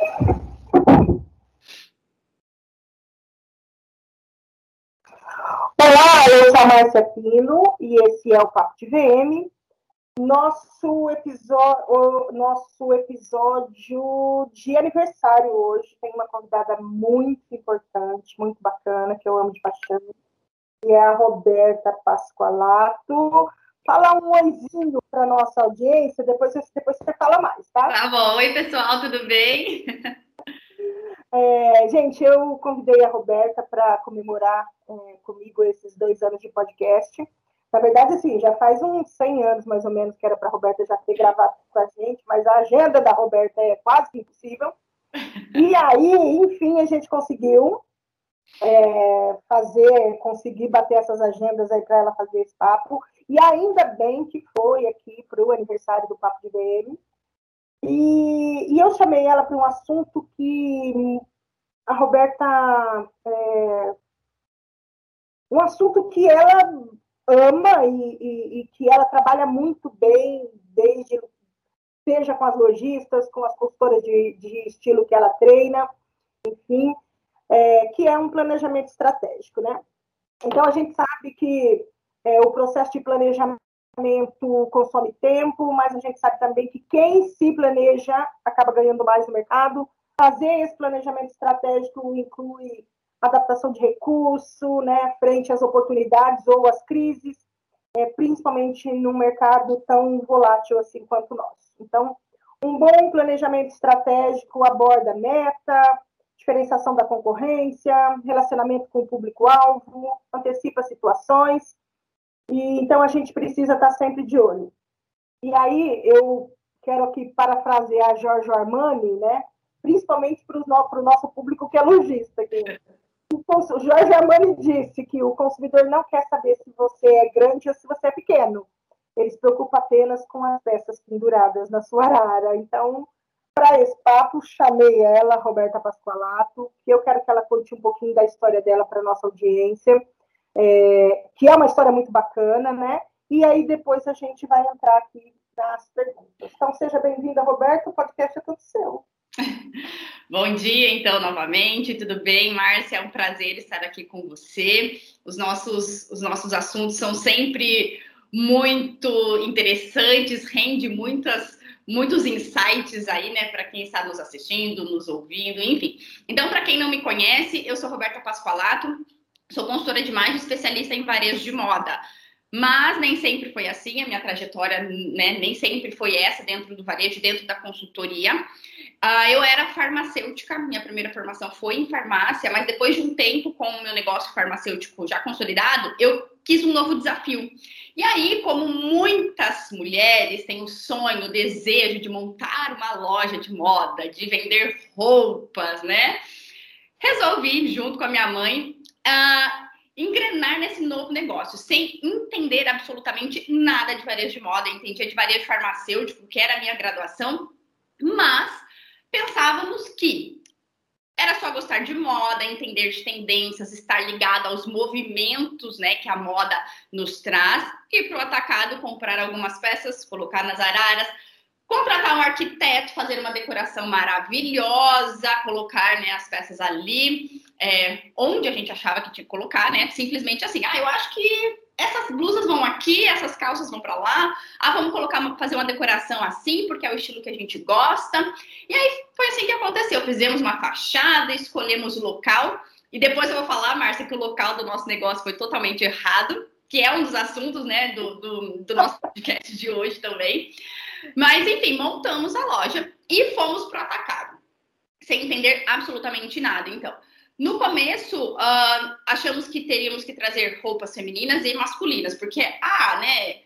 Olá, eu sou a Márcia Pino e esse é o Papo de VM. Nosso episódio, nosso episódio de aniversário hoje tem uma convidada muito importante, muito bacana, que eu amo de paixão, que é a Roberta Pascoalato. Fala um oizinho para nossa audiência, depois, depois você fala mais, tá? Tá bom. Oi, pessoal, tudo bem? É, gente, eu convidei a Roberta para comemorar é, comigo esses dois anos de podcast. Na verdade, assim, já faz uns 100 anos, mais ou menos, que era para a Roberta já ter gravado com a gente, mas a agenda da Roberta é quase impossível. E aí, enfim, a gente conseguiu é, fazer, conseguir bater essas agendas aí para ela fazer esse papo. E ainda bem que foi aqui para o aniversário do Papo de VM. E, e eu chamei ela para um assunto que a Roberta. É, um assunto que ela ama e, e, e, que ela trabalha muito bem, desde seja com as lojistas, com as consultoras de, de estilo que ela treina, enfim, é, que é um planejamento estratégico, né? Então a gente sabe que é, o processo de planejamento consome tempo, mas a gente sabe também que quem se planeja acaba ganhando mais no mercado. Fazer esse planejamento estratégico inclui adaptação de recurso, né, frente às oportunidades ou às crises, é, principalmente num mercado tão volátil assim quanto o nosso. Então, um bom planejamento estratégico aborda meta, diferenciação da concorrência, relacionamento com o público-alvo, antecipa situações e, então, a gente precisa estar sempre de olho. E aí, eu quero aqui parafrasear Giorgio Armani, né? principalmente para o nosso público que é lojista. Aqui. O Jorge Armani disse que o consumidor não quer saber se você é grande ou se você é pequeno. Ele se preocupa apenas com as peças penduradas na sua arara. Então, para esse papo, chamei ela, Roberta Pascoalato, que eu quero que ela conte um pouquinho da história dela para nossa audiência é, que é uma história muito bacana, né? E aí depois a gente vai entrar aqui nas perguntas. Então, seja bem-vinda, Roberto, o podcast é todo seu. Bom dia, então, novamente. Tudo bem, Márcia? É um prazer estar aqui com você. Os nossos, os nossos assuntos são sempre muito interessantes, rende muitas, muitos insights aí, né, para quem está nos assistindo, nos ouvindo, enfim. Então, para quem não me conhece, eu sou Roberta Pascoalato, Sou consultora de imagem, especialista em varejo de moda. Mas nem sempre foi assim, a minha trajetória né, nem sempre foi essa dentro do varejo, dentro da consultoria. Uh, eu era farmacêutica, minha primeira formação foi em farmácia, mas depois de um tempo com o meu negócio farmacêutico já consolidado, eu quis um novo desafio. E aí, como muitas mulheres têm o sonho, o desejo de montar uma loja de moda, de vender roupas, né? Resolvi, junto com a minha mãe, uh, engrenar nesse novo negócio, sem entender absolutamente nada de varejo de moda, entendia de varejo farmacêutico, que era a minha graduação, mas pensávamos que era só gostar de moda, entender de tendências, estar ligado aos movimentos né, que a moda nos traz, ir para o atacado, comprar algumas peças, colocar nas araras, contratar um arquiteto, fazer uma decoração maravilhosa, colocar né, as peças ali, é, onde a gente achava que tinha que colocar, né? Simplesmente assim, ah, eu acho que essas blusas vão aqui, essas calças vão para lá, ah, vamos colocar fazer uma decoração assim, porque é o estilo que a gente gosta. E aí foi assim que aconteceu. Fizemos uma fachada, escolhemos o local, e depois eu vou falar, Márcia, que o local do nosso negócio foi totalmente errado, que é um dos assuntos, né, do, do, do nosso podcast de hoje também. Mas, enfim, montamos a loja e fomos para o atacado, sem entender absolutamente nada. Então, no começo, uh, achamos que teríamos que trazer roupas femininas e masculinas, porque, ah, né?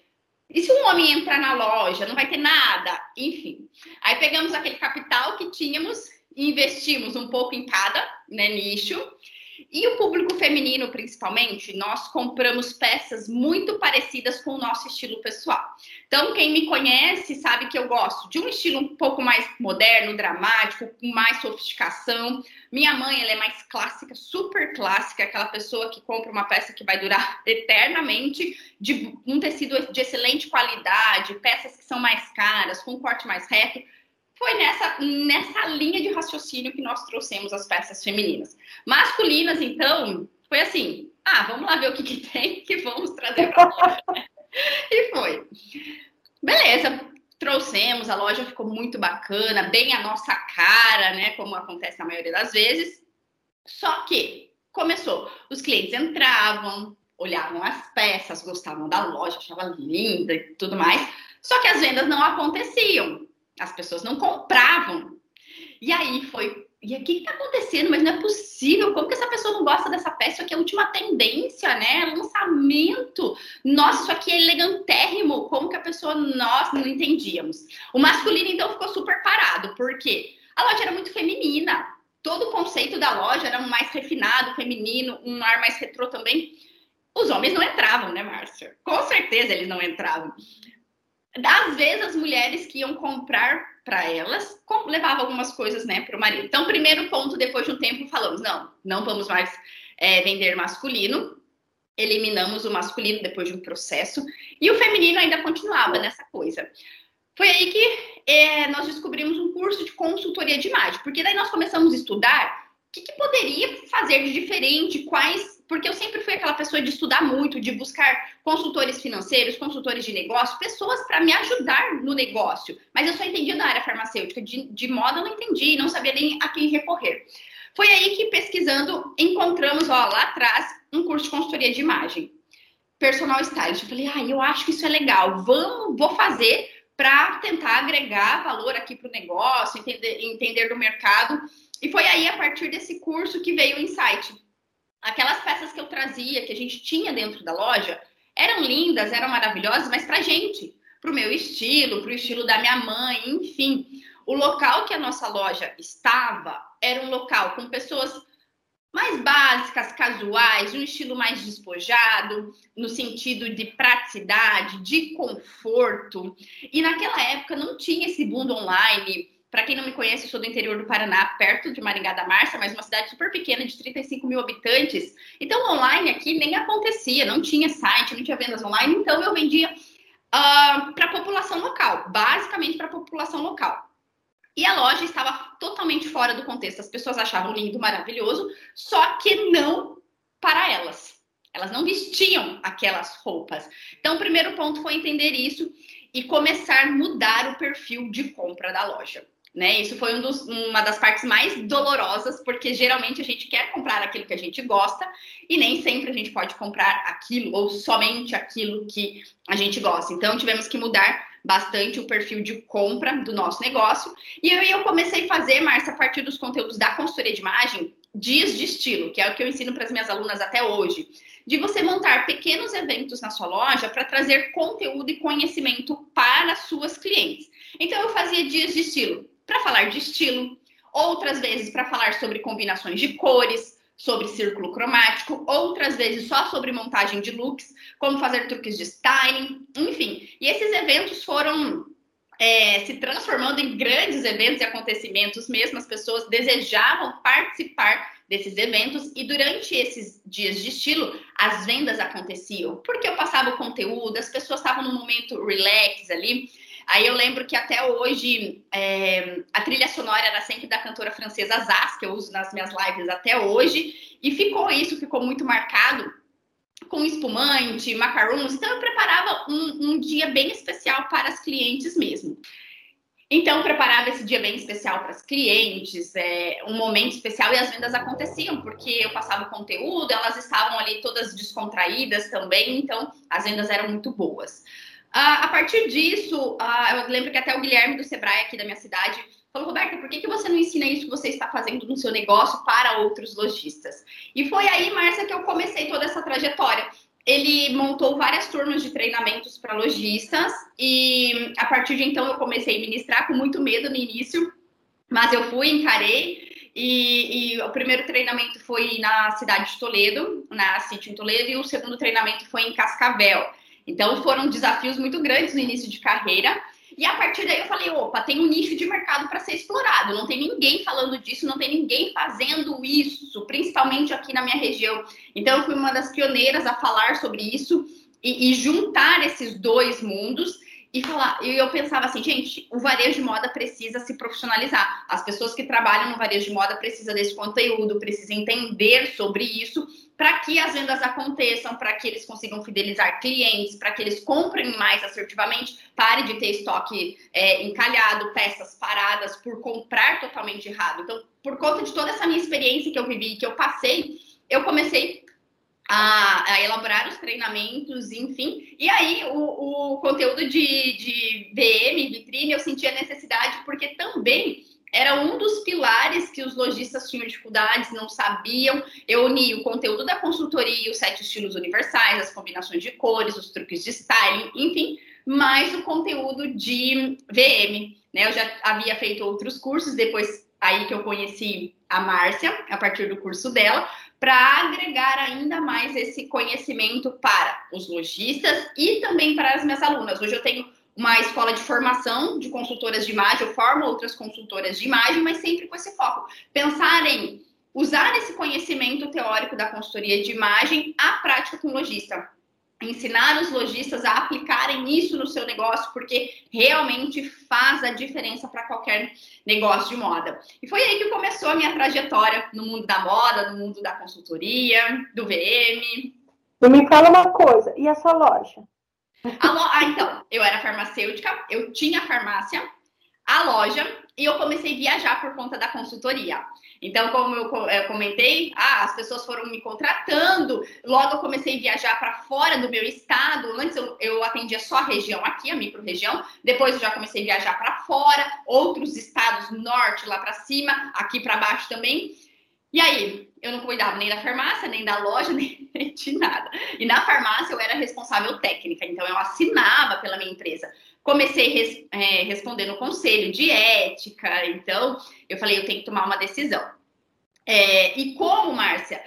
E se um homem entrar na loja, não vai ter nada? Enfim. Aí pegamos aquele capital que tínhamos investimos um pouco em cada né, nicho e o público feminino, principalmente, nós compramos peças muito parecidas com o nosso estilo pessoal. Então, quem me conhece sabe que eu gosto de um estilo um pouco mais moderno, dramático, com mais sofisticação. Minha mãe, ela é mais clássica, super clássica, aquela pessoa que compra uma peça que vai durar eternamente, de um tecido de excelente qualidade, peças que são mais caras, com corte mais reto foi nessa, nessa linha de raciocínio que nós trouxemos as peças femininas. Masculinas, então, foi assim: ah, vamos lá ver o que, que tem que vamos trazer para e foi. Beleza, trouxemos, a loja ficou muito bacana, bem a nossa cara, né? Como acontece na maioria das vezes. Só que começou, os clientes entravam, olhavam as peças, gostavam da loja, achavam linda e tudo mais. Só que as vendas não aconteciam. As pessoas não compravam. E aí foi. E o que está acontecendo? Mas não é possível. Como que essa pessoa não gosta dessa peça? Isso aqui é a última tendência, né? Lançamento. Nossa, isso aqui é elegantérrimo. Como que a pessoa, nós não entendíamos. O masculino, então, ficou super parado. Por quê? A loja era muito feminina. Todo o conceito da loja era mais refinado, feminino, um ar mais retrô também. Os homens não entravam, né, Márcia? Com certeza eles não entravam. Às vezes as mulheres que iam comprar para elas levavam algumas coisas, né, para o marido. Então, primeiro ponto, depois de um tempo, falamos: não, não vamos mais é, vender masculino. Eliminamos o masculino depois de um processo e o feminino ainda continuava nessa coisa. Foi aí que é, nós descobrimos um curso de consultoria de imagem, porque daí nós começamos a estudar o que, que poderia fazer de diferente, quais porque eu sempre fui aquela pessoa de estudar muito, de buscar consultores financeiros, consultores de negócio, pessoas para me ajudar no negócio. Mas eu só entendia na área farmacêutica, de, de moda eu não entendi, não sabia nem a quem recorrer. Foi aí que, pesquisando, encontramos ó, lá atrás um curso de consultoria de imagem. Personal stylist. Eu falei, ah, eu acho que isso é legal, vamos, vou fazer para tentar agregar valor aqui para o negócio, entender, entender do mercado. E foi aí, a partir desse curso, que veio o insight aquelas peças que eu trazia, que a gente tinha dentro da loja, eram lindas, eram maravilhosas, mas para gente, para o meu estilo, para o estilo da minha mãe, enfim. O local que a nossa loja estava era um local com pessoas mais básicas, casuais, um estilo mais despojado, no sentido de praticidade, de conforto. E naquela época não tinha esse mundo online, para quem não me conhece, sou do interior do Paraná, perto de Maringá da Marça, mas uma cidade super pequena, de 35 mil habitantes. Então, online aqui nem acontecia, não tinha site, não tinha vendas online, então eu vendia uh, para a população local, basicamente para a população local. E a loja estava totalmente fora do contexto. As pessoas achavam lindo, maravilhoso, só que não para elas. Elas não vestiam aquelas roupas. Então, o primeiro ponto foi entender isso e começar a mudar o perfil de compra da loja. Né? Isso foi um dos, uma das partes mais dolorosas, porque geralmente a gente quer comprar aquilo que a gente gosta e nem sempre a gente pode comprar aquilo ou somente aquilo que a gente gosta. Então tivemos que mudar bastante o perfil de compra do nosso negócio. E aí eu comecei a fazer, Márcia, a partir dos conteúdos da consultoria de imagem, dias de estilo, que é o que eu ensino para as minhas alunas até hoje. De você montar pequenos eventos na sua loja para trazer conteúdo e conhecimento para suas clientes. Então eu fazia dias de estilo para falar de estilo, outras vezes para falar sobre combinações de cores, sobre círculo cromático, outras vezes só sobre montagem de looks, como fazer truques de styling, enfim. E esses eventos foram é, se transformando em grandes eventos e acontecimentos mesmo, as pessoas desejavam participar desses eventos e durante esses dias de estilo as vendas aconteciam, porque eu passava o conteúdo, as pessoas estavam no momento relax ali, Aí eu lembro que até hoje é, a trilha sonora era sempre da cantora francesa Zaz, que eu uso nas minhas lives até hoje, e ficou isso, ficou muito marcado com espumante, macarons. Então eu preparava um, um dia bem especial para as clientes mesmo. Então, eu preparava esse dia bem especial para as clientes, é, um momento especial, e as vendas aconteciam, porque eu passava o conteúdo, elas estavam ali todas descontraídas também, então as vendas eram muito boas. Uh, a partir disso, uh, eu lembro que até o Guilherme do Sebrae, aqui da minha cidade, falou: Roberta, por que, que você não ensina isso que você está fazendo no seu negócio para outros lojistas? E foi aí, Márcia, que eu comecei toda essa trajetória. Ele montou várias turmas de treinamentos para lojistas, e a partir de então eu comecei a ministrar com muito medo no início, mas eu fui, encarei. E, e, o primeiro treinamento foi na cidade de Toledo, na City em Toledo, e o segundo treinamento foi em Cascavel. Então foram desafios muito grandes no início de carreira. E a partir daí eu falei, opa, tem um nicho de mercado para ser explorado. Não tem ninguém falando disso, não tem ninguém fazendo isso, principalmente aqui na minha região. Então eu fui uma das pioneiras a falar sobre isso e, e juntar esses dois mundos. e falar, e eu pensava assim, gente, o varejo de moda precisa se profissionalizar. As pessoas que trabalham no varejo de moda precisam desse conteúdo, precisam entender sobre isso para que as vendas aconteçam, para que eles consigam fidelizar clientes, para que eles comprem mais assertivamente, pare de ter estoque é, encalhado, peças paradas por comprar totalmente errado. Então, por conta de toda essa minha experiência que eu vivi, que eu passei, eu comecei a, a, elaborar os treinamentos, enfim. E aí, o, o conteúdo de, de VM, vitrine, eu senti a necessidade, porque também era um dos pilares que os lojistas tinham dificuldades, não sabiam. Eu uni o conteúdo da consultoria, os sete estilos universais, as combinações de cores, os truques de styling, enfim, mais o conteúdo de VM. Né? Eu já havia feito outros cursos, depois aí que eu conheci a Márcia, a partir do curso dela, para agregar ainda mais esse conhecimento para os lojistas e também para as minhas alunas. Hoje eu tenho uma escola de formação de consultoras de imagem, eu formo outras consultoras de imagem, mas sempre com esse foco. Pensar em usar esse conhecimento teórico da consultoria de imagem à prática com lojista. Ensinar os lojistas a aplicarem isso no seu negócio, porque realmente faz a diferença para qualquer negócio de moda. E foi aí que começou a minha trajetória no mundo da moda, no mundo da consultoria, do VM. E me fala uma coisa, e essa loja? Ah, então, eu era farmacêutica, eu tinha farmácia, a loja, e eu comecei a viajar por conta da consultoria. Então, como eu comentei, ah, as pessoas foram me contratando, logo eu comecei a viajar para fora do meu estado. Antes eu, eu atendia só a região aqui, a micro-região, depois eu já comecei a viajar para fora, outros estados, norte, lá para cima, aqui para baixo também. E aí, eu não cuidava nem da farmácia, nem da loja, nem de nada. E na farmácia eu era responsável técnica, então eu assinava pela minha empresa. Comecei res, é, respondendo conselho de ética, então eu falei, eu tenho que tomar uma decisão. É, e como, Márcia,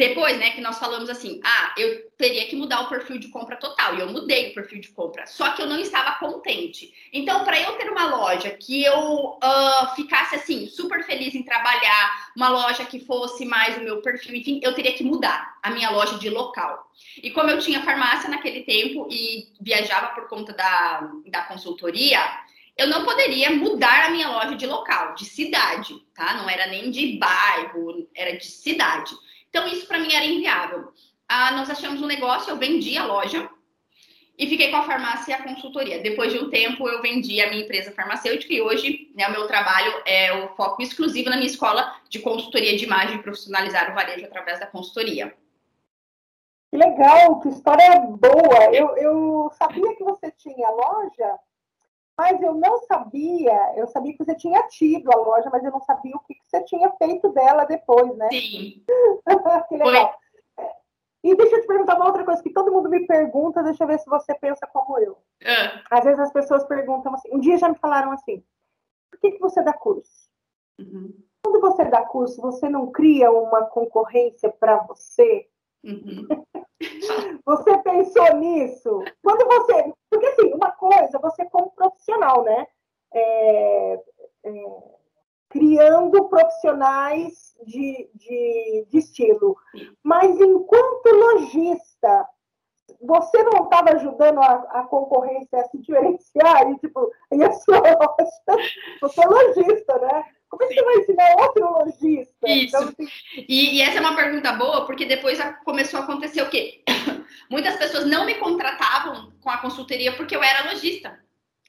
depois, né, que nós falamos assim, ah, eu teria que mudar o perfil de compra total. E eu mudei o perfil de compra. Só que eu não estava contente. Então, para eu ter uma loja que eu uh, ficasse assim, super feliz em trabalhar, uma loja que fosse mais o meu perfil, enfim, eu teria que mudar a minha loja de local. E como eu tinha farmácia naquele tempo e viajava por conta da, da consultoria, eu não poderia mudar a minha loja de local, de cidade, tá? Não era nem de bairro, era de cidade. Então, isso para mim era inviável. Ah, nós achamos um negócio, eu vendi a loja e fiquei com a farmácia e a consultoria. Depois de um tempo, eu vendi a minha empresa farmacêutica e hoje né, o meu trabalho é o foco exclusivo na minha escola de consultoria de imagem e profissionalizar o varejo através da consultoria. Que legal, que história boa. Eu, eu sabia que você tinha loja, mas eu não sabia, eu sabia que você tinha tido a loja, mas eu não sabia o que, que você tinha feito dela depois, né? Sim. que legal. Foi. E deixa eu te perguntar uma outra coisa que todo mundo me pergunta, deixa eu ver se você pensa como eu. Uh. Às vezes as pessoas perguntam assim, um dia já me falaram assim, por que, que você dá curso? Uhum. Quando você dá curso, você não cria uma concorrência para você? Uhum. você pensou nisso? Quando você. Porque, assim, uma coisa, você como profissional, né? É, é, criando profissionais de, de, de estilo. Mas, enquanto lojista, você não estava ajudando a, a, concorrência a se diferenciar? E, tipo, e a sua loja, você é lojista, né? Como é que você vai ensinar outro lojista? Isso. Então, assim... e, e, essa é uma pergunta boa, porque depois começou a acontecer o quê? Muitas pessoas não me contratavam com a consultoria porque eu era lojista.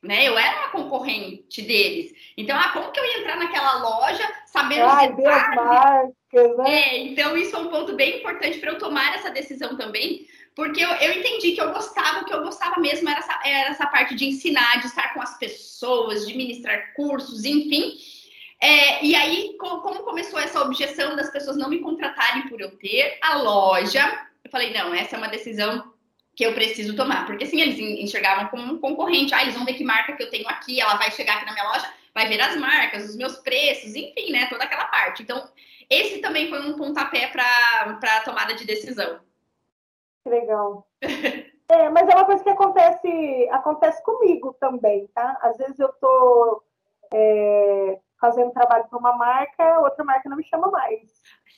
Né? Eu era uma concorrente deles. Então, ah, como que eu ia entrar naquela loja sabendo Ai, detalhes? Marcas, né? É, então isso é um ponto bem importante para eu tomar essa decisão também, porque eu, eu entendi que eu gostava, o que eu gostava mesmo era essa, era essa parte de ensinar, de estar com as pessoas, de ministrar cursos, enfim. É, e aí, como começou essa objeção das pessoas não me contratarem por eu ter a loja, eu falei, não, essa é uma decisão que eu preciso tomar. Porque assim, eles enxergavam como um concorrente. Ah, eles vão ver que marca que eu tenho aqui, ela vai chegar aqui na minha loja, vai ver as marcas, os meus preços, enfim, né? Toda aquela parte. Então, esse também foi um pontapé para a tomada de decisão. Legal. é, mas é uma coisa que acontece, acontece comigo também, tá? Às vezes eu tô é, fazendo trabalho para uma marca, outra marca não me chama mais.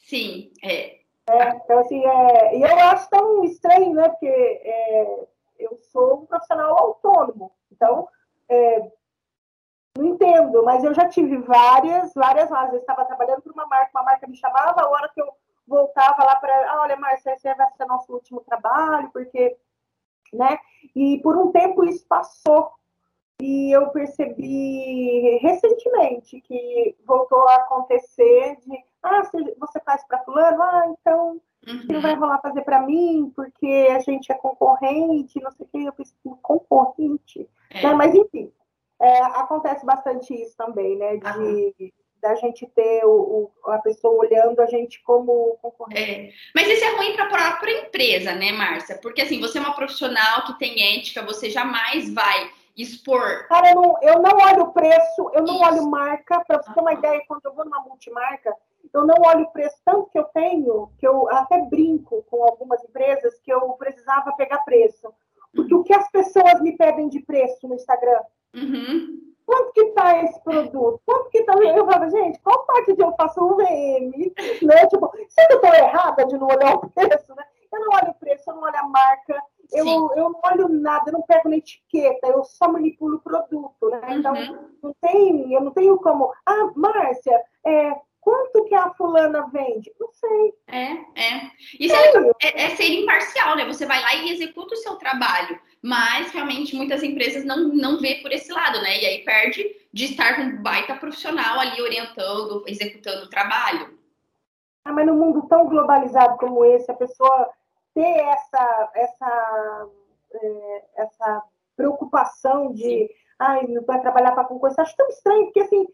Sim, é. é então, assim, é, e eu acho tão estranho, né? Porque é, eu sou um profissional autônomo. Então, é, não entendo, mas eu já tive várias, várias vezes. Eu estava trabalhando para uma marca, uma marca me chamava, a hora que eu voltava lá para, ah, olha, Márcia, esse vai ser nosso último trabalho, porque, né? E por um tempo isso passou. E eu percebi recentemente que voltou a acontecer de, ah, você faz para fulano, ah, então uhum. não vai rolar fazer para mim, porque a gente é concorrente, não sei o que, eu preciso concorrente. É. Né? Mas enfim, é, acontece bastante isso também, né? De, da gente ter o, o, a pessoa olhando a gente como concorrente. É. Mas isso é ruim para a própria empresa, né, Márcia? Porque assim, você é uma profissional que tem ética, você jamais vai expor. Cara, eu não, eu não olho preço, eu não isso. olho marca. Para você ter uma ideia, quando eu vou numa multimarca, eu não olho preço tanto que eu tenho, que eu até brinco com algumas empresas que eu precisava pegar preço. Porque o que as pessoas me pedem de preço no Instagram? Uhum. Quanto que está esse produto? Quanto que tá? Eu falo, gente, qual parte de eu faço um VM? Né? Tipo, se eu estou errada de não olhar o preço, né? Eu não olho o preço, eu não olho a marca, eu, eu não olho nada, eu não pego na etiqueta, eu só manipulo o produto, né? Então, uhum. não tem, eu não tenho como. Ah, Márcia, é, Quanto que a fulana vende? Não sei. É, é. Isso é, é, é, ser imparcial, né? Você vai lá e executa o seu trabalho. Mas realmente muitas empresas não, não vê por esse lado, né? E aí perde de estar com um baita profissional ali orientando, executando o trabalho. Ah, mas no mundo tão globalizado como esse, a pessoa ter essa, essa, é, essa preocupação de ai, não vai trabalhar para concorrer, acho tão estranho, porque assim,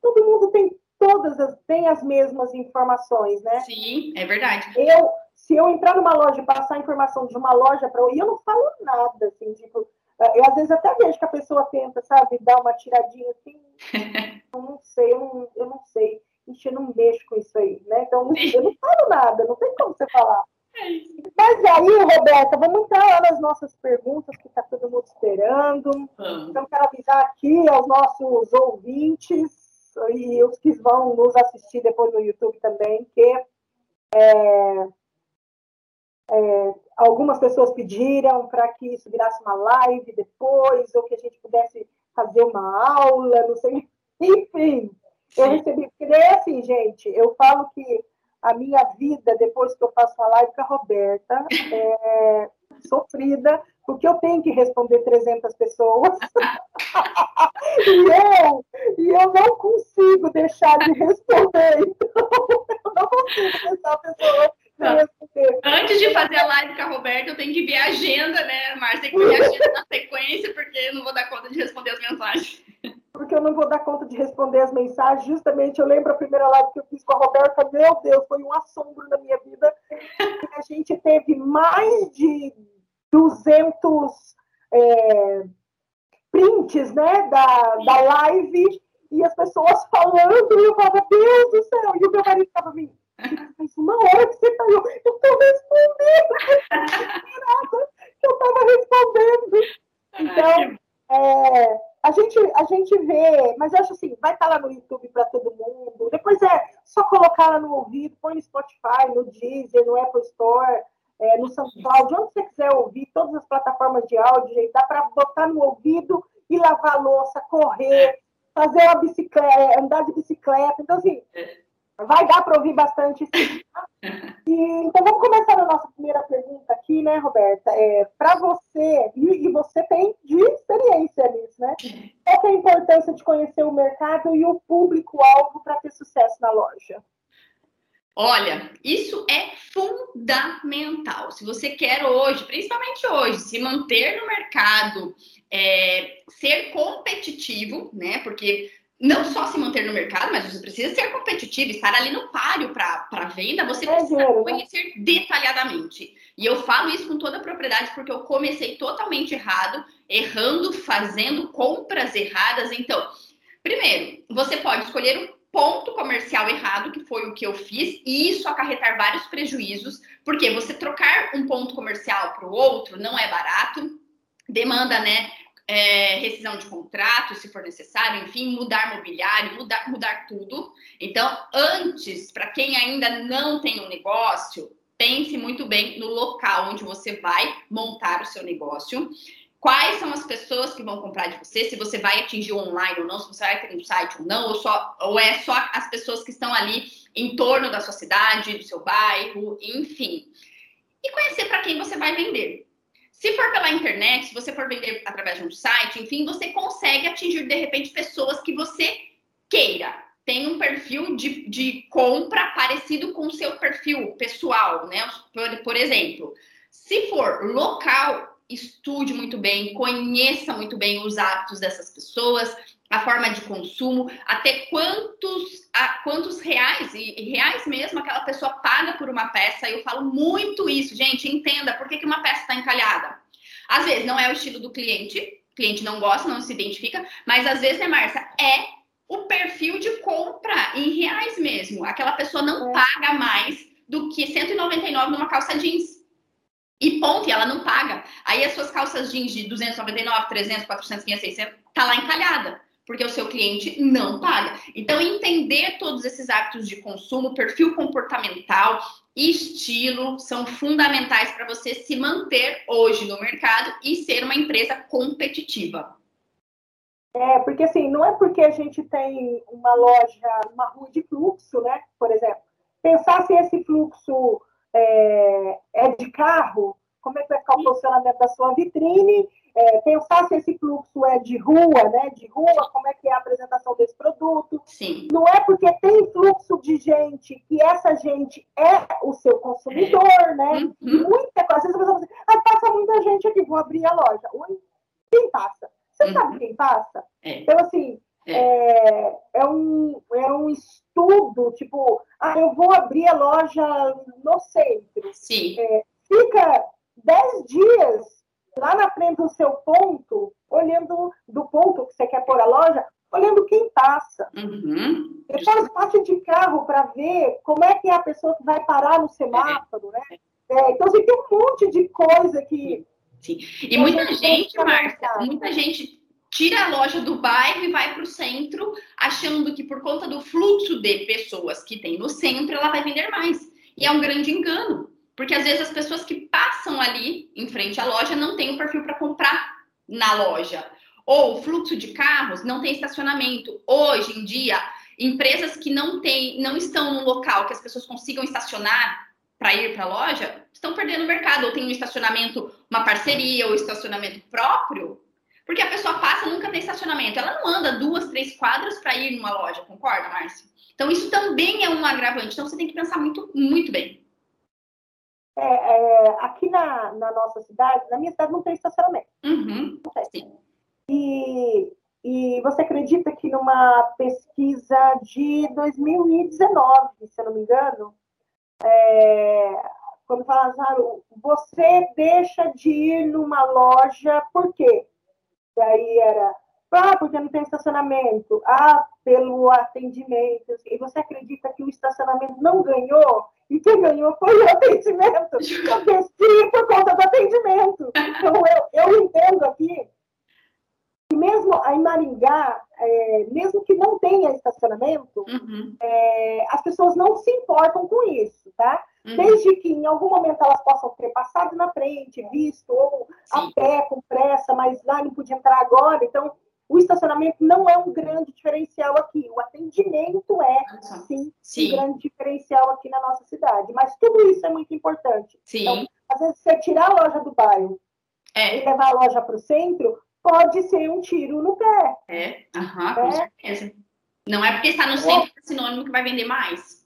todo mundo tem todas as, têm as mesmas informações, né? Sim, é verdade. Eu, se eu entrar numa loja e passar a informação de uma loja para outra, eu não falo nada, assim, tipo, eu às vezes até vejo que a pessoa tenta, sabe, dar uma tiradinha assim, eu não sei, eu não, eu não sei, Ixi, eu não mexo com isso aí, né? Então, eu não falo nada, não tem como você falar. É Mas aí, Roberta, vamos entrar nas nossas perguntas, que está todo mundo esperando. Então, quero avisar aqui aos nossos ouvintes e os que vão nos assistir depois no YouTube também, que é, é, algumas pessoas pediram para que isso virasse uma live depois, ou que a gente pudesse fazer uma aula, não sei. Enfim, eu recebi. Porque daí, assim, gente, eu falo que a minha vida, depois que eu faço a live com a Roberta, é sofrida, porque eu tenho que responder 300 pessoas. e, eu, e eu não consigo deixar de responder. Então, eu não consigo deixar a pessoa Antes de fazer a live com a Roberta, eu tenho que ver a agenda, né, Márcia? Tem que ver a agenda na sequência, porque eu não vou dar conta de responder as mensagens. Porque eu não vou dar conta de responder as mensagens. Justamente, eu lembro a primeira live que eu fiz com a Roberta, meu Deus, foi um assombro na minha vida. A gente teve mais de 200 é, prints né, da, da live e as pessoas falando, e eu falava, Deus do céu, e o meu marido estava me faz uma hora que você tá eu estou respondendo, eu estava respondendo. Então, é, a, gente, a gente vê, mas eu acho assim, vai estar tá lá no YouTube para todo mundo, depois é só colocar lá no ouvido, põe no Spotify, no Deezer, no Apple Store, é, no SoundCloud, onde você quiser ouvir, todas as plataformas de áudio, gente, dá para botar no ouvido e lavar a louça, correr, fazer uma bicicleta, andar de bicicleta. Então, assim, vai dar para ouvir bastante. Sim, tá? e, então, vamos começar a nossa primeira pergunta aqui, né, Roberta? É, para você, e, e, você tem de experiência nisso, né? Qual é a importância de conhecer o mercado e o público-alvo para ter sucesso na loja? Olha, isso é fundamental. Se você quer hoje, principalmente hoje, se manter no mercado, é, ser competitivo, né? Porque não só se manter no mercado, mas você precisa ser competitivo, estar ali no páreo para venda, você precisa conhecer detalhadamente. E eu falo isso com toda a propriedade porque eu comecei totalmente errado, errando, fazendo compras erradas. Então, primeiro, você pode escolher ponto comercial errado, que foi o que eu fiz, e isso acarretar vários prejuízos, porque você trocar um ponto comercial para o outro não é barato, demanda, né? É, rescisão de contrato, se for necessário, enfim, mudar mobiliário, mudar, mudar tudo. Então, antes, para quem ainda não tem um negócio, pense muito bem no local onde você vai montar o seu negócio. Quais são as pessoas que vão comprar de você? Se você vai atingir online ou não, se você vai ter um site ou não, ou, só, ou é só as pessoas que estão ali em torno da sua cidade, do seu bairro, enfim. E conhecer para quem você vai vender. Se for pela internet, se você for vender através de um site, enfim, você consegue atingir de repente pessoas que você queira. Tem um perfil de, de compra parecido com o seu perfil pessoal, né? Por, por exemplo, se for local, estude muito bem, conheça muito bem os hábitos dessas pessoas, a forma de consumo, até quantos, a, quantos reais, e, e, reais mesmo, aquela pessoa paga por uma peça. Eu falo muito isso, gente, entenda por que, que uma peça está encalhada. Às vezes não é o estilo do cliente, o cliente não gosta, não se identifica, mas às vezes, né, Márcia, é o perfil de compra em reais mesmo. Aquela pessoa não é. paga mais do que 199 numa calça jeans. E ponto, e ela não paga. Aí as suas calças jeans de 299, 300, 400, 500, 600, tá lá encalhada porque o seu cliente não paga. Então, entender todos esses hábitos de consumo, perfil comportamental, estilo, são fundamentais para você se manter hoje no mercado e ser uma empresa competitiva. É, porque assim, não é porque a gente tem uma loja, uma rua de fluxo, né? Por exemplo, pensar se esse fluxo é, é de carro, como é que vai ficar o posicionamento da sua vitrine é, pensar se esse fluxo é de rua, né? De rua, como é que é a apresentação desse produto. Sim. Não é porque tem fluxo de gente que essa gente é o seu consumidor, é. né? Uhum. Muita coisa. Às vezes a pessoa fala assim, ah, passa muita gente aqui, vou abrir a loja. Quem passa? Você uhum. sabe quem passa? É. Então, assim, é. é. É, um, é um estudo, tipo, ah, eu vou abrir a loja no centro. Sim. É, fica 10 dias lá na frente do seu ponto, olhando do ponto que você quer pôr a loja, olhando quem passa. Uhum. Depois parte de carro para ver como é que é a pessoa que vai parar no semáforo, né? É, então, assim, tem um monte de coisa que... Sim. E muita gente, gente Marta, muita gente tira a loja do bairro e vai para o centro, achando que por conta do fluxo de pessoas que tem no centro, ela vai vender mais. E é um grande engano. Porque às vezes as pessoas que passam ali em frente à loja não têm o perfil para comprar na loja. Ou fluxo de carros não tem estacionamento. Hoje em dia, empresas que não têm, não estão no local que as pessoas consigam estacionar para ir para a loja, estão perdendo o mercado. Ou tem um estacionamento, uma parceria ou estacionamento próprio, porque a pessoa passa nunca tem estacionamento. Ela não anda duas, três quadras para ir numa loja, concorda, Márcia? Então, isso também é um agravante. Então, você tem que pensar muito, muito bem. É, é, aqui na, na, nossa cidade, na minha cidade não tem estacionamento. Uhum, não tem. E, e você acredita que numa pesquisa de 2019, se eu não me engano, é, quando falaram, você deixa de ir numa loja, por quê? Daí era, ah, porque não tem estacionamento, ah, pelo atendimento. E você acredita que o estacionamento não ganhou? E quem ganhou foi o atendimento. Eu por conta do atendimento. Então, eu, eu entendo aqui que mesmo em Maringá, é, mesmo que não tenha estacionamento, uhum. é, as pessoas não se importam com isso, tá? Uhum. Desde que em algum momento elas possam ter passado na frente, visto, ou Sim. a pé, com pressa, mas lá não podia entrar agora. Então, o estacionamento não é um grande diferencial aqui. O atendimento é, sim, sim, um grande diferencial aqui na nossa cidade. Mas tudo isso é muito importante. Sim. Então, às vezes, você tirar a loja do bairro é. e levar a loja para o centro, pode ser um tiro no pé. É, uhum, com é. certeza. Não é porque está no centro que é sinônimo que vai vender mais.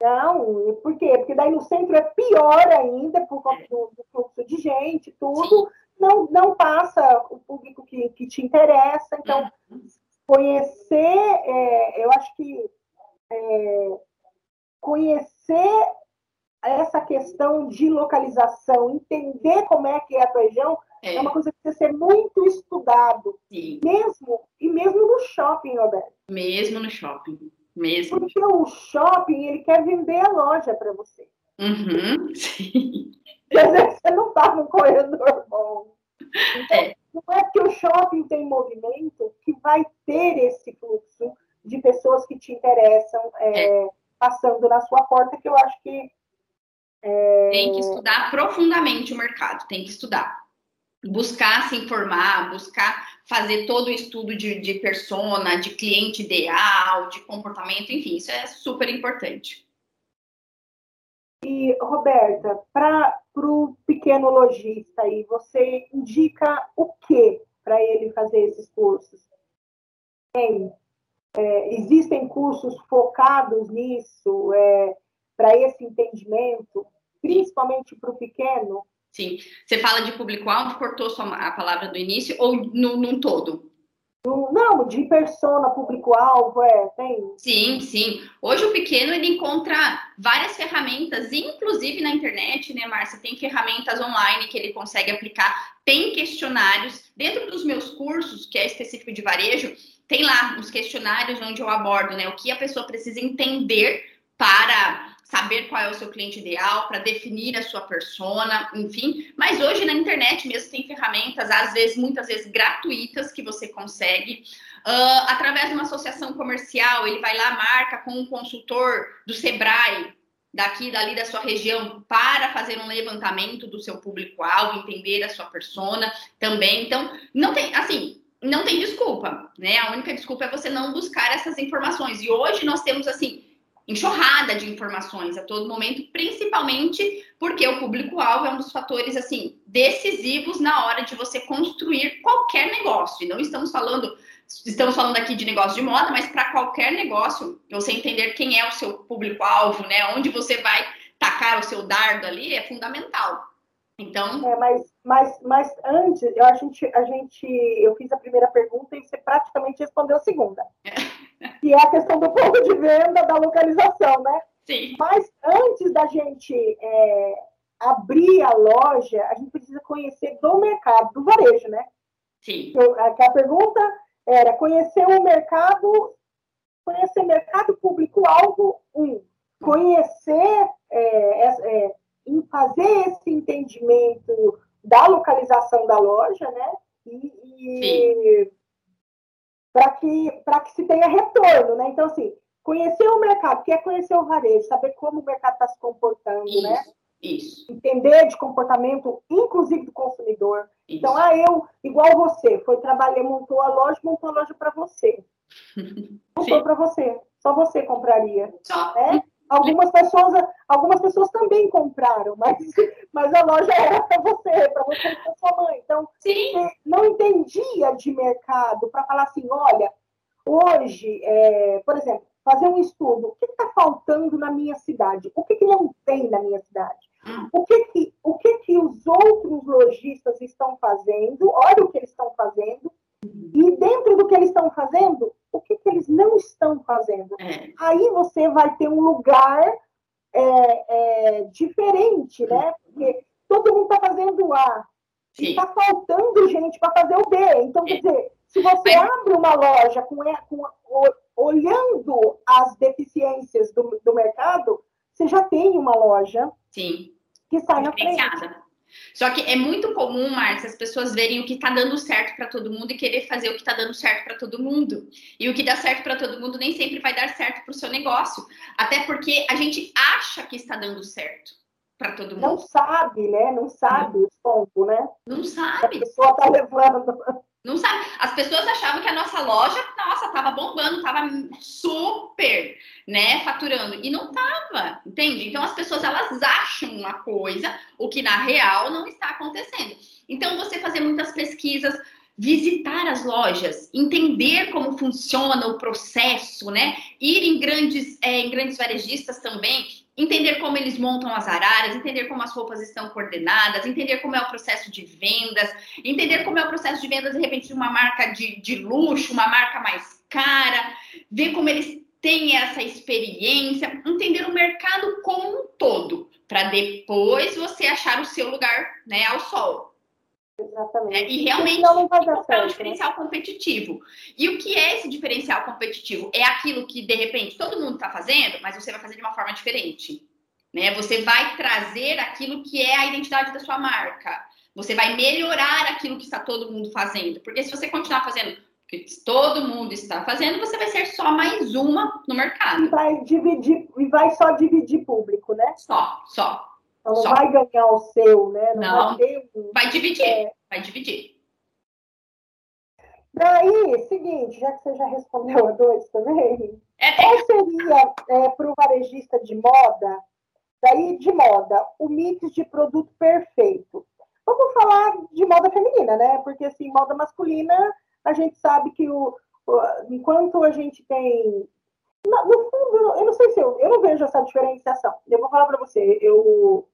Não, por quê? Porque daí no centro é pior ainda, por conta é. do, do fluxo de gente, tudo. Sim não, não passa o público que, que te interessa. Então, conhecer, é, eu acho que é, conhecer essa questão de localização, entender como é que é a tua região, é, é uma coisa que precisa ser muito estudado. Sim. Mesmo, e mesmo no shopping, Roberto. Mesmo no shopping. Mesmo. Porque o shopping, ele quer vender a loja para você. Uhum, sim. E às vezes você não está no corredor bom. Então, é. não é que o shopping tem movimento que vai ter esse fluxo de pessoas que te interessam é, é. passando na sua porta, que eu acho que É... Tem que estudar profundamente o mercado, tem que estudar. Buscar se informar, buscar fazer todo o estudo de, de persona, de cliente ideal, de comportamento, enfim, isso é super importante. E, Roberta, para o pequeno lojista aí, você indica o que para ele fazer esses cursos? Tem, é, existem cursos focados nisso, é, para esse entendimento, principalmente para o pequeno? Sim. Você fala de público-alvo, cortou a palavra do início, ou num todo? Não, de persona, público-alvo, é, tem. Sim, sim. Hoje o pequeno ele encontra várias ferramentas, inclusive na internet, né, Márcia? Tem ferramentas online que ele consegue aplicar, tem questionários. Dentro dos meus cursos, que é específico de varejo, tem lá uns questionários onde eu abordo né, o que a pessoa precisa entender para saber qual é o seu cliente ideal, para definir a sua persona, enfim. Mas hoje na internet mesmo tem ferramentas, às vezes, muitas vezes gratuitas, que você consegue. Uh, através de uma associação comercial, ele vai lá, marca com um consultor do Sebrae, daqui, dali da sua região, para fazer um levantamento do seu público-alvo, entender a sua persona também. Então, não tem, assim, não tem desculpa, né? A única desculpa é você não buscar essas informações. E hoje nós temos, assim, enxurrada de informações a todo momento, principalmente porque o público-alvo é um dos fatores assim decisivos na hora de você construir qualquer negócio. E não estamos falando estamos falando aqui de negócio de moda, mas para qualquer negócio, você entender quem é o seu público-alvo, né? Onde você vai tacar o seu dardo ali é fundamental. Então, é, mas, mas, mas antes, eu, a gente, a gente, eu fiz a primeira pergunta e você praticamente respondeu a segunda. que é a questão do ponto de venda, da localização, né? Sim. Mas antes da gente é, abrir a loja, a gente precisa conhecer do mercado, do varejo, né? Sim. Eu, a, a pergunta era conhecer o mercado, conhecer mercado público-alvo, um. Conhecer, é, é, em fazer esse entendimento da localização da loja, né? E, e para que, que se tenha retorno, né? Então, assim, conhecer o mercado, que é conhecer o varejo, saber como o mercado está se comportando, isso, né? Isso. Entender de comportamento, inclusive do consumidor. Isso. Então, ah, eu, igual você, foi trabalhar, montou a loja, montou a loja para você. Montou para você. Só você compraria. Só. Né? Algumas pessoas, algumas pessoas também compraram, mas, mas a loja era para você, para você e para sua mãe. Então, Sim. não entendia de mercado para falar assim, olha, hoje, é, por exemplo, fazer um estudo, o que está faltando na minha cidade? O que, que não tem na minha cidade? O que que, o que que os outros lojistas estão fazendo? Olha o que eles estão fazendo. E dentro do que eles estão fazendo, o que, que eles não estão fazendo. É. Aí você vai ter um lugar é, é, diferente, né? Porque todo mundo está fazendo A. Está faltando gente para fazer o B. Então, quer dizer, se você Mas... abre uma loja com, com, olhando as deficiências do, do mercado, você já tem uma loja Sim. que sai na frente. Só que é muito comum, Marcia, as pessoas verem o que está dando certo para todo mundo e querer fazer o que está dando certo para todo mundo. E o que dá certo para todo mundo nem sempre vai dar certo para o seu negócio. Até porque a gente acha que está dando certo para todo mundo. Não sabe, né? Não sabe o ponto, né? Não sabe. A pessoa está levando. Não sabe. As pessoas achavam que a nossa loja, nossa, tava bombando, tava super, né, faturando. E não tava, entende? Então as pessoas elas acham uma coisa, o que na real não está acontecendo. Então você fazer muitas pesquisas, visitar as lojas, entender como funciona o processo, né? Ir em grandes, é, em grandes varejistas também entender como eles montam as araras, entender como as roupas estão coordenadas, entender como é o processo de vendas, entender como é o processo de vendas, de repente, de uma marca de, de luxo, uma marca mais cara, ver como eles têm essa experiência, entender o mercado como um todo, para depois você achar o seu lugar né, ao sol. Exatamente. É, e realmente não vai dar certo, um diferencial né? competitivo. E o que é esse diferencial competitivo? É aquilo que, de repente, todo mundo está fazendo, mas você vai fazer de uma forma diferente. Né? Você vai trazer aquilo que é a identidade da sua marca. Você vai melhorar aquilo que está todo mundo fazendo. Porque se você continuar fazendo o que todo mundo está fazendo, você vai ser só mais uma no mercado. Vai dividir, e vai só dividir público, né? Só, só. Então não Só. vai ganhar o seu, né? Não, não. Vai, um, vai, dividir, é... vai dividir. Daí, seguinte, já que você já respondeu a dois também, é, qual seria é, para o varejista de moda, daí de moda, o mix de produto perfeito? Vamos falar de moda feminina, né? Porque assim, moda masculina, a gente sabe que o, o enquanto a gente tem no, fundo, eu não sei se eu, eu não vejo essa diferenciação. Eu vou falar para você, eu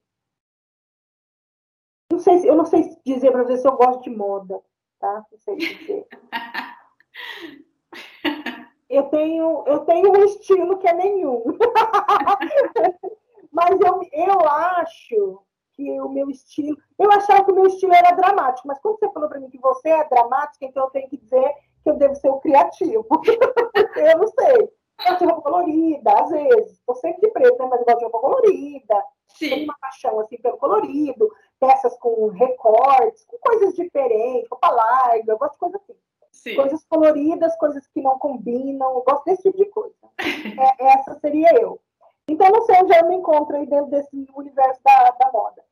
sei, eu não sei dizer para você se eu gosto de moda tá? Não sei dizer. eu tenho, eu tenho um estilo que é nenhum. mas eu, eu acho que o meu estilo. Eu achava que o meu estilo era dramático, mas quando você falou para mim que você é dramática, então eu tenho que dizer que eu devo ser o criativo. eu não sei. Eu tenho roupa colorida, às vezes. Estou sempre de preto, né? mas eu gosto de roupa colorida. Sim. Tenho uma paixão assim pelo colorido peças com recortes, com coisas diferentes, roupa larga, eu gosto de coisas assim. Sim. Coisas coloridas, coisas que não combinam, eu gosto desse tipo de coisa. é, essa seria eu. Então, não sei onde eu me encontro aí dentro desse universo da, da moda.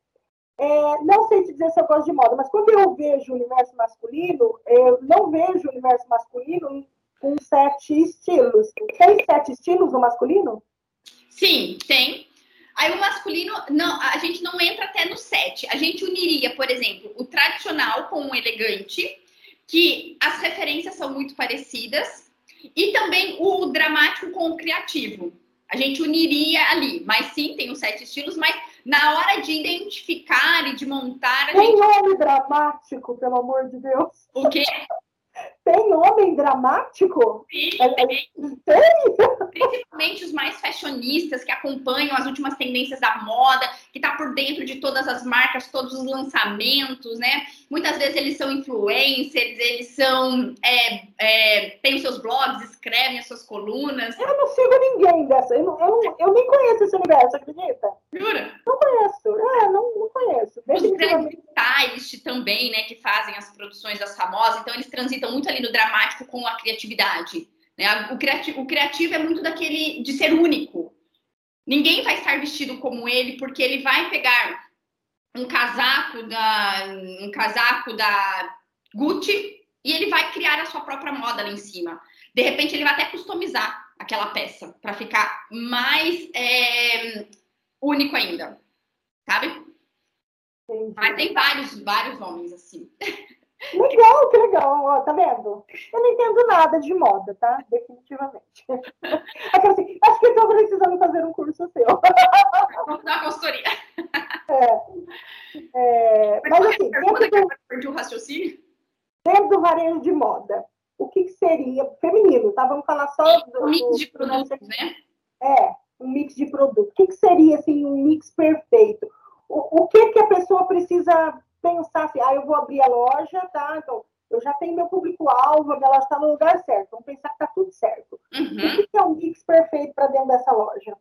É, não sei te dizer se eu gosto de moda, mas quando eu vejo o universo masculino, eu não vejo o universo masculino com sete estilos. Tem sete estilos no masculino? Sim, tem. Aí o masculino, não, a gente não entra até no 7. A gente uniria, por exemplo, o tradicional com o elegante, que as referências são muito parecidas, e também o dramático com o criativo. A gente uniria ali, mas sim, tem os sete estilos, mas na hora de identificar e de montar. tem gente... nome dramático, pelo amor de Deus. O quê? Tem homem dramático? Sim, é, é, tem. tem. Principalmente os mais fashionistas que acompanham as últimas tendências da moda, que está por dentro de todas as marcas, todos os lançamentos, né? Muitas vezes eles são influencers, eles são. É, é, têm os seus blogs, escrevem as suas colunas. Eu não sigo ninguém dessa. Eu, não, eu, eu nem conheço esse universo, acredita? Jura? Não conheço. É, não, não conheço. Os grandes stylists também, né, que fazem as produções das famosas, então eles transitam muito ali no dramático com a criatividade. Né? O, criativo, o criativo é muito daquele de ser único. Ninguém vai estar vestido como ele, porque ele vai pegar um casaco da, um casaco da Gucci e ele vai criar a sua própria moda lá em cima. De repente, ele vai até customizar aquela peça para ficar mais é, único ainda, sabe? Entendi. Mas tem vários, vários homens assim. Legal, que legal, ó, tá vendo? Eu não entendo nada de moda, tá? Definitivamente. Assim, acho que estou precisando fazer um curso seu. Vamos dar uma consultoria. É, é, mas, assim, dentro do, o raciocínio? dentro do varejo de moda, o que, que seria feminino, tá? Vamos falar só do, um mix de produtos, né? É, um mix de produtos. O que, que seria assim um mix perfeito? O, o que que a pessoa precisa pensar assim, ah, eu vou abrir a loja, tá? Então, eu já tenho meu público-alvo, a minha loja está no lugar certo. Vamos pensar que está tudo certo. Uhum. O que é um mix perfeito para dentro dessa loja?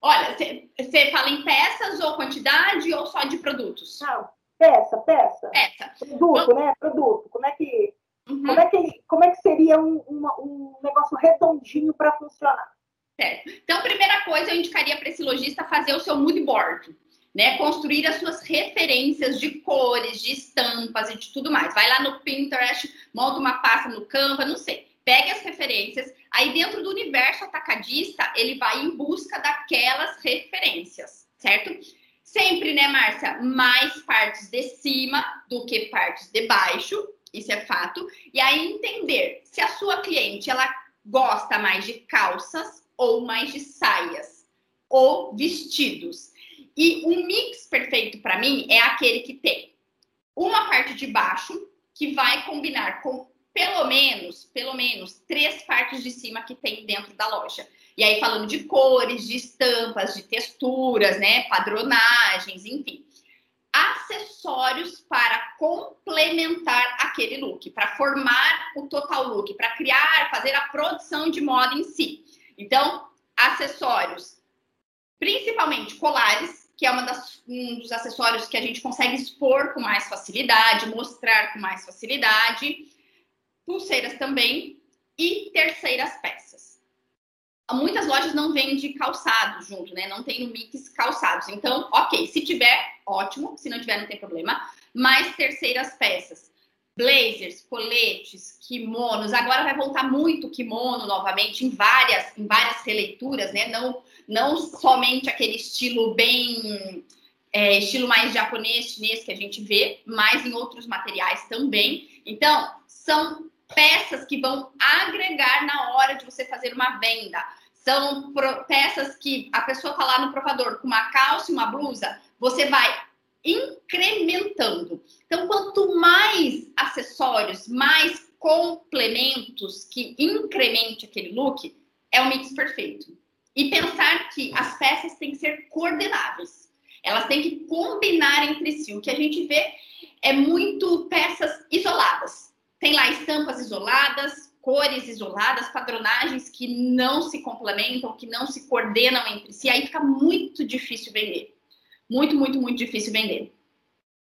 Olha, você fala em peças ou quantidade ou só de produtos? Não, peça, peça. Peça. Produto, né? Produto. Como é que, uhum. como é que, como é que seria um, uma, um negócio redondinho para funcionar? Certo. Então, primeira coisa, eu indicaria para esse lojista fazer o seu mood board né? Construir as suas referências de cores, de estampas e de tudo mais. Vai lá no Pinterest, monta uma pasta no Canva, não sei. Pegue as referências. Aí, dentro do universo atacadista, ele vai em busca daquelas referências, certo? Sempre, né, Márcia? Mais partes de cima do que partes de baixo. Isso é fato. E aí, entender se a sua cliente ela gosta mais de calças ou mais de saias ou vestidos. E um mix perfeito para mim é aquele que tem uma parte de baixo que vai combinar com pelo menos, pelo menos três partes de cima que tem dentro da loja. E aí falando de cores, de estampas, de texturas, né, padronagens, enfim. Acessórios para complementar aquele look, para formar o total look, para criar, fazer a produção de moda em si. Então, acessórios, principalmente colares, que é das, um dos acessórios que a gente consegue expor com mais facilidade, mostrar com mais facilidade. Pulseiras também e terceiras peças. muitas lojas não vendem calçados junto, né? Não tem no mix calçados. Então, ok, se tiver, ótimo. Se não tiver, não tem problema. Mais terceiras peças. Blazers, coletes, kimonos. Agora vai voltar muito kimono novamente em várias, em várias releituras, né? Não, não somente aquele estilo bem é, estilo mais japonês, chinês que a gente vê, mas em outros materiais também. Então, são peças que vão agregar na hora de você fazer uma venda. São peças que a pessoa está lá no provador com uma calça e uma blusa, você vai incrementando. Então, quanto mais acessórios, mais complementos que incremente aquele look, é o mix perfeito. E pensar que as peças têm que ser coordenáveis. Elas têm que combinar entre si. O que a gente vê é muito peças isoladas. Tem lá estampas isoladas, cores isoladas, padronagens que não se complementam, que não se coordenam entre si. Aí fica muito difícil vender. Muito, muito, muito difícil vender.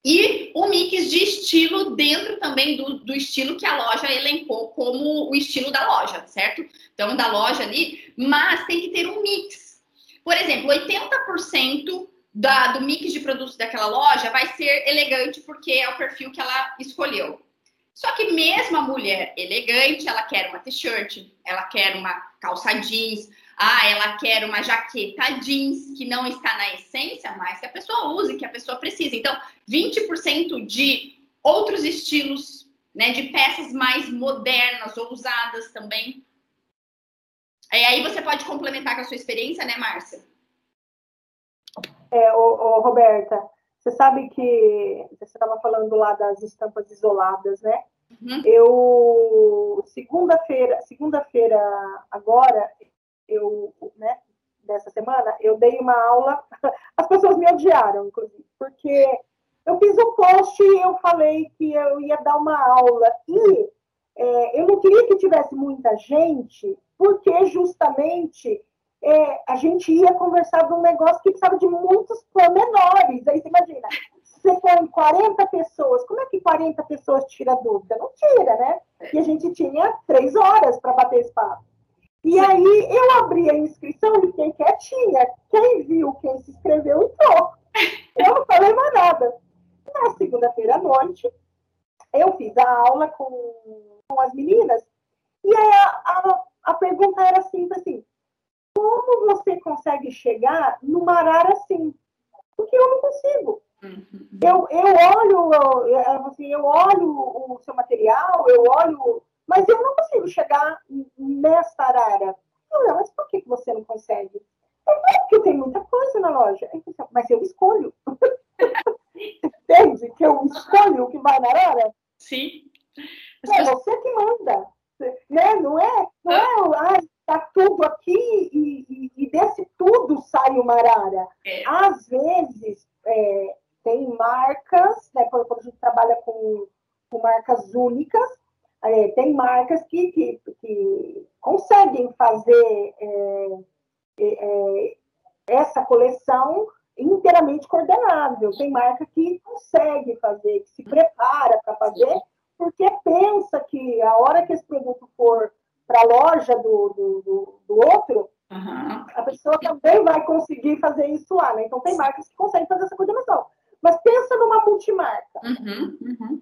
E o mix de estilo dentro também do, do, estilo que a loja elencou como o estilo da loja, certo? Então, da loja ali, mas tem que ter um mix. Por exemplo, 80% da, do mix de produtos daquela loja vai ser elegante porque é o perfil que ela escolheu. Só que mesmo a mulher elegante, ela quer uma t-shirt, ela quer uma calça jeans, ah, ela quer uma jaqueta jeans que não está na essência, mas que a pessoa use, que a pessoa precisa. Então, 20% de outros estilos, né, de peças mais modernas ou usadas também. E aí você pode complementar com a sua experiência, né, Márcia? É, ô, ô, Roberta, você sabe que você estava falando lá das estampas isoladas, né? Uhum. Eu segunda-feira, segunda-feira agora, eu, né, dessa semana, eu dei uma aula, as pessoas me odiaram, inclusive, porque eu fiz um post e eu falei que eu ia dar uma aula e é, eu não queria que tivesse muita gente, porque justamente é, a gente ia conversar de um negócio que precisava de muitos pormenores. Aí você imagina, você põe 40 pessoas, como é que 40 pessoas tira dúvida? Não tira, né? E a gente tinha três horas para bater esse papo. E aí eu abri a inscrição e fiquei quietinha. Quem viu, quem se inscreveu, entrou. Eu não falei mais nada. Na segunda-feira à noite, eu fiz a aula com, com as meninas, e aí a, a, a pergunta era simples assim, como você consegue chegar numa arara assim? Porque eu não consigo. Uhum. Eu, eu olho, eu, assim, eu olho o seu material, eu olho mas eu não consigo chegar nessa arara. Não, mas por que você não consegue? É porque tem muita coisa na loja. Mas eu escolho. Entende? Que eu escolho o que vai na arara? Sim. É você que manda. Né? Não é, não é tá tudo aqui e, e, e, desse tudo sai uma arara. É. Às vezes, é, tem marcas, né, quando a gente trabalha com, com marcas únicas, é, tem marcas que, que, que conseguem fazer é, é, é, essa coleção inteiramente coordenável. Tem marca que consegue fazer, que se prepara para fazer, porque pensa que a hora que esse produto for para a loja do, do, do, do outro, uhum. a pessoa também vai conseguir fazer isso lá. Né? Então, tem marcas que conseguem fazer essa coordenação. Mas pensa numa multimarca. Uhum, uhum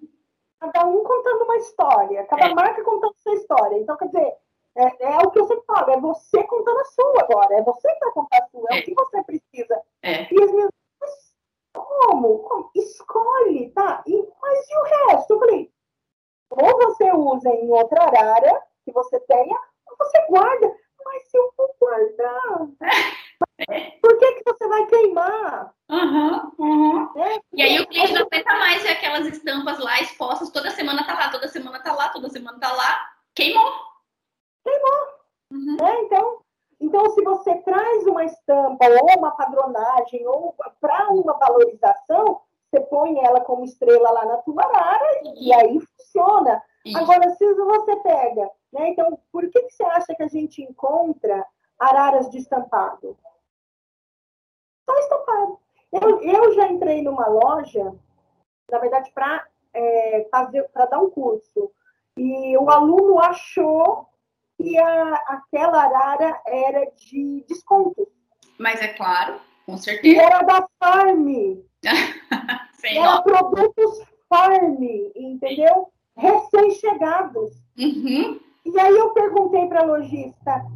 cada um contando uma história, cada é. marca contando sua história. Então, quer dizer, é, é, o que eu sempre falo, é você contando a sua agora, é você que vai contar a sua, é, é o que você precisa. É. E as minhas como? como? Escolhe, tá? E, mas e o resto? Eu falei, ou você usa em outra área que você tenha, ou você guarda. Mas se eu for guardar, por que, que você vai queimar? Uhum, uhum. É, e aí o cliente não aguenta mais ver aquelas estampas lá expostas, toda semana tá lá, toda semana tá lá, toda semana tá lá, queimou. Uhum. É, então, então, se você traz uma estampa ou uma padronagem ou para uma valorização, você põe ela como estrela lá na tua arara e aí funciona. Isso. Agora, se você pega, né? Então, por que, que você acha que a gente encontra araras de estampado? Só estampado. Eu, eu já entrei numa loja, na verdade, para é, fazer, para dar um curso. E o aluno achou e a, aquela arara era de desconto. Mas é claro, com certeza. E era da Farm. era produtos Farm, entendeu? Recém-chegados. Uhum. E aí eu perguntei para a lojista,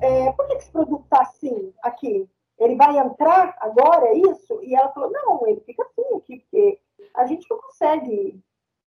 é, por que esse produto está assim aqui? Ele vai entrar agora, é isso? E ela falou, não, ele fica assim aqui, porque a gente não consegue,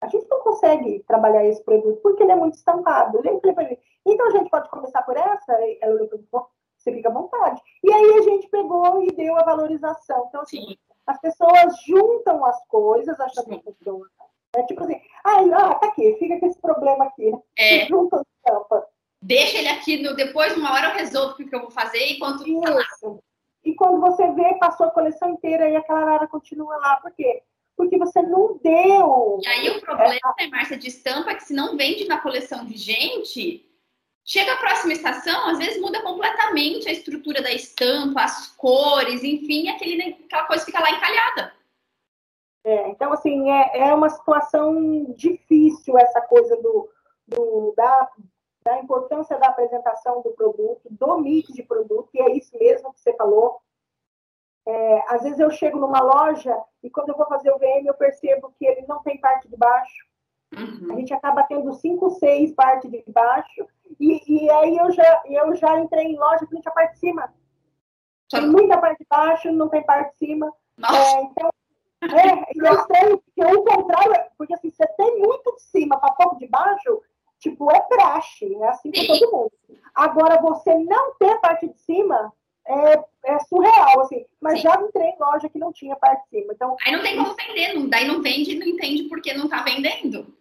a gente não consegue trabalhar esse produto porque ele é muito estampado. Eu falei, então a gente pode começar por essa? Ela falou, você fica à vontade. E aí a gente pegou e deu a valorização. Então, assim, Sim. as pessoas juntam as coisas, achando que funciona. É tipo assim, ah, tá aqui, fica com esse problema aqui. É. Junta as tampas deixa ele aqui, no, depois, uma hora eu resolvo o que eu vou fazer enquanto Isso. Tá e quando você vê, passou a coleção inteira e aquela arara continua lá. Por quê? Porque você não deu. E aí o problema, é, né, Márcia, de estampa é que se não vende na coleção vigente, chega a próxima estação, às vezes muda completamente a estrutura da estampa, as cores, enfim, aquele, aquela coisa fica lá encalhada. É, então, assim, é, é uma situação difícil essa coisa do, do da, da importância da apresentação do produto, do mix de produto, e é isso mesmo que você falou. É, às vezes eu chego numa loja e quando eu vou fazer o VM eu percebo que ele não tem parte de baixo. Uhum. A gente acaba tendo cinco, seis partes de baixo e, e aí eu já, eu já entrei em loja que não tinha parte de cima. Tem muita parte de baixo, não tem parte de cima. É, então, é, eu sei que o contrário, porque assim, você tem muito de cima para pouco de baixo, Tipo, é praxe, é assim com todo mundo. Agora, você não ter parte de cima é, é surreal, assim. Mas Sim. já entrei em loja que não tinha parte de cima. Então, Aí não tem como vender, não, daí não vende, não entende porque não está vendendo.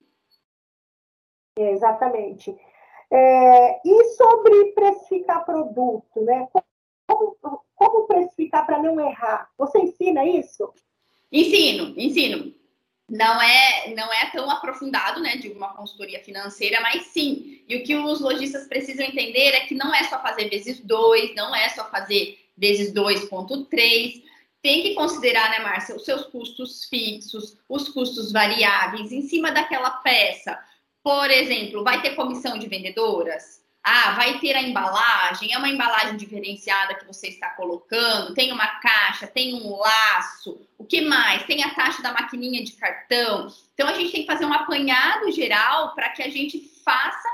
É, exatamente. É, e sobre precificar produto, né? Como, como precificar para não errar? Você ensina isso? Ensino, ensino não é não é tão aprofundado, né, de uma consultoria financeira, mas sim. E o que os lojistas precisam entender é que não é só fazer vezes 2, não é só fazer vezes 2.3, tem que considerar, né, Márcia, os seus custos fixos, os custos variáveis em cima daquela peça. Por exemplo, vai ter comissão de vendedoras? Ah, vai ter a embalagem, é uma embalagem diferenciada que você está colocando, tem uma caixa, tem um laço, o que mais? Tem a taxa da maquininha de cartão. Então a gente tem que fazer um apanhado geral para que a gente faça,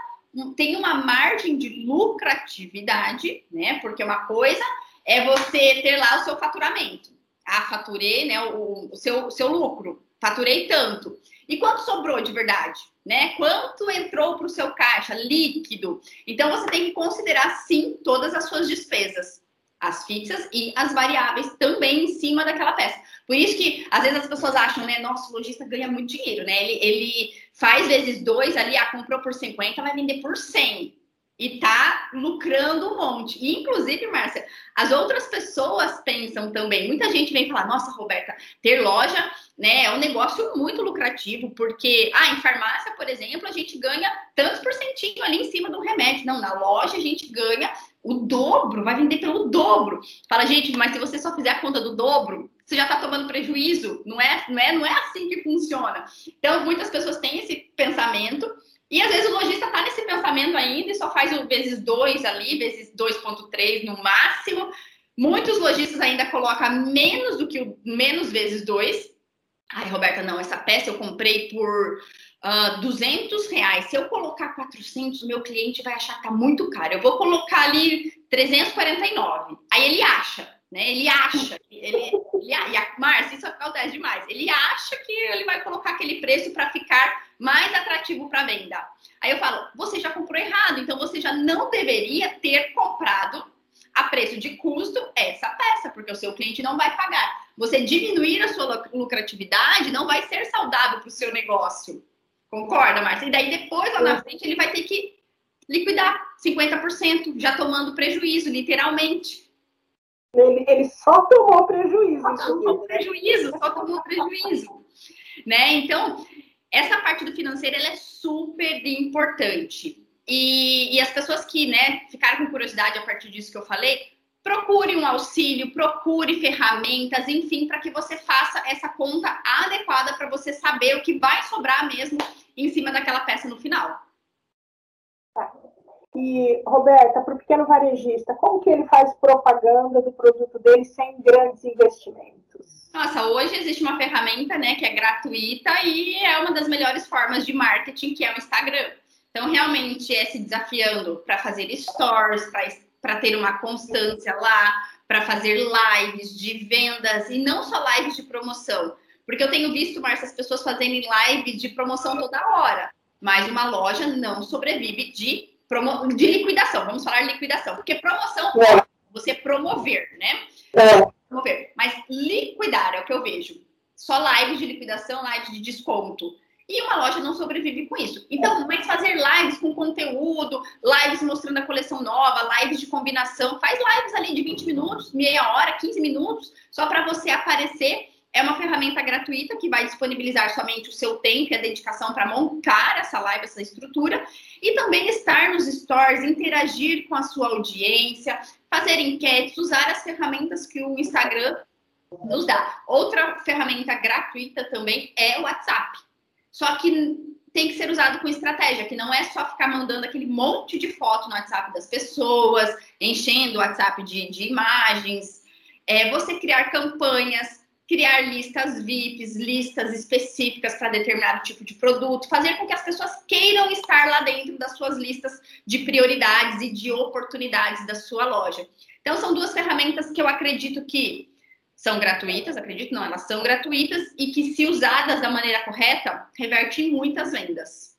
tenha uma margem de lucratividade, né? Porque uma coisa é você ter lá o seu faturamento. Ah, faturei, né? O, o seu, seu lucro, faturei tanto. E quanto sobrou de verdade? Né? Quanto entrou para o seu caixa líquido? Então você tem que considerar sim todas as suas despesas, as fixas e as variáveis também em cima daquela peça. Por isso que às vezes as pessoas acham, né? Nossa, o lojista ganha muito dinheiro, né? Ele, ele faz vezes dois ali, ah, comprou por 50, vai vender por 100 e tá lucrando um monte. E, inclusive, Márcia, as outras pessoas pensam também. Muita gente vem falar: Nossa, Roberta, ter loja né, é um negócio muito lucrativo, porque, ah, em farmácia, por exemplo, a gente ganha tantos porcentinho ali em cima do remédio. Não, na loja a gente ganha o dobro, vai vender pelo dobro. Fala, gente, mas se você só fizer a conta do dobro, você já está tomando prejuízo. Não é, não, é, não é assim que funciona. Então, muitas pessoas têm esse pensamento. E às vezes o lojista está nesse pensamento ainda e só faz o vezes 2 ali, vezes 2,3 no máximo. Muitos lojistas ainda colocam menos do que o menos vezes 2. Ai, Roberta, não, essa peça eu comprei por uh, ah, 200 reais. Se eu colocar 400, o meu cliente vai achar que tá muito caro. Eu vou colocar ali 349. Aí ele acha, né? Ele acha, ele, ele, e a Márcia, isso acontece demais. Ele acha que ele vai colocar aquele preço para ficar mais atrativo para venda. Aí eu falo, você já comprou errado, então você já não deveria ter comprado a preço de custo essa peça, porque o seu cliente não vai pagar. Você diminuir a sua lucratividade não vai ser saudável para o seu negócio. Concorda, Márcia? E daí depois, lá na frente, ele vai ter que liquidar 50%, já tomando prejuízo, literalmente. Ele, ele só tomou prejuízo. Só tomou prejuízo, só tomou prejuízo. Né? Então, essa parte do financeiro é super importante. E, e as pessoas que né, ficaram com curiosidade a partir disso que eu falei, procure um auxílio, procure ferramentas, enfim, para que você faça essa conta adequada para você saber o que vai sobrar mesmo em cima daquela peça no final. E, Roberta, para o pequeno varejista, como que ele faz propaganda do produto dele sem grandes investimentos? Nossa, hoje existe uma ferramenta, né, que é gratuita e é uma das melhores formas de marketing, que é o Instagram. Então, realmente é se desafiando para fazer stories, para ter uma constância lá, para fazer lives de vendas e não só lives de promoção. Porque eu tenho visto, Márcia, as pessoas fazendo lives de promoção toda hora. Mas uma loja não sobrevive de, promo... de liquidação. Vamos falar liquidação. Porque promoção é você promover, né? É. Promover. Mas liquidar é o que eu vejo. Só lives de liquidação, lives de desconto. E uma loja não sobrevive com isso. Então, mas fazer lives com conteúdo, lives mostrando a coleção nova, lives de combinação, faz lives ali de 20 minutos, meia hora, 15 minutos, só para você aparecer. É uma ferramenta gratuita que vai disponibilizar somente o seu tempo e a dedicação para montar essa live, essa estrutura, e também estar nos stores, interagir com a sua audiência, fazer enquetes, usar as ferramentas que o Instagram nos dá. Outra ferramenta gratuita também é o WhatsApp. Só que tem que ser usado com estratégia, que não é só ficar mandando aquele monte de foto no WhatsApp das pessoas, enchendo o WhatsApp de, de imagens. É você criar campanhas, criar listas VIPs, listas específicas para determinado tipo de produto, fazer com que as pessoas queiram estar lá dentro das suas listas de prioridades e de oportunidades da sua loja. Então, são duas ferramentas que eu acredito que são gratuitas, acredito não, elas são gratuitas e que, se usadas da maneira correta, revertem muitas vendas.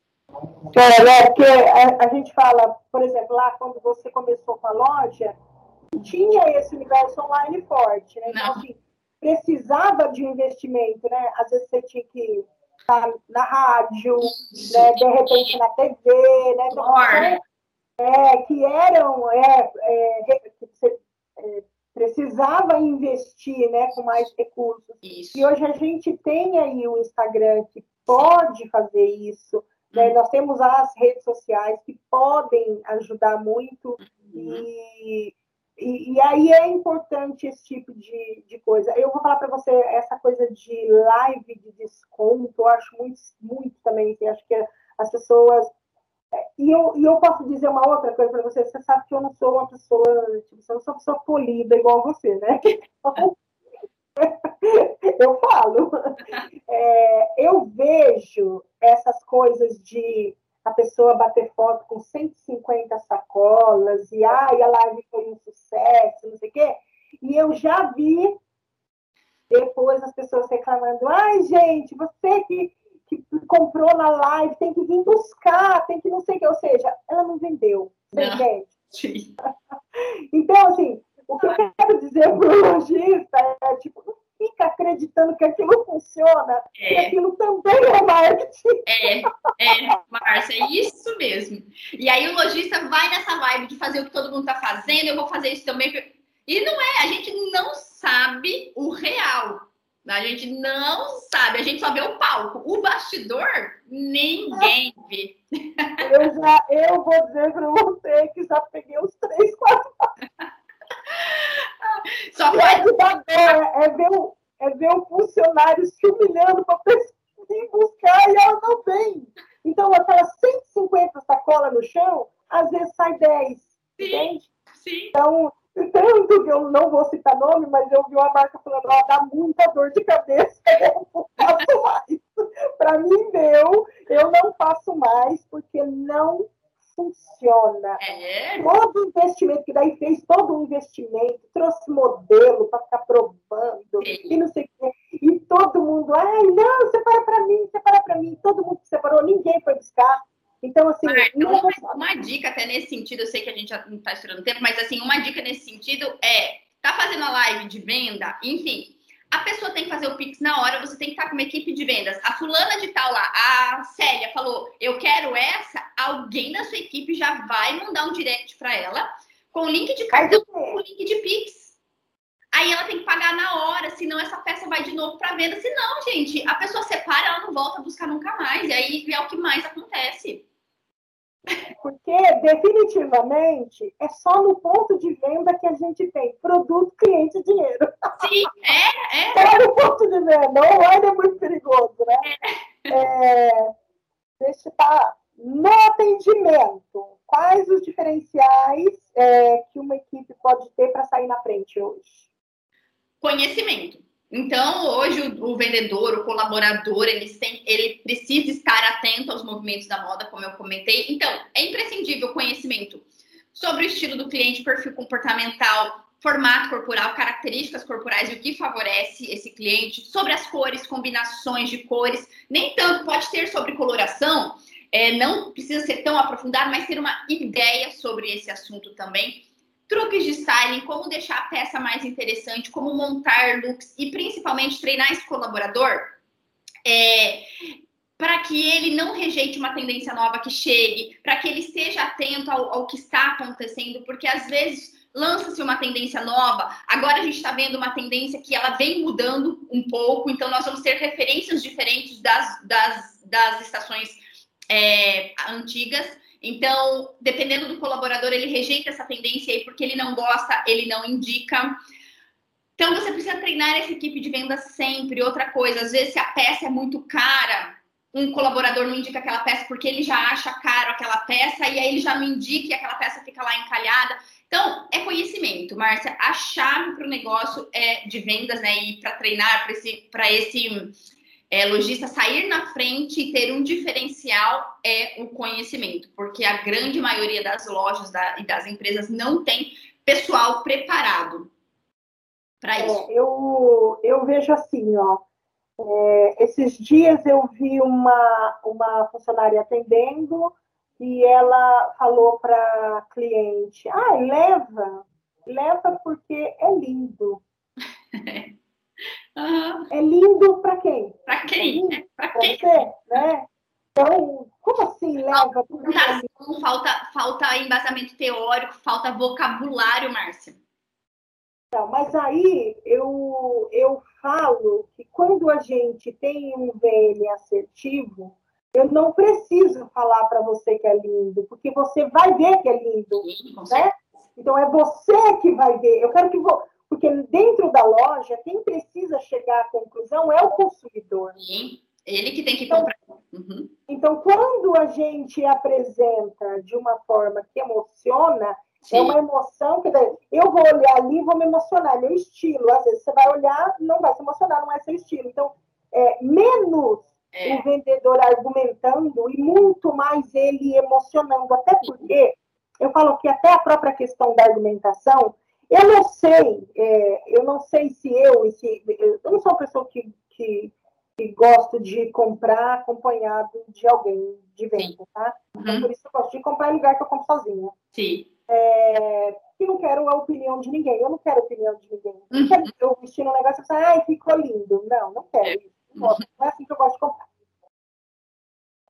É, né? Porque a, a, gente fala, por exemplo, lá quando você começou com a loja, tinha esse universo online forte, né? Então, assim, precisava de um investimento, né? Às vezes você tinha que estar na rádio, né? de repente na TV, né? É, que eram, é, é, que você, é, precisava investir né, com mais recursos. Isso. E hoje a gente tem aí o Instagram que pode fazer isso. Né? Uhum. Nós temos as redes sociais que podem ajudar muito. Uhum. E, e, e, aí é importante esse tipo de, de coisa. Eu vou falar para você, essa coisa de live de desconto, eu acho muito, muito também. Assim, acho que as pessoas e eu, e eu posso dizer uma outra coisa para você. Você sabe que eu não sou uma pessoa, tipo, eu não sou uma pessoa polida igual você, né? eu falo. É, eu vejo essas coisas de a pessoa bater foto com 150 sacolas e ai, a live foi um sucesso, não sei o quê. E eu já vi depois as pessoas reclamando, ai, gente, você que que comprou na live tem que vir buscar, tem que não sei o que, ou seja, ela não vendeu, você entende? Sim. então, assim, o que eu quero dizer para o lojista é, tipo, não fica acreditando que aquilo funciona, é. que aquilo também é marketing. É, é, Márcia, é isso mesmo. E aí o lojista vai nessa vibe de fazer o que todo mundo está fazendo, eu vou fazer isso também. E não é, a gente não sabe o real. A gente não sabe, a gente só vê o palco. O bastidor, ninguém vê. Eu já, eu vou dizer para você que já peguei os três, quatro. Só foi... é, é, ver o, é ver o funcionário se humilhando para vir buscar e ela não vem. Então, aquelas 150 sacolas no chão, às vezes sai 10. Sim, entende? sim. Então, tanto que eu não vou citar nome, mas eu vi uma marca falando, ó, dá muita dor de cabeça, eu não faço mais. Para mim deu, eu não faço mais, porque não funciona. É. Todo investimento, que daí fez todo um investimento, trouxe modelo para ficar provando, Sim. e não sei o quê. E todo mundo, ai, não, separa para mim, separa para mim. Todo mundo separou, ninguém foi buscar. Então, assim. Ah, então uma, uma, dica até nesse sentido, eu sei que a gente já não está estourando tempo, mas assim, uma dica nesse sentido é: tá fazendo a live de venda, enfim. A pessoa tem que fazer o Pix na hora, você tem que estar com uma equipe de vendas. A fulana de tal lá, a Célia falou, eu quero essa, alguém da sua equipe já vai mandar um direct para ela com o link de cartão, com o link de Pix. Aí ela tem que pagar na hora, senão essa peça vai de novo para venda. Se não, gente, a pessoa separa, ela não volta a buscar nunca mais. E aí é o que mais acontece. Porque, definitivamente, é só no ponto de venda que a gente tem produto, cliente e dinheiro. Sim, é, é. Só no ponto de venda. Online é muito perigoso, né? É. É, deixa eu falar. No atendimento, quais os diferenciais é, que uma equipe pode ter para sair na frente hoje? Conhecimento. Então, hoje, o, o, vendedor, o colaborador, ele, tem, ele precisa estar atento aos movimentos da moda, como eu comentei. Então, é imprescindível conhecimento sobre o estilo do cliente, perfil comportamental, formato corporal, características corporais e o que favorece esse cliente, sobre as cores, combinações de cores. Nem tanto pode ter sobre coloração, é, não precisa ser tão aprofundado, mas ter uma ideia sobre esse assunto também. Truques de styling, como deixar a peça mais interessante, como montar looks e principalmente treinar esse colaborador é, para que ele não rejeite uma tendência nova que chegue, para que ele esteja atento ao, ao que está acontecendo, porque às vezes lança-se uma tendência nova. Agora a gente está vendo uma tendência que ela vem mudando um pouco, então nós vamos ter referências diferentes das, das, das estações é, antigas. Então, dependendo do colaborador, ele rejeita essa tendência aí porque ele não gosta, ele não indica. Então, você precisa treinar essa equipe de venda sempre. Outra coisa, às vezes, se a peça é muito cara, um colaborador não indica aquela peça porque ele já acha caro aquela peça e aí ele já não indica e aquela peça fica lá encalhada. Então, é conhecimento, Márcia. A chave para o negócio é de vendas, né? E para treinar para esse, esse é, lojista sair na frente e ter um diferencial é o conhecimento, porque a grande maioria das lojas da, e das empresas não tem pessoal preparado para é, isso. É, eu, eu vejo assim, ó. É, esses dias eu vi uma, uma funcionária atendendo e ela falou para cliente: ah, leva, leva porque é lindo. uhum. É lindo para quem? Para quem? É para quem? Você, né? Então, como assim leva? Falta, falta, falta embasamento teórico, falta vocabulário, Márcia. Não, mas aí eu, eu falo que quando a gente tem um VM assertivo, eu não preciso falar para você que é lindo, porque você vai ver que é lindo, Sim, né? Então é você que vai ver. Eu quero que vo... porque dentro da loja quem precisa chegar à conclusão é o consumidor. Sim. Ele que tem que então, comprar. Uhum. Então, quando a gente apresenta de uma forma que emociona, é Sim. é uma emoção que eu vou olhar ali e vou me emocionar, é meu estilo. Às vezes você vai olhar, não vai se emocionar, não é seu estilo. Então, é, menos é. o vendedor argumentando e muito mais ele emocionando. Até porque eu falo que até a própria questão da argumentação, eu não sei, é, eu não sei se eu, se, eu não sou uma pessoa que, que, que gosto de comprar acompanhado de alguém de venda, tá? Então, uhum. por isso eu gosto de comprar em lugar que eu compro sozinha. Sim. É, e não quero a opinião de ninguém, eu não quero a opinião de ninguém. Uhum. Não quero eu vestir um negócio e falar, ai, ficou lindo. Não, não quero isso. Não é assim que eu gosto de comprar.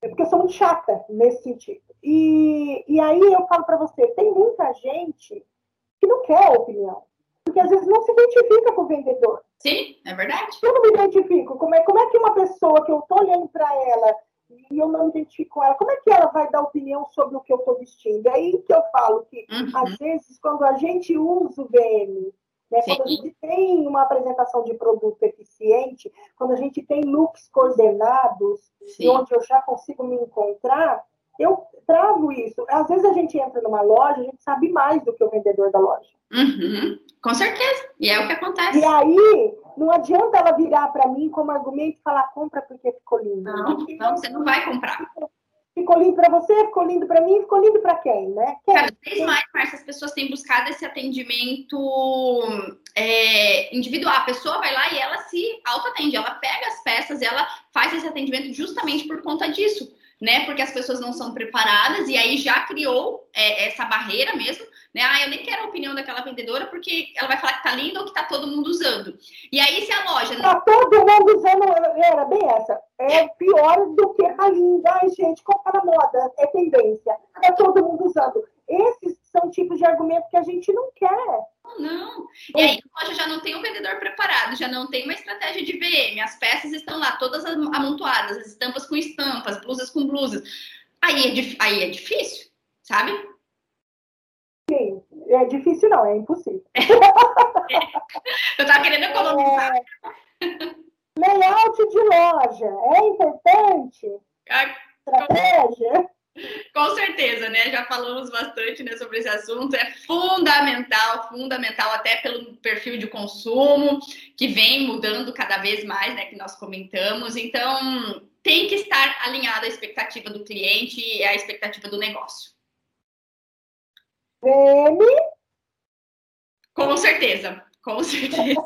É porque eu sou muito chata nesse sentido. E, e aí eu falo para você, tem muita gente que não quer opinião. Porque às vezes não se identifica com o vendedor. Sim, é verdade. Eu não me identifico. Como é, como é que uma pessoa que eu estou olhando para ela e eu não me identifico com ela, como é que ela vai dar opinião sobre o que eu estou vestindo? É aí que eu falo que, uhum. às vezes, quando a gente usa o VM né? Quando a gente tem uma apresentação de produto eficiente, quando a gente tem looks coordenados, onde eu já consigo me encontrar, eu trago isso. Às vezes a gente entra numa loja, a gente sabe mais do que o vendedor da loja. Uhum. Com certeza. E é o que acontece. E aí, não adianta ela virar para mim como argumento e falar compra porque ficou lindo. Não, não, você não vai comprar. Ficou lindo para você, ficou lindo para mim, ficou lindo para quem, né? Quem? Cada vez mais, Márcia, as pessoas têm buscado esse atendimento é, individual. A pessoa vai lá e ela se auto-atende, ela pega as peças, ela faz esse atendimento justamente por conta disso, né? Porque as pessoas não são preparadas e aí já criou é, essa barreira mesmo né? Ah, eu nem quero a opinião daquela vendedora porque ela vai falar que tá linda ou que tá todo mundo usando. E aí, se a loja. Tá todo mundo usando, era bem essa. É pior do que tá linda. Ai, gente, tá na moda? É tendência. É todo mundo usando. Esses são tipos de argumento que a gente não quer. Não. E aí a loja já não tem um vendedor preparado, já não tem uma estratégia de VM. As peças estão lá todas amontoadas, as estampas com estampas, blusas com blusas. Aí é, aí é difícil, sabe? Sim, é difícil não, é impossível. Eu estava querendo economizar. É... Layout de loja é importante? Ah, Estratégia? Com certeza, né? Já falamos bastante né, sobre esse assunto. É fundamental, fundamental, até pelo perfil de consumo que vem mudando cada vez mais, né? Que nós comentamos. Então, tem que estar alinhado à expectativa do cliente e à expectativa do negócio. VM? Com certeza, com certeza.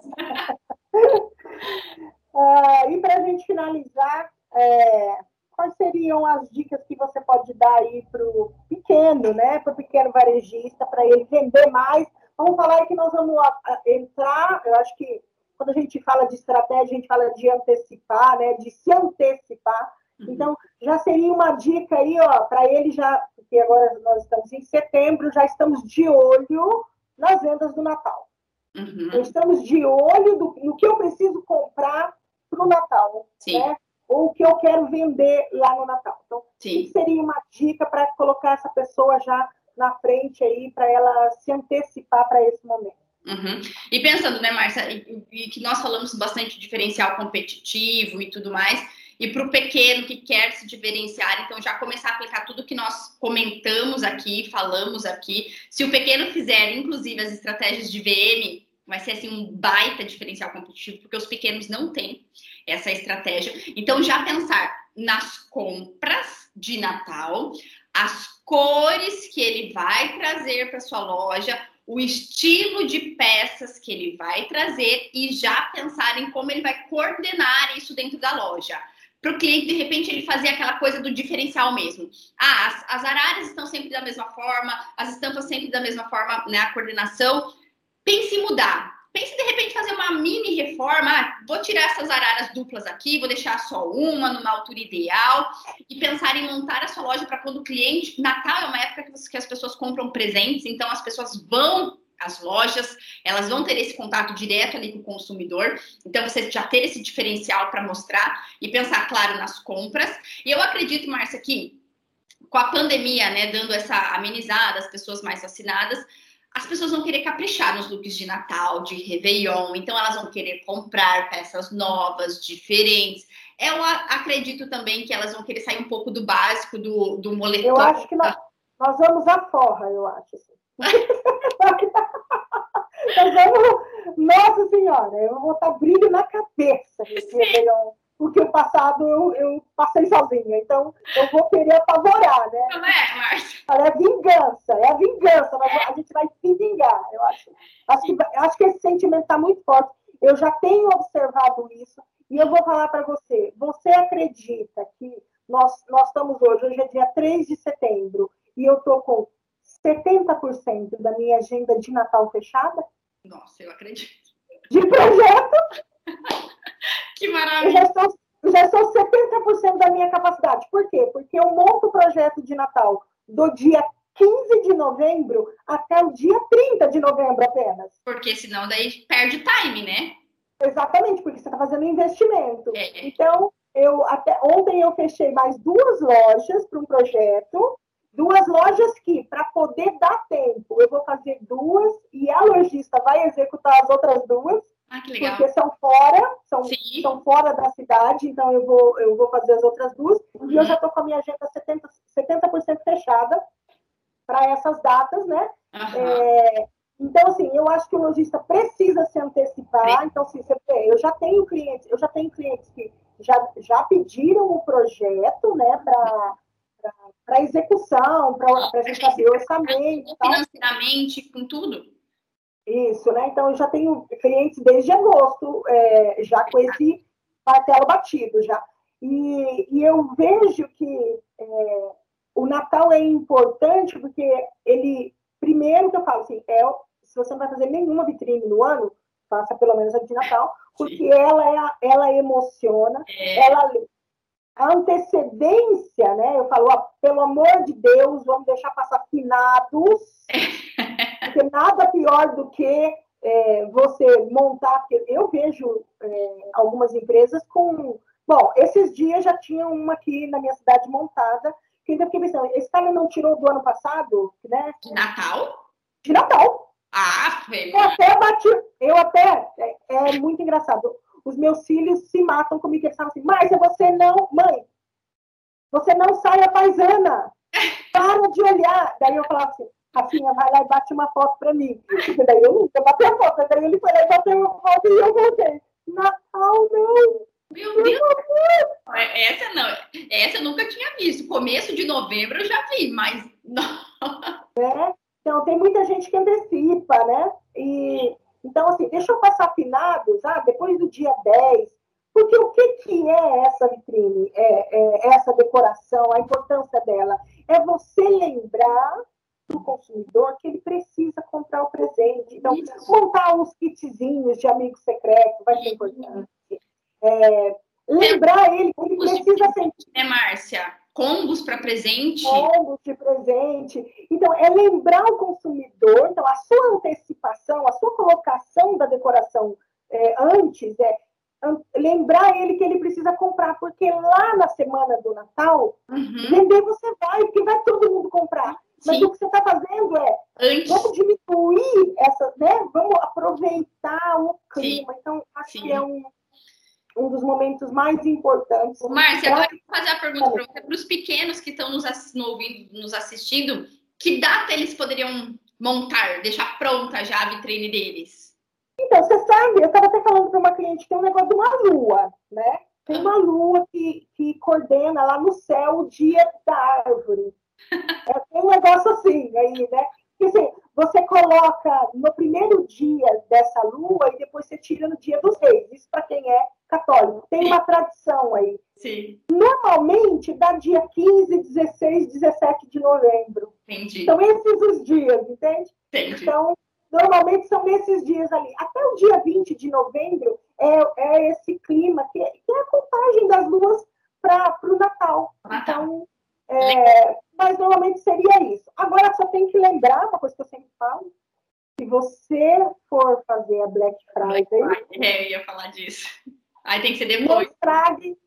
uh, e para a gente finalizar, é, quais seriam as dicas que você pode dar aí para o pequeno, né? Para o pequeno varejista, para ele vender mais? Vamos falar que nós vamos entrar, eu acho que quando a gente fala de estratégia, a gente fala de antecipar, né? De se antecipar. Uhum. Então, já seria uma dica aí, ó, para ele já, porque agora nós estamos em setembro, já estamos de olho nas vendas do Natal. Uhum. Estamos de olho do, no que eu preciso comprar para o Natal, Sim. né? Ou o que eu quero vender lá no Natal. Então, Sim. seria uma dica para colocar essa pessoa já na frente aí, para ela se antecipar para esse momento. Uhum. E pensando, né, Márcia, e, e, que nós falamos bastante de diferencial competitivo e tudo mais, e para o pequeno que quer se diferenciar, então já começar a aplicar tudo que nós comentamos aqui, falamos aqui. Se o pequeno fizer, inclusive, as estratégias de VM, vai ser assim um baita diferencial competitivo, porque os pequenos não têm essa estratégia. Então, já pensar nas compras de Natal, as cores que ele vai trazer para sua loja, o estilo de peças que ele vai trazer e já pensar em como ele vai coordenar isso dentro da loja. Para o cliente, de repente, ele fazer aquela coisa do diferencial mesmo. Ah, as, as araras estão sempre da mesma forma, as estampas sempre da mesma forma, né? A coordenação. Pense em mudar pense de repente fazer uma mini reforma. Ah, vou tirar essas araras duplas aqui, vou deixar só uma numa altura ideal e pensar em montar a sua loja para quando o cliente. Natal é uma época que as pessoas compram presentes, então as pessoas vão às lojas, elas vão ter esse contato direto ali com o consumidor. Então você já ter esse diferencial para mostrar e pensar, claro, nas compras. E eu acredito, Márcia, que com a pandemia, né, dando essa amenizada, as pessoas mais vacinadas, as pessoas vão querer caprichar nos looks de Natal, de Réveillon, então elas vão querer comprar peças novas, diferentes. Eu acredito também que elas vão querer sair um pouco do básico, do, do moletom. Eu acho que nós, nós vamos à forra, eu acho. Assim. nós vamos... Nossa Senhora, eu vou botar brilho na cabeça nesse Réveillon porque o passado eu, eu, passei sozinha. Então, eu vou querer apavorar, né? Não é, Márcia? É vingança, é a vingança. É. A gente vai se vingar. Eu acho, acho, que, acho que esse sentimento está muito forte. Eu já tenho observado isso. E eu vou falar para você. Você acredita que nós, nós estamos hoje, hoje é dia 3 de setembro, e eu estou com 70% da minha agenda de Natal fechada? Nossa, eu acredito. De projeto? Que maravilha! Eu já sou, já sou 70% da minha capacidade. Por quê? Porque eu monto o projeto de Natal do dia 15 de novembro até o dia 30 de novembro apenas. Porque senão daí perde time, né? Exatamente, porque você está fazendo investimento. É. Então, eu até ontem eu fechei mais duas lojas para um projeto, duas lojas que, para poder dar tempo, eu vou fazer duas e a lojista vai executar as outras duas. Ah, que legal. Porque são fora, são, são fora da cidade, então eu vou, eu vou fazer as outras duas. Uhum. E eu já estou com a minha agenda 70%, 70 fechada para essas datas, né? Uhum. É, então, assim, eu acho que o lojista precisa se antecipar. Sim. Então, assim, você vê, eu já tenho clientes, eu já tenho clientes que já, já pediram o projeto, né, para execução, para a gente fazer orçamento. Financeiramente, com tudo. Isso, né? Então, eu já tenho clientes desde agosto, é, já com esse martelo batido já. E, e eu vejo que é, o Natal é importante porque ele, primeiro que eu falo assim, é, se você não vai fazer nenhuma vitrine no ano, faça pelo menos a de Natal, porque ela, é, ela emociona, é. ela a antecedência, né? Eu falo, ó, pelo amor de Deus, vamos deixar passar finados, porque nada pior do que é, você montar. Porque eu vejo é, algumas empresas com. Bom, esses dias já tinha uma aqui na minha cidade montada, que ainda fiquei pensando, esse cara não tirou do ano passado, né? De Natal? De Natal. Ah, foi. Eu até bati, eu até, é, é muito engraçado os meus filhos se matam comigo. Eles falam assim, mas você não, mãe, você não sai a paisana. para de olhar. Daí eu falava assim, Rafinha, vai lá e bate uma foto para mim. E daí eu nunca bati a foto. Daí ele foi lá e bateu uma foto e eu voltei. Natal, não! Meu Deus! É, essa não, essa eu nunca tinha visto. Começo de novembro eu já vi, mas não. É, então tem muita gente que antecipa, né? E, então, assim, deixa eu passar finados, ah, depois do dia 10, porque o que, que é essa vitrine, é, é, essa decoração, a importância dela? É você lembrar do consumidor que ele precisa comprar o presente. Então, Isso. montar uns kitzinhos de amigo secreto vai ser importante. É, lembrar ele que ele precisa sentir. É, Márcia? Combos para presente? Combos de presente. Então, é lembrar o consumidor, então, a sua antecipação, a sua colocação da decoração é, antes é lembrar ele que ele precisa comprar, porque lá na semana do Natal, uhum. vender você vai, porque vai todo mundo comprar. Mas Sim. o que você está fazendo é Antes. vamos diminuir essa, né? Vamos aproveitar o clima. Sim. Então, acho Sim. que é um, um dos momentos mais importantes. Márcia, agora eu vou fazer a pergunta para você, para os pequenos que estão nos, ouvindo, nos assistindo, que data eles poderiam montar, deixar pronta já a vitrine deles? Então, você sabe, eu estava até falando para uma cliente que tem um negócio de uma lua, né? Tem uma lua que, que coordena lá no céu o dia da árvore. É, um negócio assim aí, né? Quer dizer, você coloca no primeiro dia dessa lua e depois você tira no dia dos reis. Isso para quem é católico. Tem uma tradição aí. Sim. Normalmente dá dia 15, 16, 17 de novembro. Entendi. São esses os dias, entende? Entendi. Então, normalmente são esses dias ali. Até o dia 20 de novembro é, é esse clima, que é, que é a contagem das luas para o Natal. Natal. Então, é, mas normalmente seria isso. Agora só tem que lembrar, uma coisa que eu sempre falo, se você for fazer a Black Friday. É, eu ia falar disso. Aí tem que ser depois. Não estrague,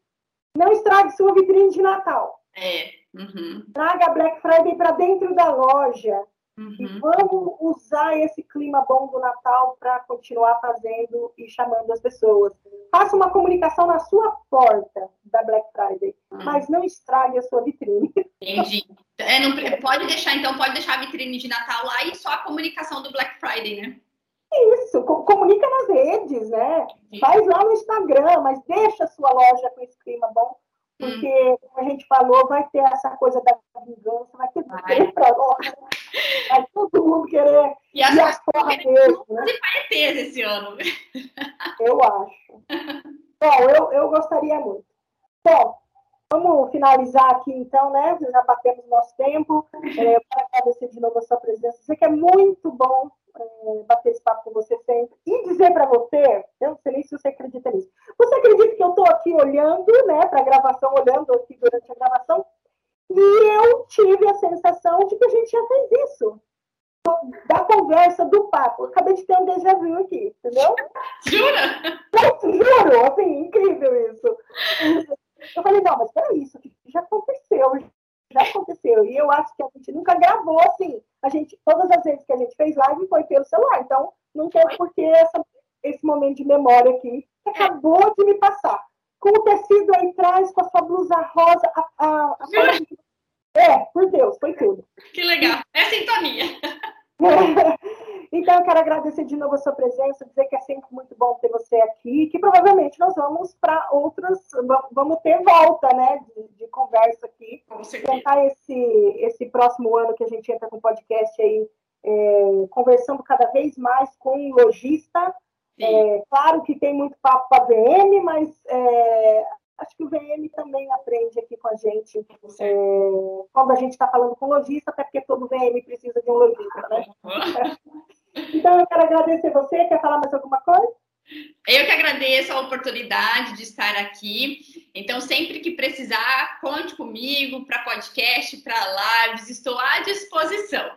não estrague sua vitrine de Natal. É. Uhum. Traga a Black Friday para dentro da loja. Uhum. E vamos usar esse clima bom do Natal para continuar fazendo e chamando as pessoas. Faça uma comunicação na sua porta da Black Friday, uhum. mas não estrague a sua vitrine. Entendi. É, não, pode deixar, então, pode deixar a vitrine de Natal lá e só a comunicação do Black Friday, né? Isso, comunica nas redes, né? Faz lá no Instagram, mas deixa a sua loja com esse clima bom porque, hum. como a gente falou, vai ter essa coisa da vingança, vai ter tudo querer pra nós, vai todo mundo querer e as, as porra mesmo, né? vai ter esse ano. Eu acho. Bom, eu, eu gostaria muito. Bom, vamos finalizar aqui então, né? Já batemos nosso tempo. É, eu quero agradecer de novo a sua presença. Sei que é muito bom é, bater esse papo com você sempre. E dizer para você, eu não sei nem se você acredita nisso. Você acredita que eu estou aqui olhando, né, para a gravação, olhando aqui durante a gravação, e eu tive a sensação de que a gente já fez isso. Da conversa, do papo. Eu acabei de ter um déjà vu aqui, entendeu? Jura? Eu, juro, assim, incrível isso. Eu falei, não, mas peraí, isso já aconteceu, já aconteceu. E eu acho que a gente nunca gravou assim. A gente, todas as vezes que a gente fez live foi pelo celular. Então, não tem por que essa, esse momento de memória aqui que acabou de me passar. Com o tecido aí atrás, com a sua blusa rosa, a, a, a É, por Deus, foi tudo. Que legal. É sintonia. então, eu quero agradecer de novo a sua presença, dizer que é sempre muito bom ter você aqui, que provavelmente nós vamos para outras, vamos ter volta, né, de, de conversa aqui. Tentar esse, esse próximo ano que a gente entra com o podcast aí, é, conversando cada vez mais com lojista. É, claro que tem muito papo para a VM, mas é, acho que o VM também aprende aqui com a gente é, quando a gente está falando com lojista, até porque todo VM precisa de um lojista, né? então, eu quero agradecer você. Quer falar mais alguma coisa? Eu que agradeço a oportunidade de estar aqui. Então, sempre que precisar, conte comigo para podcast, para lives, estou à disposição.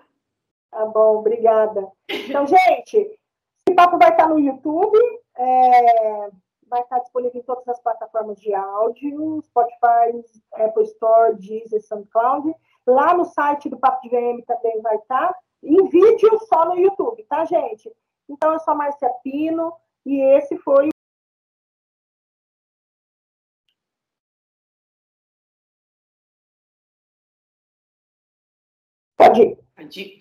Tá bom, obrigada. Então, gente, esse papo vai estar no YouTube. É vai estar disponível em todas as plataformas de áudio, Spotify, Apple Store, Deezer, SoundCloud. Lá no site do Papo de VM também vai estar. Em vídeo só no YouTube, tá, gente? Então, eu sou a Marcia Pino e esse foi Pode ir. Pode ir.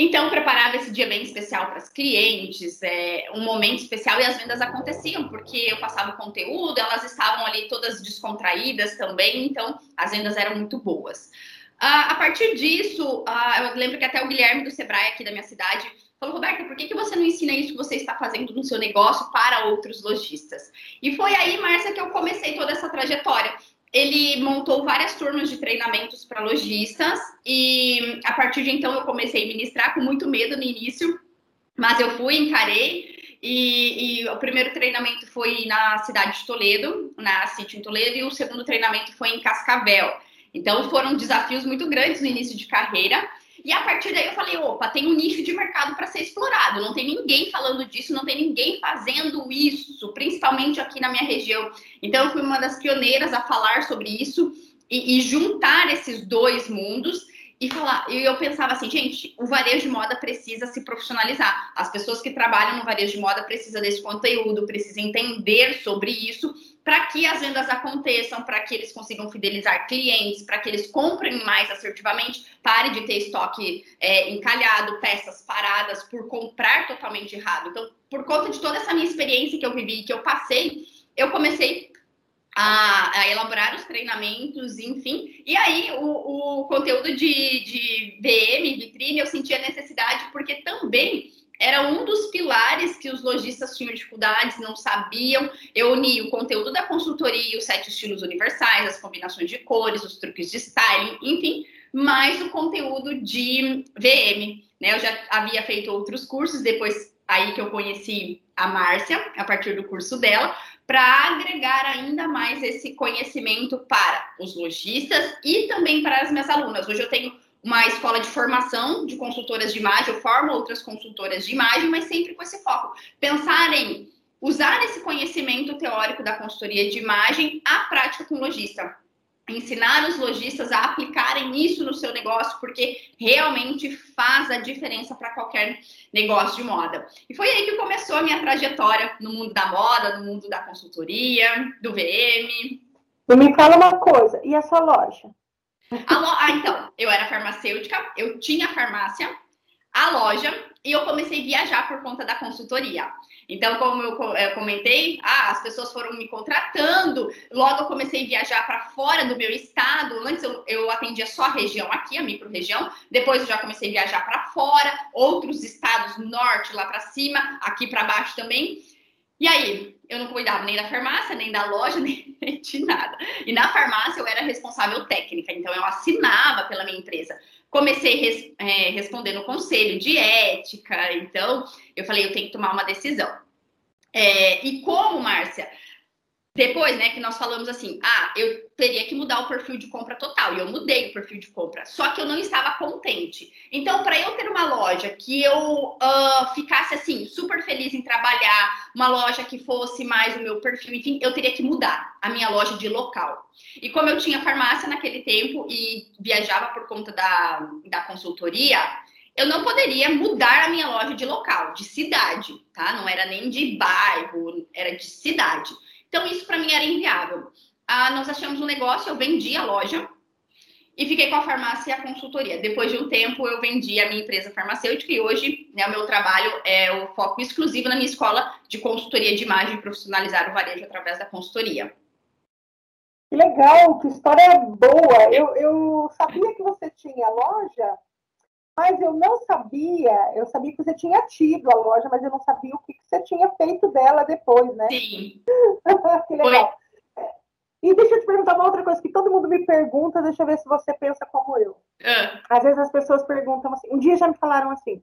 Então, preparava esse dia bem especial para as clientes, é, um momento especial e as vendas aconteciam, porque eu passava conteúdo, elas estavam ali todas descontraídas também, então as vendas eram muito boas. Uh, a partir disso, uh, eu lembro que até o Guilherme do Sebrae aqui da minha cidade falou, Roberta, por que, que você não ensina isso que você está fazendo no seu negócio para outros lojistas? E foi aí, Márcia, que eu comecei toda essa trajetória ele montou várias turmas de treinamentos para lojistas e a partir de então eu comecei a ministrar com muito medo no início, mas eu fui, encarei e, e, o primeiro treinamento foi na cidade de Toledo, na City em Toledo, e o segundo treinamento foi em Cascavel. Então foram desafios muito grandes no início de carreira, e a partir daí eu falei, opa, tem um nicho de mercado para ser explorado. Não tem ninguém falando disso, não tem ninguém fazendo isso, principalmente aqui na minha região. Então eu fui uma das pioneiras a falar sobre isso e, e juntar esses dois mundos e falar. E eu pensava assim, gente, o varejo de moda precisa se profissionalizar. As pessoas que trabalham no varejo de moda precisam desse conteúdo, precisam entender sobre isso para que as vendas aconteçam, para que eles consigam fidelizar clientes, para que eles comprem mais assertivamente, pare de ter estoque é, encalhado, peças paradas por comprar totalmente errado. Então, por conta de toda essa minha experiência que eu vivi, que eu passei, eu comecei a, a, elaborar os treinamentos, enfim. E aí, o, o conteúdo de, de VM, vitrine, eu senti a necessidade, porque também era um dos pilares que os lojistas tinham dificuldades, não sabiam. Eu uni o conteúdo da consultoria, os sete estilos universais, as combinações de cores, os truques de styling, enfim, mais o conteúdo de VM. Né? Eu já havia feito outros cursos, depois aí que eu conheci a Márcia, a partir do curso dela, para agregar ainda mais esse conhecimento para os lojistas e também para as minhas alunas. Hoje eu tenho uma escola de formação de consultoras de imagem, eu formo outras consultoras de imagem, mas sempre com esse foco. Pensar em usar esse conhecimento teórico da consultoria de imagem à prática com lojista. Ensinar os lojistas a aplicarem isso no seu negócio, porque realmente faz a diferença para qualquer negócio de moda. E foi aí que começou a minha trajetória no mundo da moda, no mundo da consultoria, do VM. E me fala uma coisa, e a sua loja? Ah, então, eu era farmacêutica, eu tinha farmácia, a loja, e eu comecei a viajar por conta da consultoria. Então, como eu comentei, ah, as pessoas foram me contratando, logo eu comecei a viajar para fora do meu estado. Antes eu, eu atendia só a região aqui, a micro-região, depois eu já comecei a viajar para fora, outros estados, norte, lá para cima, aqui para baixo também. E aí, eu não cuidava nem da farmácia, nem da loja, nem de nada. E na farmácia eu era responsável técnica, então eu assinava pela minha empresa. Comecei res, é, respondendo conselho de ética, então eu falei, eu tenho que tomar uma decisão. É, e como, Márcia, depois, né, que nós falamos assim, ah, eu teria que mudar o perfil de compra total. E eu mudei o perfil de compra. Só que eu não estava contente. Então, para eu ter uma loja que eu uh, ficasse assim, super feliz em trabalhar, uma loja que fosse mais o meu perfil, enfim, eu teria que mudar a minha loja de local. E como eu tinha farmácia naquele tempo e viajava por conta da, da consultoria, eu não poderia mudar a minha loja de local, de cidade, tá? Não era nem de bairro, era de cidade. Então, isso para mim era inviável. Ah, nós achamos um negócio, eu vendi a loja e fiquei com a farmácia e a consultoria. Depois de um tempo, eu vendi a minha empresa farmacêutica e hoje né, o meu trabalho é o foco exclusivo na minha escola de consultoria de imagem e profissionalizar o varejo através da consultoria. Que legal, que história boa. Eu, eu sabia que você tinha loja, mas eu não sabia, eu sabia que você tinha tido a loja, mas eu não sabia o que, que você tinha feito dela depois, né? Sim. que legal. Foi. E deixa eu te perguntar uma outra coisa que todo mundo me pergunta, deixa eu ver se você pensa como eu. Uh. Às vezes as pessoas perguntam assim, um dia já me falaram assim,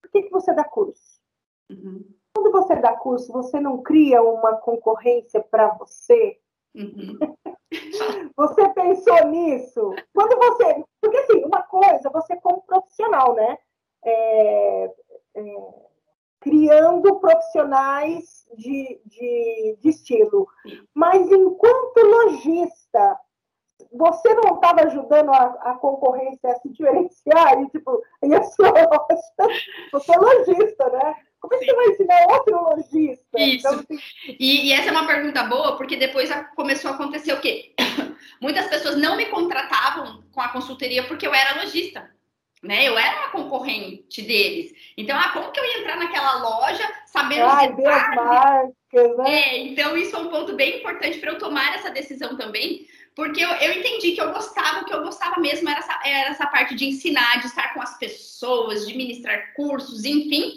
por que, que você dá curso? Uhum. Quando você dá curso, você não cria uma concorrência para você? Uhum. você pensou nisso? Quando você. Porque, assim, uma coisa, você como profissional, né? É, é, criando profissionais de, de, de estilo. Mas, enquanto lojista, você não estava ajudando a, a, concorrência a se diferenciar? E, tipo, e a sua loja, você é lojista, né? Como é que você vai ensinar outro lojista? Isso. Então, assim... e, e, essa é uma pergunta boa, porque depois começou a acontecer o quê? Muitas pessoas não me contratavam com a consultoria porque eu era lojista. né? Eu era uma concorrente deles. Então, ah, como que eu ia entrar naquela loja sabendo Ai, Deus marcas, né? É, então isso é um ponto bem importante para eu tomar essa decisão também, porque eu, eu entendi que eu gostava, o que eu gostava mesmo era essa, era essa parte de ensinar, de estar com as pessoas, de ministrar cursos, enfim.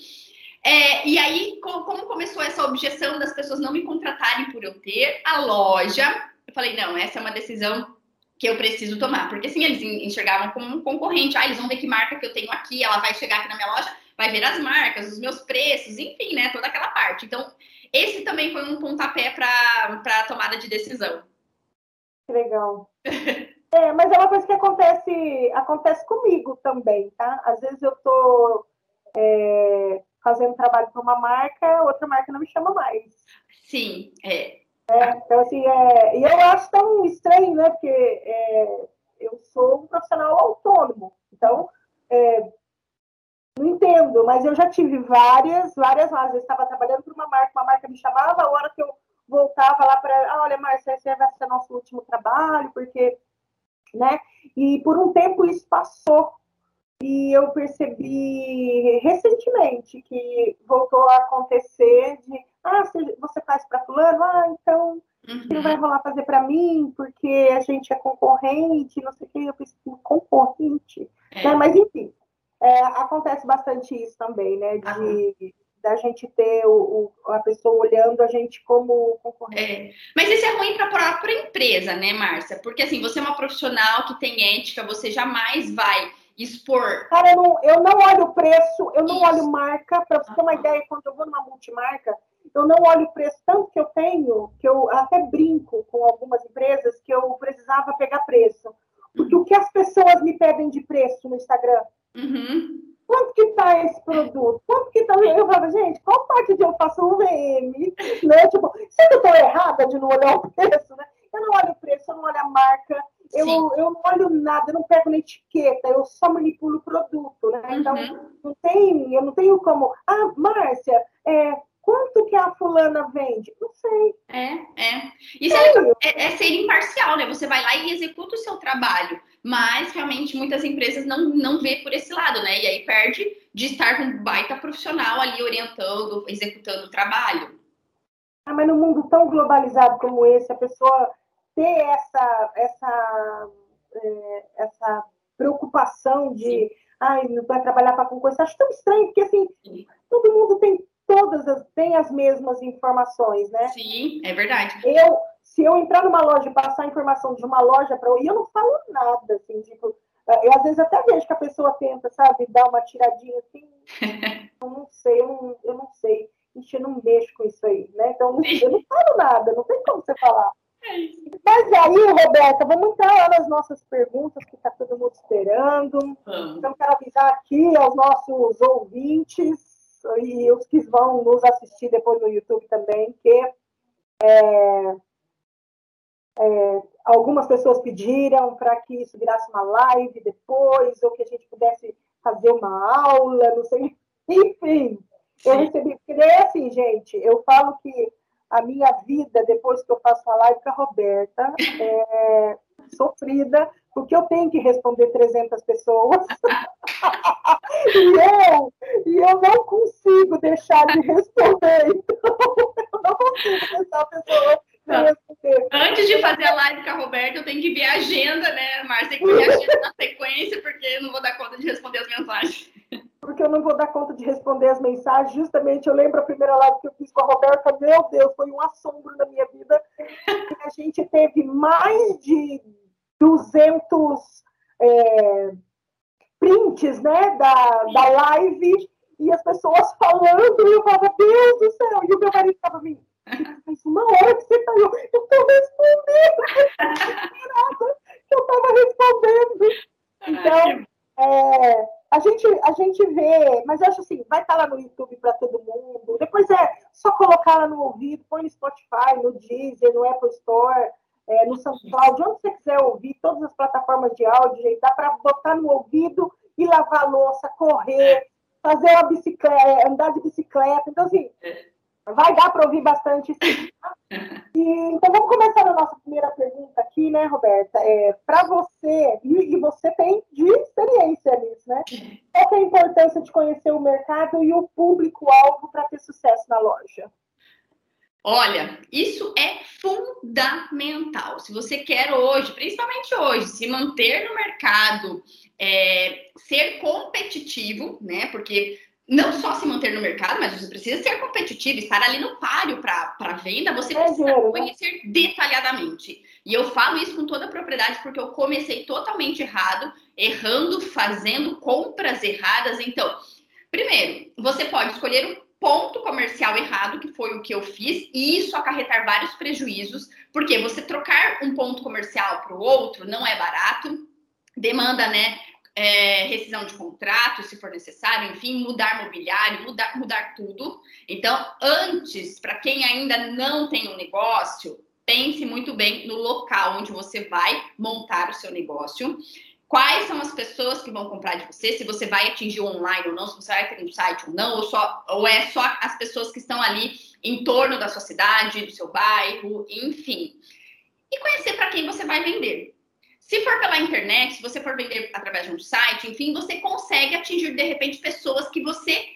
É, e aí, como começou essa objeção das pessoas não me contratarem por eu ter a loja, eu falei, não, essa é uma decisão que eu preciso tomar. Porque assim, eles enxergavam como um concorrente. Ah, eles vão ver que marca que eu tenho aqui, ela vai chegar aqui na minha loja, vai ver as marcas, os meus preços, enfim, né? Toda aquela parte. Então, esse também foi um pontapé para a tomada de decisão. Legal. é, mas é uma coisa que acontece, acontece comigo também, tá? Às vezes eu tô é, fazendo trabalho para uma marca, outra marca não me chama mais. Sim, é. é então, assim, é, e eu acho tão estranho, né? Porque é, eu sou um profissional autônomo, então é, não entendo, mas eu já tive várias, várias vezes. Eu estava trabalhando para uma marca, uma marca me chamava, a hora que eu voltava lá para, ah, olha, Márcia, esse vai ser nosso último trabalho, porque, né? E por um tempo isso passou. E eu percebi recentemente que voltou a acontecer de, ah, você faz para fulano, ah, então uhum. não vai rolar fazer para mim, porque a gente é concorrente, não sei o que, eu preciso concorrente. É. Né? Mas enfim, é, acontece bastante isso também, né? De, da gente ter o, o, a pessoa olhando a gente como concorrente. É. Mas isso é ruim para a própria empresa, né, Márcia? Porque assim, você é uma profissional que tem ética, você jamais vai expor. Cara, eu não, eu não olho preço, eu não isso. olho marca. Para você ter uma ideia, quando eu vou numa multimarca, eu não olho preço tanto que eu tenho, que eu até brinco com algumas empresas que eu precisava pegar preço. Porque o que as pessoas me pedem de preço no Instagram? Uhum. Quanto que está esse produto? Quanto que está? Eu falava, gente, qual parte de eu faço um VM? Né? Tipo, se eu estou errada de não olhar o preço, né? Eu não olho o preço, eu não olho a marca, eu, eu não olho nada, eu não pego na etiqueta, eu só manipulo o produto, né? Então, uhum. não tem, eu não tenho como. Ah, Márcia, é, Quanto que a fulana vende? Não sei. É, é. Isso é, é, é, ser imparcial, né? Você vai lá e executa o seu trabalho. Mas realmente muitas empresas não, não vê por esse lado, né? E aí perde de estar com um baita profissional ali orientando, executando o trabalho. Ah, mas no mundo tão globalizado como esse, a pessoa ter essa, essa, é, essa preocupação de ai, não vai trabalhar para concorrer, acho tão estranho, porque assim, todo mundo tem todas as, têm as mesmas informações, né? Sim, é verdade. Eu, se eu entrar numa loja e passar a informação de uma loja para outra, eu não falo nada, assim, tipo, eu às vezes até vejo que a pessoa tenta, sabe, dar uma tiradinha assim, eu não sei, eu não, eu não sei, Ixi, eu não mexo com isso aí, né? Então, eu não falo nada, não tem como você falar. Mas aí, Roberta, vamos entrar lá nas nossas perguntas, que está todo mundo esperando. Hum. Então, quero avisar aqui aos nossos ouvintes e os que vão nos assistir depois no YouTube também, que é, é, algumas pessoas pediram para que isso virasse uma live depois, ou que a gente pudesse fazer uma aula, não sei. Enfim, eu recebi. Porque assim, gente, eu falo que a minha vida, depois que eu faço a live com a Roberta, é sofrida, porque eu tenho que responder 300 pessoas. e, eu, e eu não consigo deixar de responder. Então, eu não consigo deixar a pessoa Antes de fazer a live com a Roberta, eu tenho que ver a agenda, né, Márcia? Tem que ver a agenda na sequência, porque eu não vou dar conta de responder as mensagens. Porque eu não vou dar conta de responder as mensagens. Justamente, eu lembro a primeira live que eu fiz com a Roberta, meu Deus, foi um assombro na minha vida. A gente teve mais de 200 é, prints né, da, da live e as pessoas falando, e eu falava, Deus do céu, e o meu marido estava me mas uma hora que você está eu estou respondendo, eu estava respondendo. Então, é, a, gente, a gente vê, mas eu acho assim, vai estar tá lá no YouTube para todo mundo, depois é só colocar lá no ouvido, põe no Spotify, no Deezer, no Apple Store, é, no SoundCloud, onde você quiser ouvir, todas as plataformas de áudio, gente, dá para botar no ouvido e lavar a louça, correr, fazer uma bicicleta, andar de bicicleta. Então, assim, vai dar para ouvir bastante sim. E, então vamos começar a nossa primeira pergunta aqui, né, Roberta? É, Para você, e, e, você tem de experiência nisso, né? Qual é a importância de conhecer o mercado e o público-alvo para ter sucesso na loja? Olha, isso é fundamental. Se você quer hoje, principalmente hoje, se manter no mercado, é, ser competitivo, né? Porque não só se manter no mercado, mas você precisa ser competitivo, estar ali no páreo para venda, você precisa né? conhecer detalhadamente. E eu falo isso com toda a propriedade porque eu comecei totalmente errado, errando, fazendo compras erradas. Então, primeiro, você pode escolher o ponto comercial errado, que foi o que eu fiz, e isso acarretar vários prejuízos, porque você trocar um ponto comercial para o outro não é barato, demanda, né, é, rescisão de contrato, se for necessário, enfim, mudar mobiliário, mudar, mudar tudo. Então, antes, para quem ainda não tem um negócio, pense muito bem no local onde você vai montar o seu negócio. Quais são as pessoas que vão comprar de você? Se você vai atingir online ou não, se você vai ter um site ou não, ou, só, ou é só as pessoas que estão ali em torno da sua cidade, do seu bairro, enfim. E conhecer para quem você vai vender. Se for pela internet, se você for vender através de um site, enfim, você consegue atingir de repente pessoas que você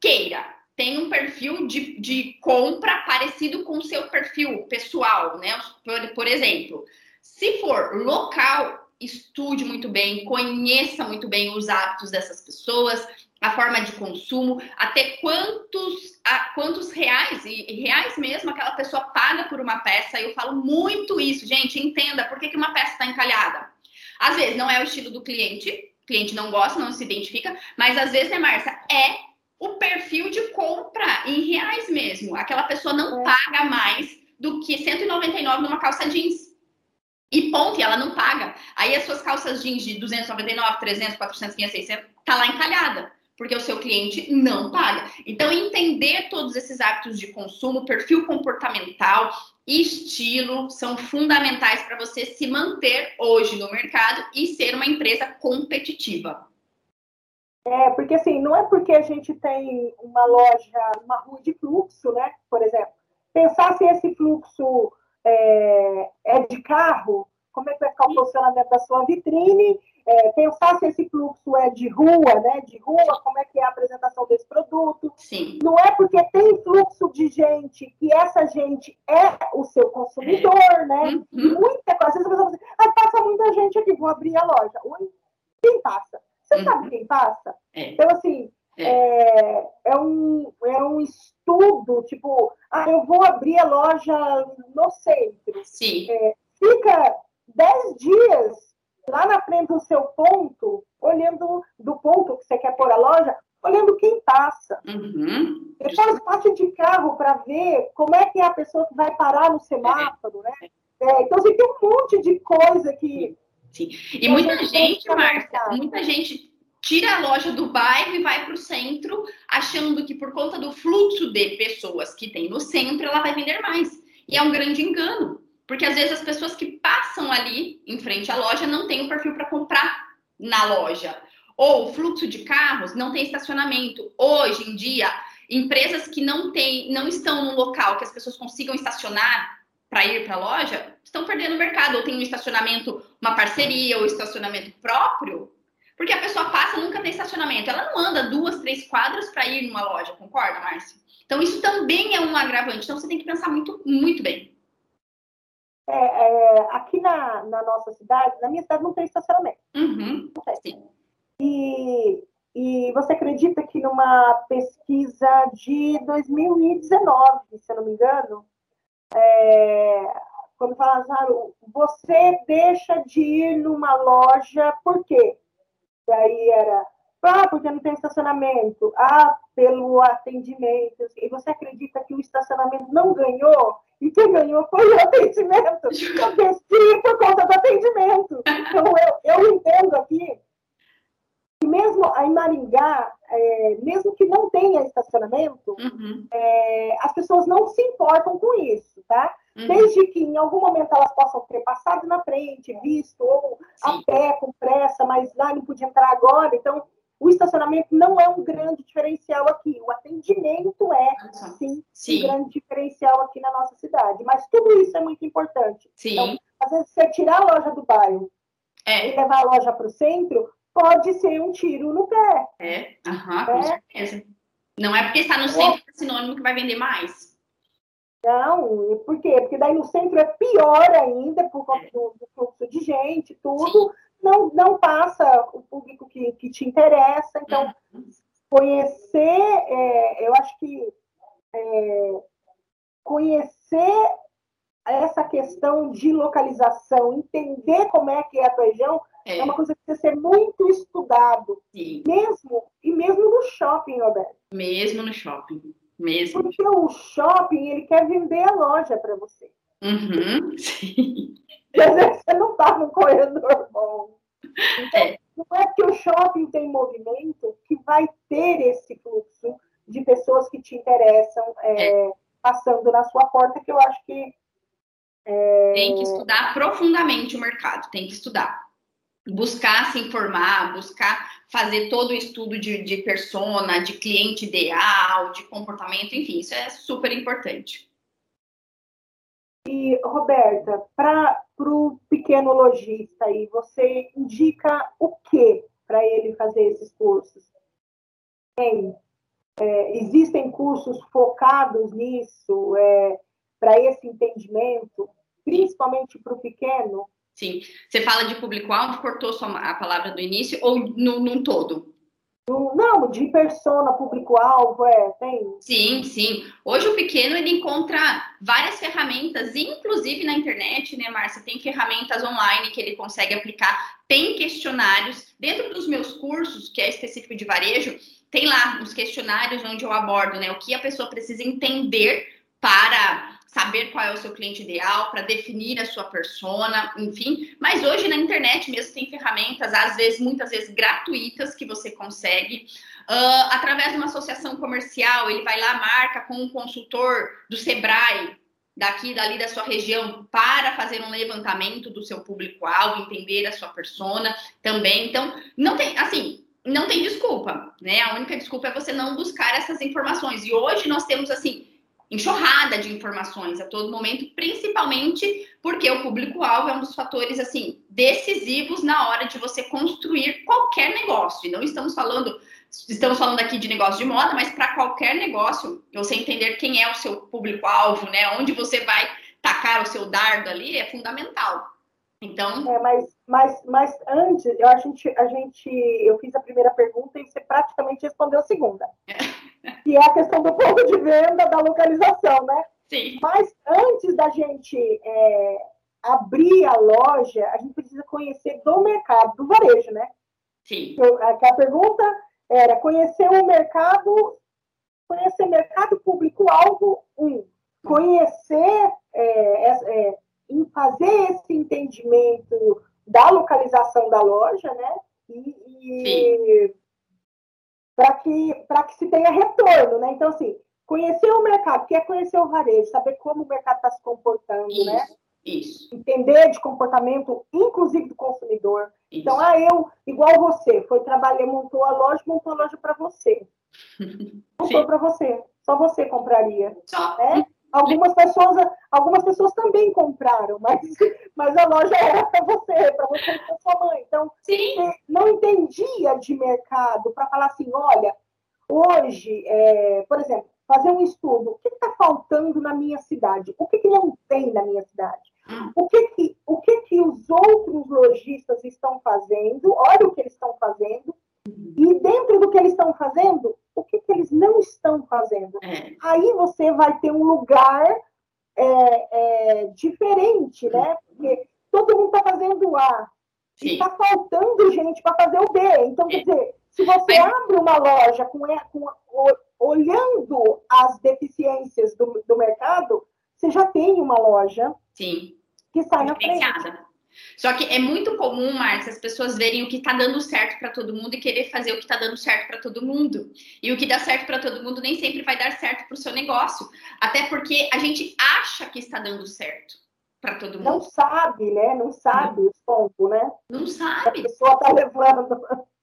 queira. Tem um perfil de, de compra parecido com o seu perfil pessoal, né? Por, por exemplo, se for local, estude muito bem, conheça muito bem os hábitos dessas pessoas, a forma de consumo, até quantos, a, quantos reais, e, reais mesmo, aquela pessoa paga por uma peça. Eu falo muito isso, gente, entenda por que, que uma peça está encalhada. Às vezes não é o estilo do cliente, o cliente não gosta, não se identifica, mas às vezes, né, Márcia, é o perfil de compra em reais mesmo. Aquela pessoa não é. paga mais do que 199 numa calça jeans. E ponto, e ela não paga. Aí as suas calças jeans de 299, 300, 400, 500, 600, tá lá encalhada porque o seu cliente não paga. Então, entender todos esses hábitos de consumo, perfil comportamental, estilo, são fundamentais para você se manter hoje no mercado e ser uma empresa competitiva. É, porque assim, não é porque a gente tem uma loja, uma rua de fluxo, né? Por exemplo, pensar se esse fluxo é, é de carro, como é que vai ficar o posicionamento da sua vitrine é, pensar se esse fluxo é de rua, né? De rua, como é que é a apresentação desse produto. Sim. Não é porque tem fluxo de gente que essa gente é o seu consumidor, é. né? Uhum. Muita coisa. Às vezes a pessoa fala assim, ah, passa muita gente aqui, vou abrir a loja. Oi, quem passa? Você uhum. sabe quem passa? É. Então, assim, é. é. É, um, é um estudo, tipo, ah, eu vou abrir a loja no centro. Sim. É, fica 10 dias lá na frente do seu ponto, olhando do ponto que você quer pôr a loja, olhando quem passa. Uhum. Depois passe de carro para ver como é que é a pessoa que vai parar no semáforo, né? É, então, assim, tem um monte de coisa que... Sim. E muita gente, gente Marcia, muita gente tira a loja do bairro e vai para o centro, achando que por conta do fluxo de pessoas que tem no centro, ela vai vender mais. E é um grande engano. Porque às vezes as pessoas que passam ali em frente à loja não têm o perfil para comprar na loja. Ou o fluxo de carros não tem estacionamento. Hoje em dia, empresas que não têm, não estão num local que as pessoas consigam estacionar para ir para a loja, estão perdendo o mercado. Ou tem um estacionamento, uma parceria, ou estacionamento próprio, porque a pessoa passa nunca tem estacionamento. Ela não anda duas, três quadras para ir numa loja, concorda, Márcia? Então, isso também é um agravante. Então, você tem que pensar muito, muito bem. É, é, aqui na, na, nossa cidade, na minha cidade não tem estacionamento. Uhum, não tem. E, e você acredita que numa pesquisa de 2019, se eu não me engano, é, quando falaram, você deixa de ir numa loja, por quê? Daí era, ah, porque não tem estacionamento. Ah, pelo atendimento. E você acredita que o estacionamento não ganhou? E quem ganhou foi o atendimento. Eu desci por conta do atendimento. Então, eu, eu entendo aqui que mesmo em Maringá, é, mesmo que não tenha estacionamento, uhum. é, as pessoas não se importam com isso, tá? Uhum. Desde que em algum momento elas possam ter passado na frente, visto, ou Sim. a pé, com pressa, mas lá não podia entrar agora. Então, o estacionamento não é um grande diferencial aqui. O atendimento é, sim, sim, um grande diferencial aqui na nossa cidade. Mas tudo isso é muito importante. Sim. Então, às vezes, você tirar a loja do bairro é. e levar a loja para o centro, pode ser um tiro no pé. É, Aham, com é. certeza. Não é porque está no centro que é sinônimo que vai vender mais. Não, por quê? Porque daí no centro é pior ainda, por conta do, do fluxo de gente, tudo. Não, não passa o público que, que te interessa. Então, uhum. conhecer, é, eu acho que é, conhecer essa questão de localização, entender como é que é a tua região, é, é uma coisa que precisa ser muito estudado. Sim. Mesmo, e mesmo no shopping, Roberto. Mesmo no shopping. Mesmo. Porque o shopping, ele quer vender a loja para você. Uhum, sim. E às vezes você não está no corredor bom. Então, é. não é que o shopping tem movimento que vai ter esse fluxo de pessoas que te interessam é, é. passando na sua porta, que eu acho que. É, tem que estudar profundamente o mercado, tem que estudar buscar se informar, buscar fazer todo o estudo de, de persona, de cliente ideal, de comportamento, enfim, isso é super importante. Roberta, para o pequeno lojista aí, você indica o que para ele fazer esses cursos? Tem, é, existem cursos focados nisso, é, para esse entendimento, principalmente para o pequeno? Sim. Você fala de público-alvo, cortou a palavra do início, ou num todo? Não, de persona, público-alvo, é, tem. Sim, sim. Hoje o pequeno ele encontra várias ferramentas, inclusive na internet, né, Márcia? Tem ferramentas online que ele consegue aplicar, tem questionários. Dentro dos meus cursos, que é específico de varejo, tem lá os questionários onde eu abordo, né, o que a pessoa precisa entender para saber qual é o seu cliente ideal, para definir a sua persona, enfim. Mas hoje na internet mesmo tem ferramentas, às vezes, muitas vezes gratuitas, que você consegue. Uh, através de uma associação comercial, ele vai lá, marca com um consultor do Sebrae, daqui, dali da sua região, para fazer um levantamento do seu público-alvo, entender a sua persona também. Então, não tem, assim, não tem desculpa, né? A única desculpa é você não buscar essas informações. E hoje nós temos, assim, enxurrada de informações a todo momento, principalmente porque o público-alvo é um dos fatores assim decisivos na hora de você construir qualquer negócio. E não estamos falando estamos falando aqui de negócio de moda, mas para qualquer negócio, você entender quem é o seu público-alvo, né? Onde você vai tacar o seu dardo ali é fundamental. Então, é, mas, mas, mas antes, eu, a gente, a gente, eu fiz a primeira pergunta e você praticamente respondeu a segunda. que é a questão do ponto de venda, da localização, né? Sim. Mas antes da gente é, abrir a loja, a gente precisa conhecer do mercado, do varejo, né? Sim. a, a pergunta era conhecer o mercado, conhecer mercado público-alvo, um. Conhecer, é, é, em fazer esse entendimento da localização da loja, né? E, e para que, que se tenha retorno, né? Então, assim, conhecer o mercado, que é conhecer o varejo, saber como o mercado está se comportando, isso, né? Isso. Entender de comportamento, inclusive do consumidor. Isso. Então, ah, eu, igual você, foi trabalhar, montou a loja, montou a loja para você. Montou para você. Só você compraria. Só. Né? Algumas pessoas, algumas pessoas também compraram, mas, mas a loja era para você, para você e para sua mãe. Então, Sim. não entendia de mercado para falar assim, olha, hoje, é, por exemplo, fazer um estudo, o que está faltando na minha cidade? O que, que não tem na minha cidade? O que que, o que que os outros lojistas estão fazendo? Olha o que eles estão fazendo. E dentro do que eles estão fazendo, o que, que eles não estão fazendo. É. Aí você vai ter um lugar é, é, diferente, né? Porque todo mundo está fazendo o A. E está faltando gente para fazer o B. Então, quer dizer, se você abre uma loja com, com, olhando as deficiências do, do mercado, você já tem uma loja Sim. que sai na frente. Só que é muito comum, Marcia, as pessoas verem o que está dando certo para todo mundo e querer fazer o que está dando certo para todo mundo. E o que dá certo para todo mundo nem sempre vai dar certo para o seu negócio. Até porque a gente acha que está dando certo para todo mundo. Não sabe, né? Não sabe o ponto, né? Não sabe. A pessoa está levando.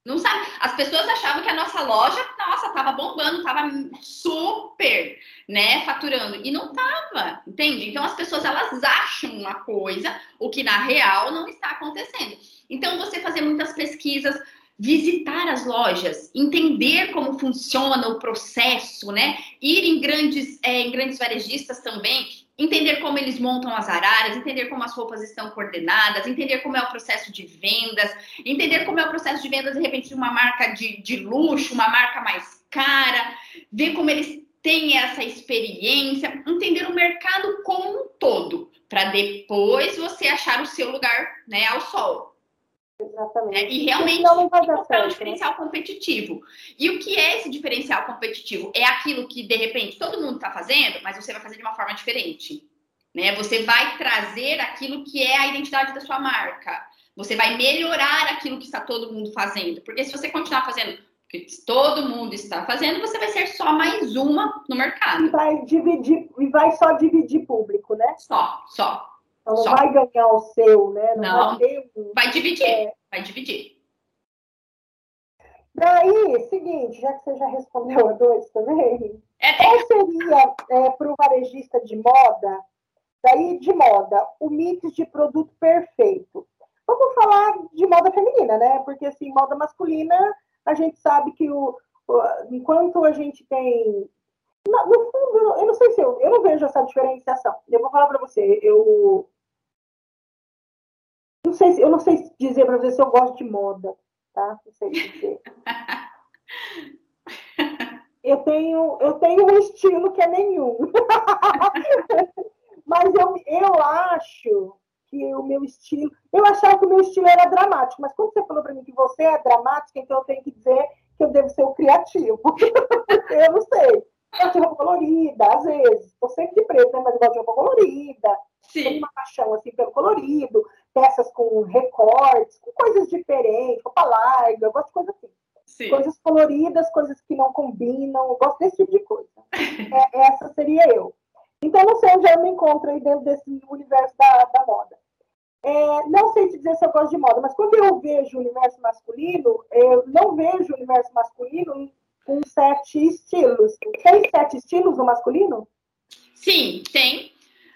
Não sabe. As pessoas achavam que a nossa loja, nossa, tava bombando, tava super, né, faturando. E não tava, entende? Então as pessoas elas acham uma coisa, o que na real não está acontecendo. Então você fazer muitas pesquisas, visitar as lojas, entender como funciona o processo, né? Ir em grandes, é, em grandes varejistas também, entender como eles montam as araras, entender como as roupas estão coordenadas, entender como é o processo de vendas, entender como é o processo de vendas, de repente, de uma marca de, de luxo, uma marca mais cara, ver como eles têm essa experiência, entender o mercado como um todo, para depois você achar o seu lugar né, ao sol. Exatamente. É, e realmente não vai dar certo, um né? diferencial né? competitivo. E o que é esse diferencial competitivo? É aquilo que, de repente, todo mundo está fazendo, mas você vai fazer de uma forma diferente. Né? Você vai trazer aquilo que é a identidade da sua marca. Você vai melhorar aquilo que está todo mundo fazendo. Porque se você continuar fazendo o que todo mundo está fazendo, você vai ser só mais uma no mercado. Vai dividir, e vai só dividir público, né? Só, só. Então, não Só. vai ganhar o seu, né? Não, não vai, um... vai, dividir, é... vai dividir. Daí, seguinte, já que você já respondeu a dois também, é, qual seria é, para o varejista de moda, daí de moda, o mix de produto perfeito? Vamos falar de moda feminina, né? Porque assim, moda masculina, a gente sabe que o, o enquanto a gente tem no, no fundo, eu não sei se eu, eu não vejo essa diferenciação. Eu vou falar para você, eu não sei, eu não sei dizer para você se eu gosto de moda, tá? Não sei dizer. eu tenho, eu tenho um estilo que é nenhum. Mas eu, eu acho que o meu estilo. Eu achava que o meu estilo era dramático, mas quando você falou para mim que você é dramática, então eu tenho que dizer que eu devo ser o criativo. eu não sei. Eu tenho roupa colorida, às vezes. Estou sempre de preto, né? mas eu gosto de roupa colorida. Sim. Tenho uma paixão assim pelo colorido peças com recortes, com coisas diferentes, roupa larga, eu gosto de coisas assim. Sim. Coisas coloridas, coisas que não combinam, eu gosto desse tipo de coisa. é, essa seria eu. Então, não sei onde eu me encontro aí dentro desse universo da, da moda. É, não sei te dizer se eu gosto de moda, mas quando eu vejo o universo masculino, eu não vejo o universo masculino com sete estilos. Tem sete estilos no masculino? Sim, tem.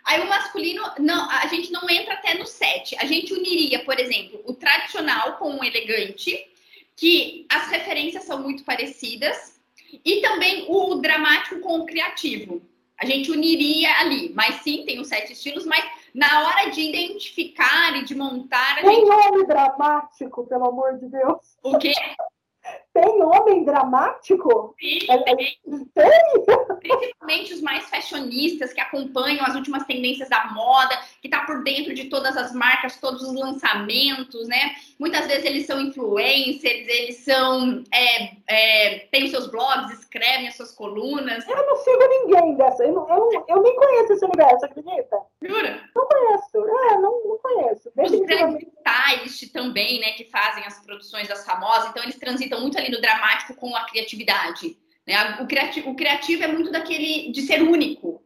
Aí o masculino, não, a gente não entra até no set. A gente uniria, por exemplo, o tradicional com o elegante, que as referências são muito parecidas, e também o dramático com o criativo. A gente uniria ali, mas sim, tem os sete estilos, mas na hora de identificar e de montar. tem gente... nome dramático, pelo amor de Deus. O quê? Tem homem dramático? Sim, é, é, tem. tem. Principalmente os mais fashionistas que acompanham as últimas tendências da moda, que tá por dentro de todas as marcas, todos os lançamentos, né? Muitas vezes eles são influencers, eles são. É, é, têm os seus blogs, escrevem as suas colunas. Eu não sigo ninguém dessa. Eu, não, eu, eu nem conheço esse universo, acredita? Jura? Não conheço. É, não, não conheço. Os grandes stylist também, né, que fazem as produções das famosas, então eles transitam muito ali no dramático com a criatividade. Né? O, criativo, o criativo é muito daquele de ser único.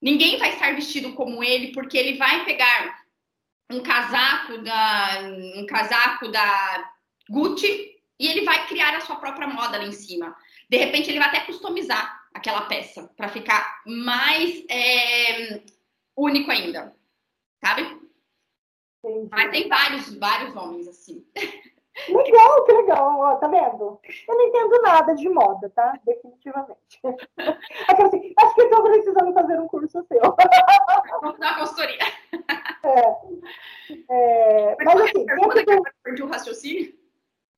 Ninguém vai estar vestido como ele, porque ele vai pegar um casaco da um casaco da Gucci e ele vai criar a sua própria moda lá em cima. De repente ele vai até customizar aquela peça para ficar mais é, único ainda, sabe? Entendi. Mas tem vários vários homens assim. Legal, que legal, ó, tá vendo? Eu não entendo nada de moda, tá? Definitivamente. Assim, acho que estou precisando fazer um curso seu. Vamos dar uma consultoria. É, é, mas, mas assim, dentro do, perdi o raciocínio.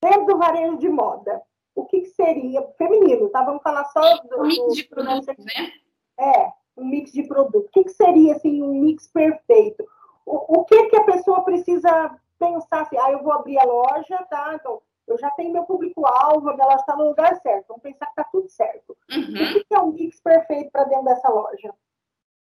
Dentro do varejo de moda, o que, que seria feminino, tá? Vamos falar só do, um mix de produtos, né? É, um mix de produtos. O que, que seria assim um mix perfeito? O, o que que a pessoa precisa pensar assim, ah, eu vou abrir a loja, tá? Então, eu já tenho meu público-alvo, a minha loja está no lugar certo. Vamos pensar que está tudo certo. Uhum. O que é um mix perfeito para dentro dessa loja?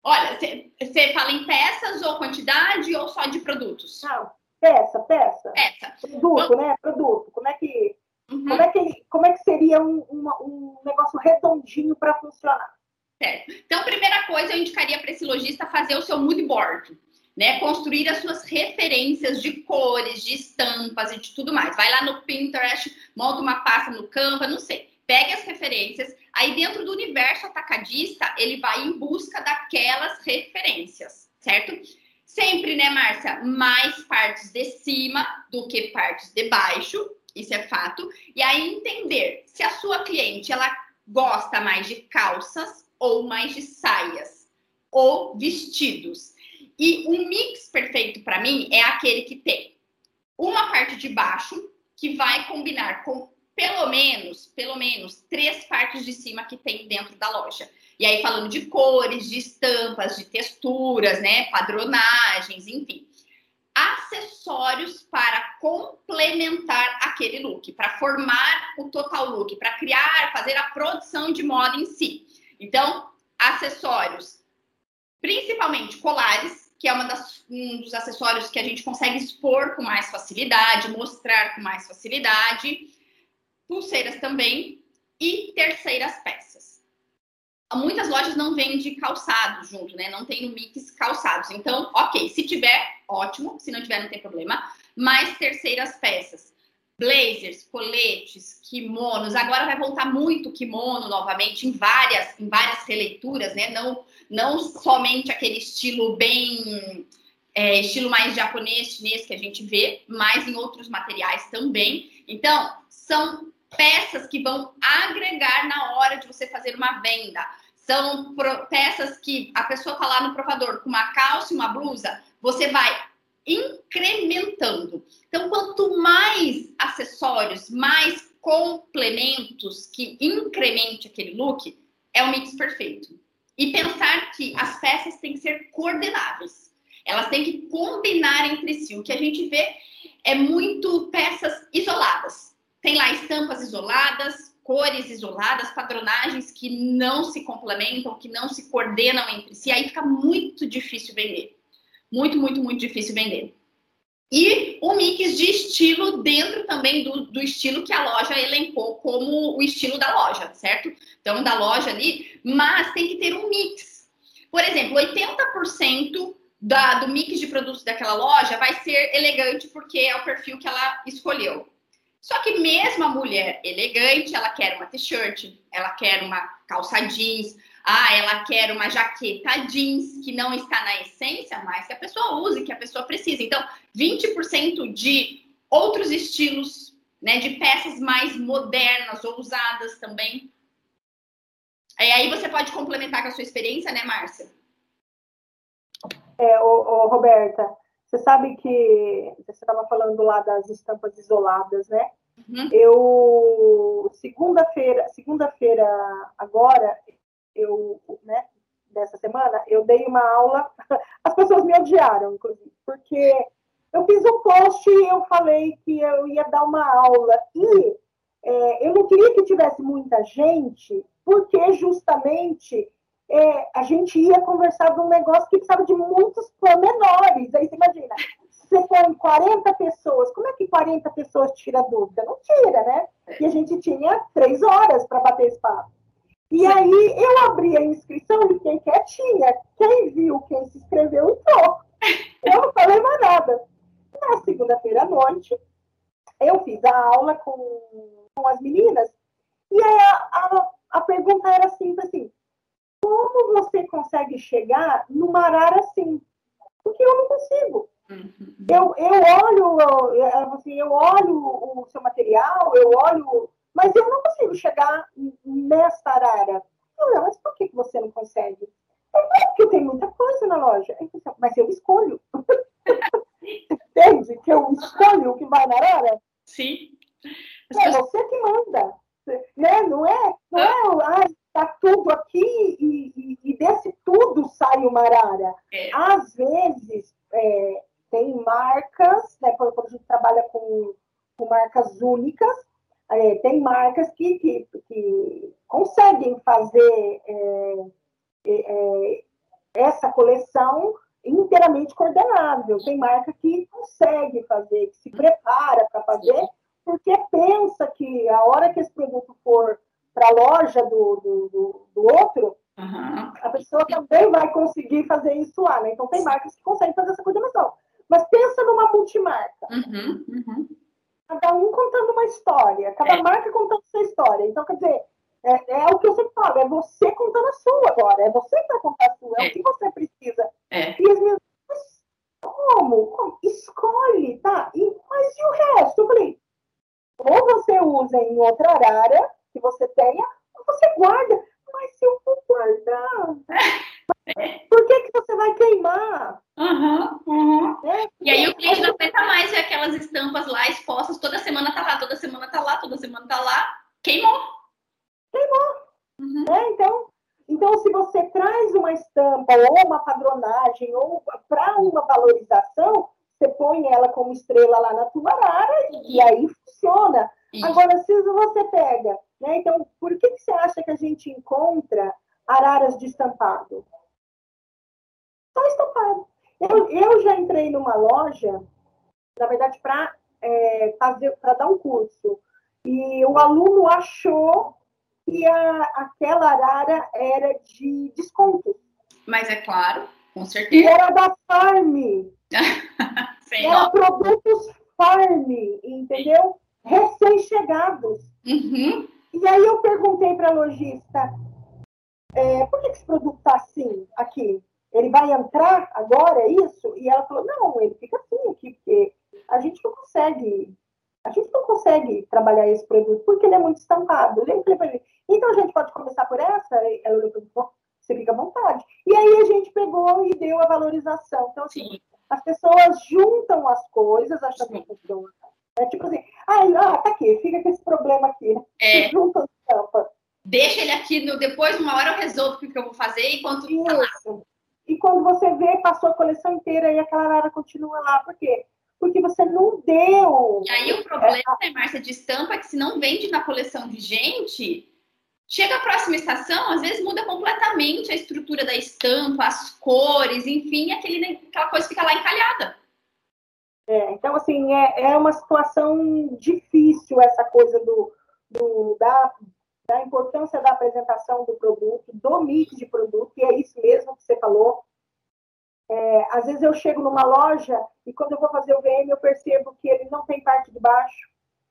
Olha, você fala em peças ou quantidade ou só de produtos? Não, peça, peça. Peça. Produto, né? Produto. Como é que, uhum. como é que, como é que seria um, uma, um negócio redondinho para funcionar? Certo. Então, primeira coisa, eu indicaria para esse lojista fazer o seu mood board né? Construir as suas referências de cores, de estampas e de tudo mais. Vai lá no Pinterest, monta uma pasta no Canva, não sei. Pegue as referências. Aí dentro do universo atacadista, ele vai em busca daquelas referências, certo? Sempre, né, Márcia? Mais partes de cima do que partes de baixo, isso é fato. E aí entender se a sua cliente ela gosta mais de calças ou mais de saias ou vestidos. E um mix perfeito para mim é aquele que tem uma parte de baixo que vai combinar com pelo menos, pelo menos três partes de cima que tem dentro da loja. E aí falando de cores, de estampas, de texturas, né, padronagens, enfim. Acessórios para complementar aquele look, para formar o total look, para criar, fazer a produção de moda em si. Então, acessórios, principalmente colares, que é das, um dos acessórios que a gente consegue expor com mais facilidade, mostrar com mais facilidade. Pulseiras também e terceiras peças. Muitas lojas não vendem calçados junto, né? Não tem no mix calçados. Então, ok, se tiver, ótimo. Se não tiver, não tem problema. Mais terceiras peças blazers, coletes, kimonos. Agora vai voltar muito kimono novamente em várias, em várias releituras, né? Não, não somente aquele estilo bem é, estilo mais japonês, chinês que a gente vê, mas em outros materiais também. Então, são peças que vão agregar na hora de você fazer uma venda. São peças que a pessoa está lá no provador com uma calça e uma blusa, você vai incrementando. Então, quanto mais acessórios, mais complementos que incremente aquele look, é o mix perfeito. E pensar que as peças têm que ser coordenáveis. Elas têm que combinar entre si. O que a gente vê é muito peças isoladas. Tem lá estampas isoladas, cores isoladas, padronagens que não se complementam, que não se coordenam entre si. Aí fica muito difícil vender. Muito, muito, muito difícil vender. E o mix de estilo dentro também do, do estilo que a loja elencou como o estilo da loja, certo? Então, da loja ali, mas tem que ter um mix. Por exemplo, 80% da, do mix de produtos daquela loja vai ser elegante porque é o perfil que ela escolheu. Só que mesmo a mulher elegante, ela quer uma t-shirt, ela quer uma calça jeans, ah, ela quer uma jaqueta jeans que não está na essência, mas que a pessoa use, que a pessoa precisa. Então, 20% de outros estilos, né, de peças mais modernas ou usadas também. E aí você pode complementar com a sua experiência, né, Márcia? É, ô, ô, Roberta, você sabe que você estava falando lá das estampas isoladas, né? Uhum. Eu segunda-feira, segunda-feira agora, eu, né, dessa semana, eu dei uma aula, as pessoas me odiaram, inclusive, porque eu fiz um post e eu falei que eu ia dar uma aula e é, eu não queria que tivesse muita gente, porque justamente é, a gente ia conversar de um negócio que precisava de muitos pormenores. Aí você imagina, você põe 40 pessoas, como é que 40 pessoas tira dúvida? Não tira, né? E a gente tinha três horas para bater esse papo. E aí eu abri a inscrição e fiquei quietinha. Quem viu, quem se inscreveu, entrou. Eu não falei mais nada. Na segunda-feira à noite, eu fiz a aula com, com as meninas, e aí a, a, a pergunta era simples assim: como você consegue chegar numa arara assim? Porque eu não consigo. Uhum. Eu, eu olho, eu, assim, eu olho o seu material, eu olho mas eu não consigo chegar nessa arara. Não, mas por que você não consegue? É porque tem muita coisa na loja. Mas eu escolho. Entende? Que eu escolho o que vai na arara? Sim. É você que manda. Né? Não é, não é ah, tá tudo aqui e, e, e, desse tudo sai uma arara. É. Às vezes, é, tem marcas, né, quando, a gente trabalha com, com marcas únicas, é, tem marcas que, que, que conseguem fazer é, é, é, essa coleção inteiramente coordenável. Tem marca que consegue fazer, que se prepara para fazer, porque pensa que a hora que esse produto for para a loja do, do, do, do, outro, Uhum. A pessoa também vai conseguir fazer isso lá, né? Então tem marcas que conseguem fazer essa coordenação. Mas pensa numa multimarca. Uhum, uhum. Cada um contando uma história, cada é. marca contando sua história. Então, quer dizer, é, é, o que eu sempre falo, é você contando a sua agora, é você que vai contar a sua, é, é o que você precisa. É. E as minhas como? como? Escolhe, tá? E, mas e o resto? Eu falei, ou você usa em outra área que você tenha, ou você guarda. Mas se eu for guardar, por que, que você vai queimar? Uhum, uhum. É, e aí o cliente não aguenta mais ver aquelas estampas lá expostas, toda semana tá lá, toda semana tá lá, toda semana tá lá, queimou. Queimou. Uhum. É, então, então, se você traz uma estampa ou uma padronagem ou para uma valorização, você põe ela como estrela lá na tua arara e aí funciona. Isso. Agora, se você pega, né? Então, por que, que você acha que a gente encontra araras de estampado? Só estampado. Eu, eu já entrei numa loja, na verdade, para é, fazer, para dar um curso. E o aluno achou que a, aquela arara era de desconto. Mas é claro, com certeza. E era da Farm. era produtos Farm, entendeu? Recém-chegados. Uhum. E aí eu perguntei para a lojista, é, por que esse produto está assim aqui? Ele vai entrar agora, é isso? E ela falou, não, ele fica assim aqui, porque a gente não consegue a gente não consegue trabalhar esse produto porque ele é muito estampado. Eu falei então a gente pode começar por essa? Ela falou, você fica à vontade. E aí a gente pegou e deu a valorização. Então, assim, Sim. as pessoas juntam as coisas, achando que funciona. É tipo assim, ah, tá aqui, fica com esse problema aqui. É. Junta as estampas. Deixa ele aqui, no, depois, uma hora eu resolvo o que eu vou fazer enquanto Isso. Tá e quando você vê, passou a coleção inteira e aquela arara continua lá. Por quê? porque você não deu. E aí o problema, é, né, Márcia, de estampa é que se não vende na coleção vigente, chega a próxima estação, às vezes muda completamente a estrutura da estampa, as cores, enfim, aquele, aquela coisa fica lá encalhada. É, então, assim, é, é uma situação difícil essa coisa do, do da, da importância da apresentação do produto, do mix de produto, e é isso mesmo que você falou. É, às vezes eu chego numa loja e quando eu vou fazer o VM eu percebo que ele não tem parte de baixo.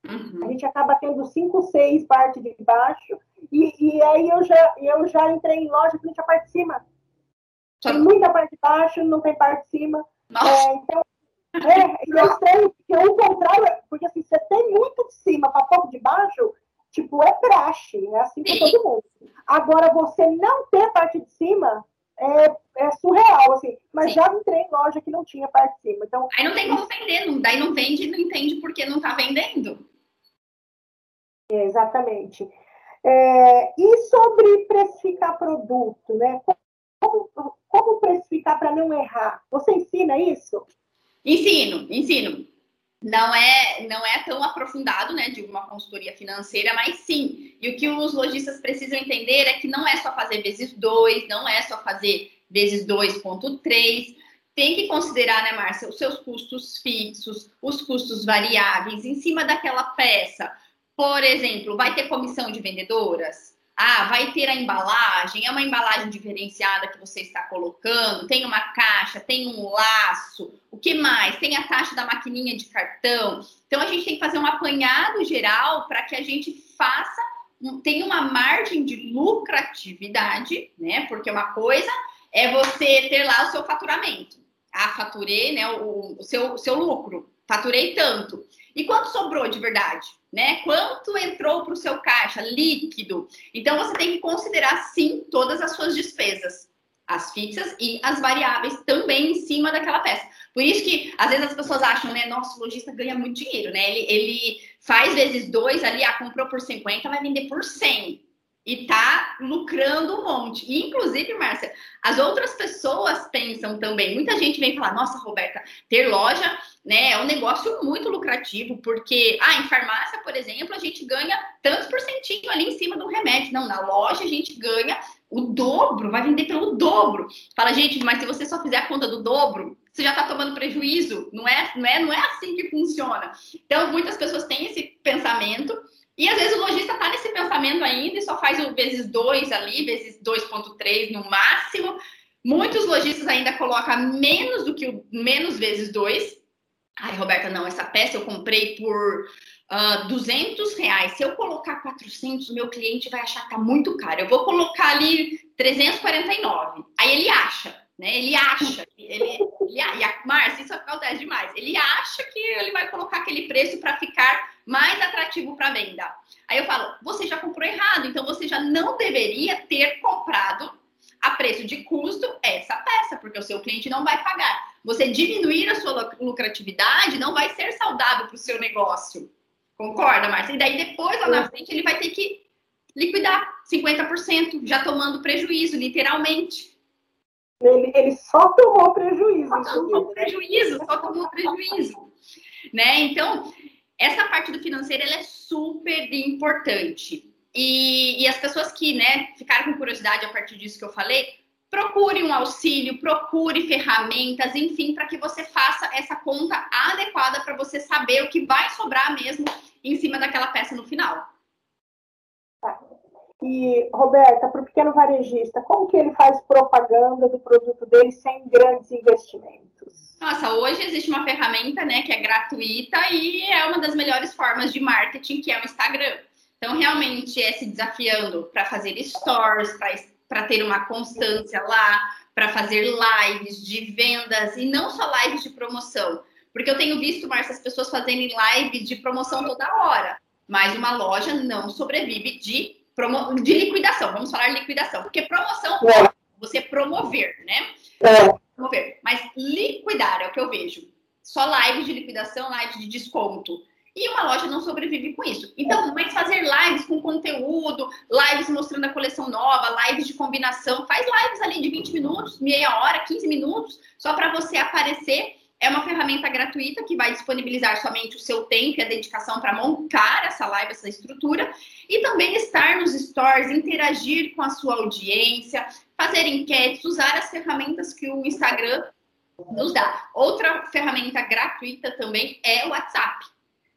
Uhum. A gente acaba tendo cinco, seis partes de baixo e, e aí eu já, eu já entrei em loja que não tinha parte de cima. Tem muita parte de baixo, não tem parte de cima. É, então, é, eu sei que o contrário, porque assim, você tem muito de cima para pouco de baixo, tipo, é praxe, é assim para todo mundo. Agora, você não ter parte de cima, é, é surreal, assim. Mas Sim. já entrei em loja que não tinha parte de cima. Então, Aí não tem como vender, não, daí não vende, não entende porque não está vendendo. É, exatamente. É, e sobre precificar produto, né? Como, como precificar para não errar? Você ensina isso? Ensino, ensino não é não é tão aprofundado, né, de uma consultoria financeira, mas sim. E o que os lojistas precisam entender é que não é só fazer vezes 2, não é só fazer vezes 2.3. Tem que considerar, né, Márcia, os seus custos fixos, os custos variáveis em cima daquela peça. Por exemplo, vai ter comissão de vendedoras? Ah, vai ter a embalagem, é uma embalagem diferenciada que você está colocando, tem uma caixa, tem um laço, o que mais? Tem a taxa da maquininha de cartão. Então a gente tem que fazer um apanhado geral para que a gente faça, tenha uma margem de lucratividade, né? Porque uma coisa é você ter lá o seu faturamento. Ah, faturei, né? O, o seu, o seu lucro, faturei tanto. E quanto sobrou de verdade? Né? Quanto entrou para o seu caixa líquido? Então você tem que considerar sim todas as suas despesas, as fixas e as variáveis também em cima daquela peça. Por isso que às vezes as pessoas acham, né? Nossa, o lojista ganha muito dinheiro, né? Ele, ele faz vezes dois ali, ah, comprou por 50, vai vender por 100 e tá lucrando um monte. E, inclusive, Márcia, as outras pessoas pensam também. Muita gente vem falar: nossa, Roberta, ter loja né, é um negócio muito lucrativo, porque ah, em farmácia, por exemplo, a gente ganha tantos porcentinho ali em cima do remédio. Não, na loja a gente ganha o dobro, vai vender pelo dobro. Fala, gente, mas se você só fizer a conta do dobro, você já está tomando prejuízo. Não é, não, é, não é assim que funciona. Então, muitas pessoas têm esse pensamento E às vezes o lojista está nesse pensamento ainda e só faz o vezes 2 ali, vezes 2,3 no máximo. Muitos lojistas ainda colocam menos do que o menos vezes 2. Ai, Roberta, não, essa peça eu comprei por uh, ah, 200 reais. Se eu colocar 400, o meu cliente vai achar que tá muito caro. Eu vou colocar ali 349. Aí ele acha, né? Ele acha, ele, ele, e a Márcia, isso acontece demais. Ele acha que ele vai colocar aquele preço para ficar mais atrativo para venda. Aí eu falo, você já comprou errado, então você já não deveria ter comprado a preço de custo essa peça, porque o seu cliente não vai pagar. Você diminuir a sua lucratividade não vai ser saudável para o seu negócio. Concorda, Márcia? E daí depois, lá na frente, ele vai ter que liquidar 50%, já tomando prejuízo, literalmente. Ele, ele só tomou prejuízo. Só tomou prejuízo, só tomou prejuízo. Né? Então, essa parte do financeiro é super importante. E, e as pessoas que né, ficaram com curiosidade a partir disso que eu falei, procure um auxílio, procure ferramentas, enfim, para que você faça essa conta adequada para você saber o que vai sobrar mesmo em cima daquela peça no final. E, Roberta, para o pequeno varejista, como que ele faz propaganda do produto dele sem grandes investimentos? Nossa, hoje existe uma ferramenta, né, que é gratuita e é uma das melhores formas de marketing, que é o Instagram. Então, realmente é se desafiando para fazer stories, para ter uma constância lá, para fazer lives de vendas e não só lives de promoção. Porque eu tenho visto, Márcia, as pessoas fazendo lives de promoção toda hora, mas uma loja não sobrevive de, promo... de liquidação. Vamos falar liquidação, porque promoção é você promover, né? É. Promover. Mas liquidar é o que eu vejo. Só lives de liquidação, lives de desconto. E uma loja não sobrevive com isso. Então, mas fazer lives com conteúdo, lives mostrando a coleção nova, lives de combinação, faz lives ali de 20 minutos, meia hora, 15 minutos, só para você aparecer. É uma ferramenta gratuita que vai disponibilizar somente o seu tempo e a dedicação para montar essa live, essa estrutura, e também estar nos stores, interagir com a sua audiência, fazer enquetes, usar as ferramentas que o Instagram nos dá. Outra ferramenta gratuita também é o WhatsApp.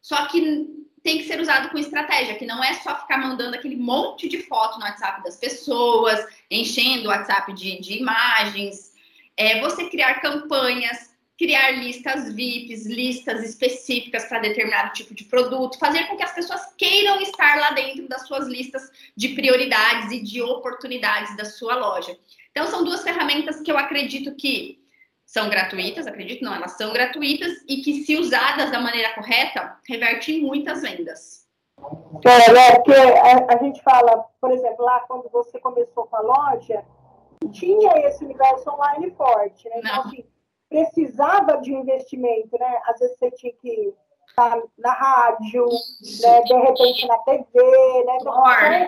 Só que tem que ser usado com estratégia, que não é só ficar mandando aquele monte de foto no WhatsApp das pessoas, enchendo o WhatsApp de, de imagens. É você criar campanhas, criar listas VIPs, listas específicas para determinado tipo de produto, fazer com que as pessoas queiram estar lá dentro das suas listas de prioridades e de oportunidades da sua loja. Então, são duas ferramentas que eu acredito que são gratuitas, acredito não, elas são gratuitas e que, se usadas da maneira correta, revertem muitas vendas. É, né? Porque a, a, gente fala, por exemplo, lá quando você começou com a loja, tinha esse universo online forte, né? Então, assim, precisava de um investimento, né? Às vezes você tinha que estar na rádio, né? de repente na TV, né?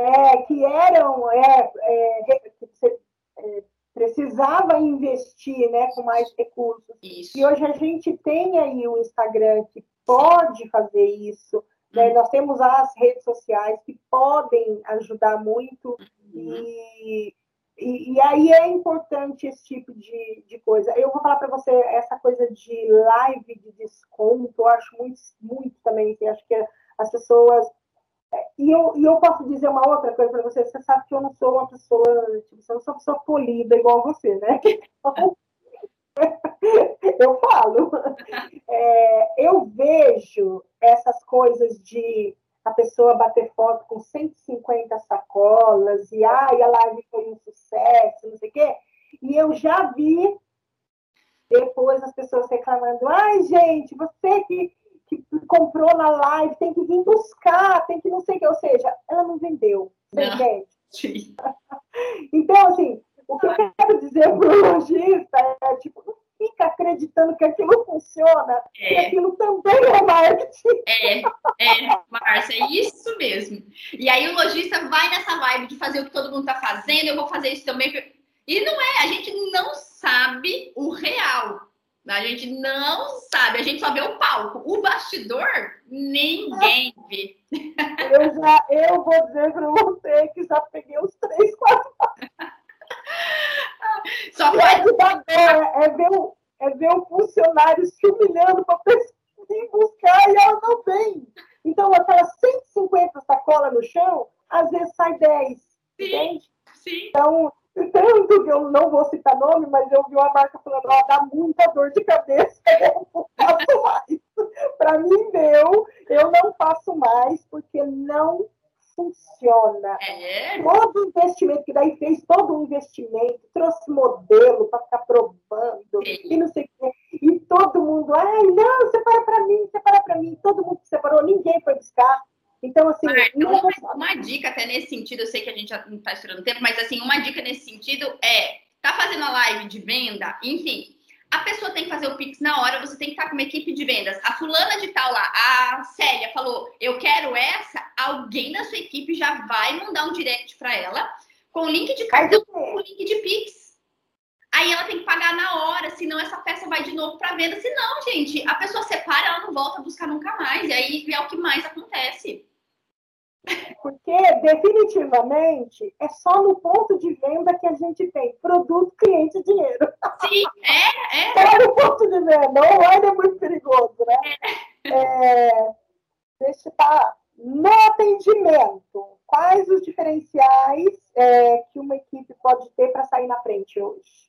É, que eram, é, é, que você, é, precisava investir né, com mais recursos. Isso. E hoje a gente tem aí o Instagram que pode fazer isso. Né? Uhum. Nós temos as redes sociais que podem ajudar muito. Uhum. E, e, e, aí é importante esse tipo de, de coisa. Eu vou falar para você, essa coisa de live de desconto, eu acho muito, muito também. Assim, acho que as pessoas e eu, e eu posso dizer uma outra coisa para você. Você sabe que eu não sou uma pessoa, tipo, eu não sou uma pessoa polida igual você, né? eu falo. É, eu vejo essas coisas de a pessoa bater foto com 150 sacolas e ai, a live foi um sucesso, não sei o quê. E eu já vi depois as pessoas reclamando, ai, gente, você que que comprou na live tem que vir buscar, tem que não sei o que, ou seja, ela não vendeu, você entende? Sim. então, assim, o que eu quero dizer para o lojista é, tipo, não fica acreditando que aquilo funciona, é. que aquilo também é marketing. É, é, Márcia, é isso mesmo. E aí o lojista vai nessa vibe de fazer o que todo mundo está fazendo, eu vou fazer isso também. E não é, a gente não sabe o real. A gente não sabe, a gente só vê o palco. O bastidor, ninguém vê. Eu, já, eu vou dizer para você que já peguei os três, quatro. Só faz... é, é, ver é ver o funcionário se humilhando para vir buscar e ela não vem. Então, aquelas 150 sacolas no chão, às vezes sai 10, sim, entende? Sim. Então, tanto que eu não vou citar nome, mas eu vi uma marca falando, ó, dá muita dor de cabeça, eu não faço mais. Para mim deu, eu não faço mais, porque não funciona. É. Todo investimento, que daí fez todo um investimento, trouxe modelo para ficar provando, Sim. e não sei o quê. E todo mundo, ai, não, separa para mim, separa para mim. Todo mundo que separou, ninguém foi buscar. Então, assim. Uma, uma dica até nesse sentido, eu sei que a gente já não está estourando tempo, mas assim, uma dica nesse sentido é, tá fazendo a live de venda, enfim, a pessoa tem que fazer o Pix na hora, você tem que estar com uma equipe de vendas. A fulana de tal lá, a Célia falou, eu quero essa, alguém da sua equipe já vai mandar um direct para ela com o link de cartão, com o link de Pix. Aí ela tem que pagar na hora, senão essa peça vai de novo para venda. Se não, gente, a pessoa separa, ela não volta a buscar nunca mais. E aí é o que mais acontece. Porque, definitivamente, é só no ponto de venda que a gente tem produto, cliente e dinheiro. Sim, é, é. Só no ponto de venda. Online é muito perigoso, né? É, deixa eu falar. No atendimento, quais os diferenciais é, que uma equipe pode ter para sair na frente hoje?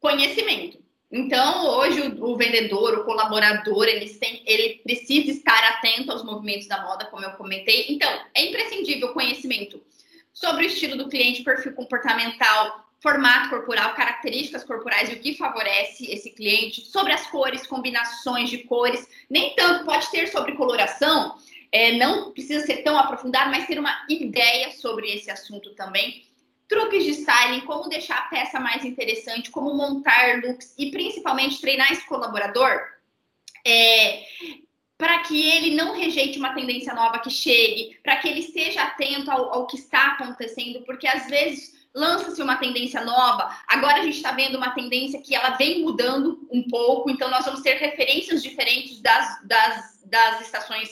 Conhecimento. Então, hoje, o, o vendedor, o colaborador, ele, ele precisa estar atento aos movimentos da moda, como eu comentei. Então, é imprescindível conhecimento sobre o estilo do cliente, perfil comportamental, formato corporal, características corporais e o que favorece esse cliente, sobre as cores, combinações de cores. Nem tanto pode ter sobre coloração, é, não precisa ser tão aprofundado, mas ter uma ideia sobre esse assunto também truques de styling, como deixar a peça mais interessante, como montar looks e principalmente treinar esse colaborador é, para que ele não rejeite uma tendência nova que chegue, para que ele esteja atento ao, ao, que está acontecendo, porque às vezes lança-se uma tendência nova, agora a gente está vendo uma tendência que ela vem mudando um pouco, então nós vamos ter referências diferentes das, das, das estações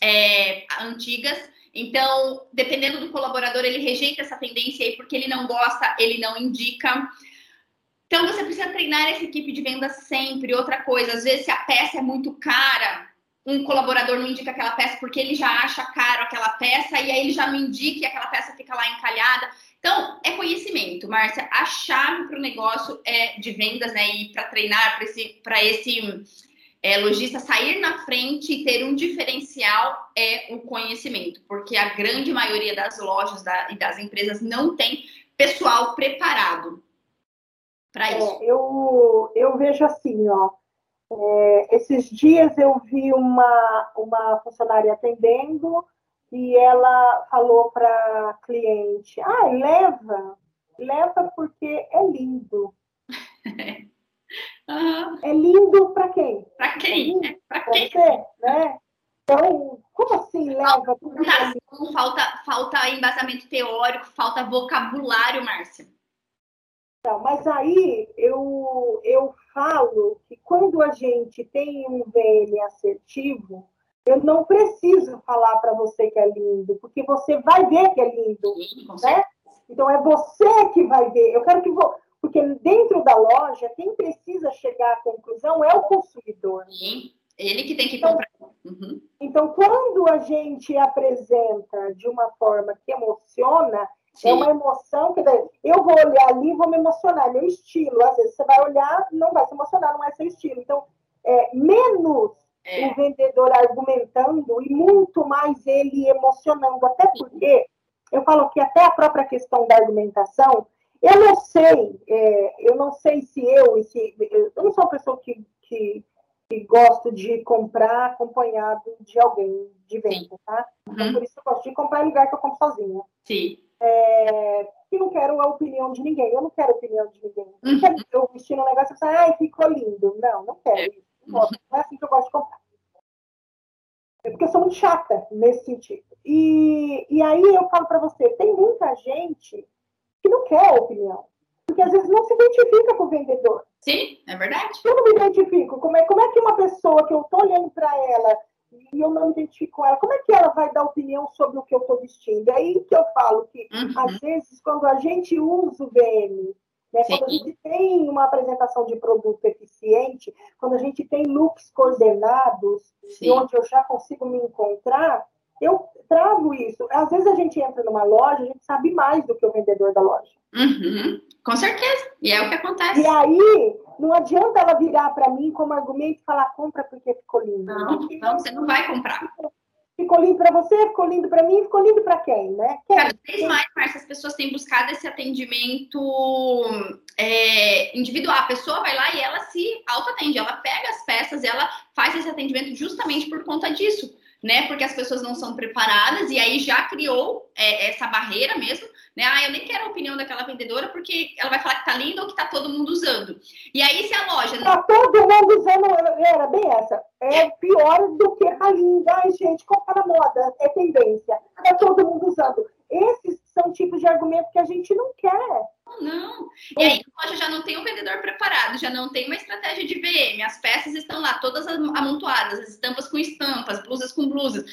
é, antigas. Então, dependendo do colaborador, ele rejeita essa tendência aí porque ele não gosta, ele não indica. Então, você precisa treinar essa equipe de venda sempre. Outra coisa, às vezes, se a peça é muito cara, um colaborador não indica aquela peça porque ele já acha caro aquela peça e aí ele já não indica e aquela peça fica lá encalhada. Então, é conhecimento, Márcia. A chave para o negócio é de vendas, né? E para treinar para esse, pra esse é, lojista sair na frente e ter um diferencial é o conhecimento, porque a grande maioria das lojas da, e das empresas não tem pessoal preparado para isso. É, eu, eu vejo assim, ó. É, esses dias eu vi uma, uma funcionária atendendo e ela falou para cliente: ah, leva, leva porque é lindo. Uhum. É lindo para quem? Para quem? É para quem? Você, né? Então, como assim leva? Não, falta, falta embasamento teórico, falta vocabulário, Márcia. Não, mas aí eu, eu falo que quando a gente tem um VN assertivo, eu não preciso falar para você que é lindo, porque você vai ver que é lindo, Sim, né? Então é você que vai ver. Eu quero que vo... porque dentro da loja quem precisa chegar à conclusão é o consumidor. Sim, ele que tem que comprar. Uhum. Então quando a gente apresenta de uma forma que emociona Sim. É uma emoção que eu vou olhar ali e vou me emocionar, é meu estilo. Às vezes você vai olhar, não vai se emocionar, não é seu estilo. Então, é, menos é. o vendedor argumentando e muito mais ele emocionando. Até porque eu falo que até a própria questão da argumentação, eu não sei, é, eu não sei se eu, se, eu não sou uma pessoa que, que, que gosto de comprar acompanhado de alguém de venda, tá? Então, Uhum. por isso eu gosto de comprar em lugar que eu compro sozinha. Sim. É, que não quero a opinião de ninguém. Eu não quero a opinião de ninguém. Uhum. Quero eu vestir um negócio e falar, ai, ficou lindo. Não, não quero isso. Não, gosto. não é assim que eu gosto de comprar. É porque eu sou muito chata nesse sentido. E, e aí eu falo para você, tem muita gente que não quer a opinião. Porque às vezes não se identifica com o vendedor. Sim, é verdade. Eu não me identifico. Como é, como é que uma pessoa que eu estou olhando para ela e eu não me identifico com ela, como é que ela vai dar opinião sobre o que eu estou vestindo? É aí que eu falo que, Uhum. às vezes, quando a gente usa o VM Né? Quando a gente tem uma apresentação de produto eficiente, quando a gente tem looks coordenados, onde eu já consigo me encontrar, eu trago isso. Às vezes a gente entra numa loja, a gente sabe mais do que o vendedor da loja. Uhum. Com certeza. E é o que acontece. E aí, não adianta ela virar para mim como argumento e falar compra porque ficou lindo. Não, não, você não vai comprar. Ficou lindo para você, ficou lindo para mim, ficou lindo para quem, né? Quem? Cada vez mais, Márcia, as pessoas têm buscado esse atendimento é, individual. A pessoa vai lá e ela se autoatende, ela pega as peças, ela faz esse atendimento justamente por conta disso né? Porque as pessoas não são preparadas e aí já criou é, essa barreira mesmo, né? Ah, eu nem quero a opinião daquela vendedora porque ela vai falar que tá lindo ou que tá todo mundo usando. E aí se a loja tá todo mundo usando, era bem essa. É pior do que tá linda, ai gente, qual tá moda? É tendência. Tá todo mundo usando. Esses são tipos de argumento que a gente não quer. Não. E aí a loja já não tem um vendedor preparado, já não tem uma estratégia de VM. As peças estão lá todas amontoadas, as estampas com estampas, blusas com blusas.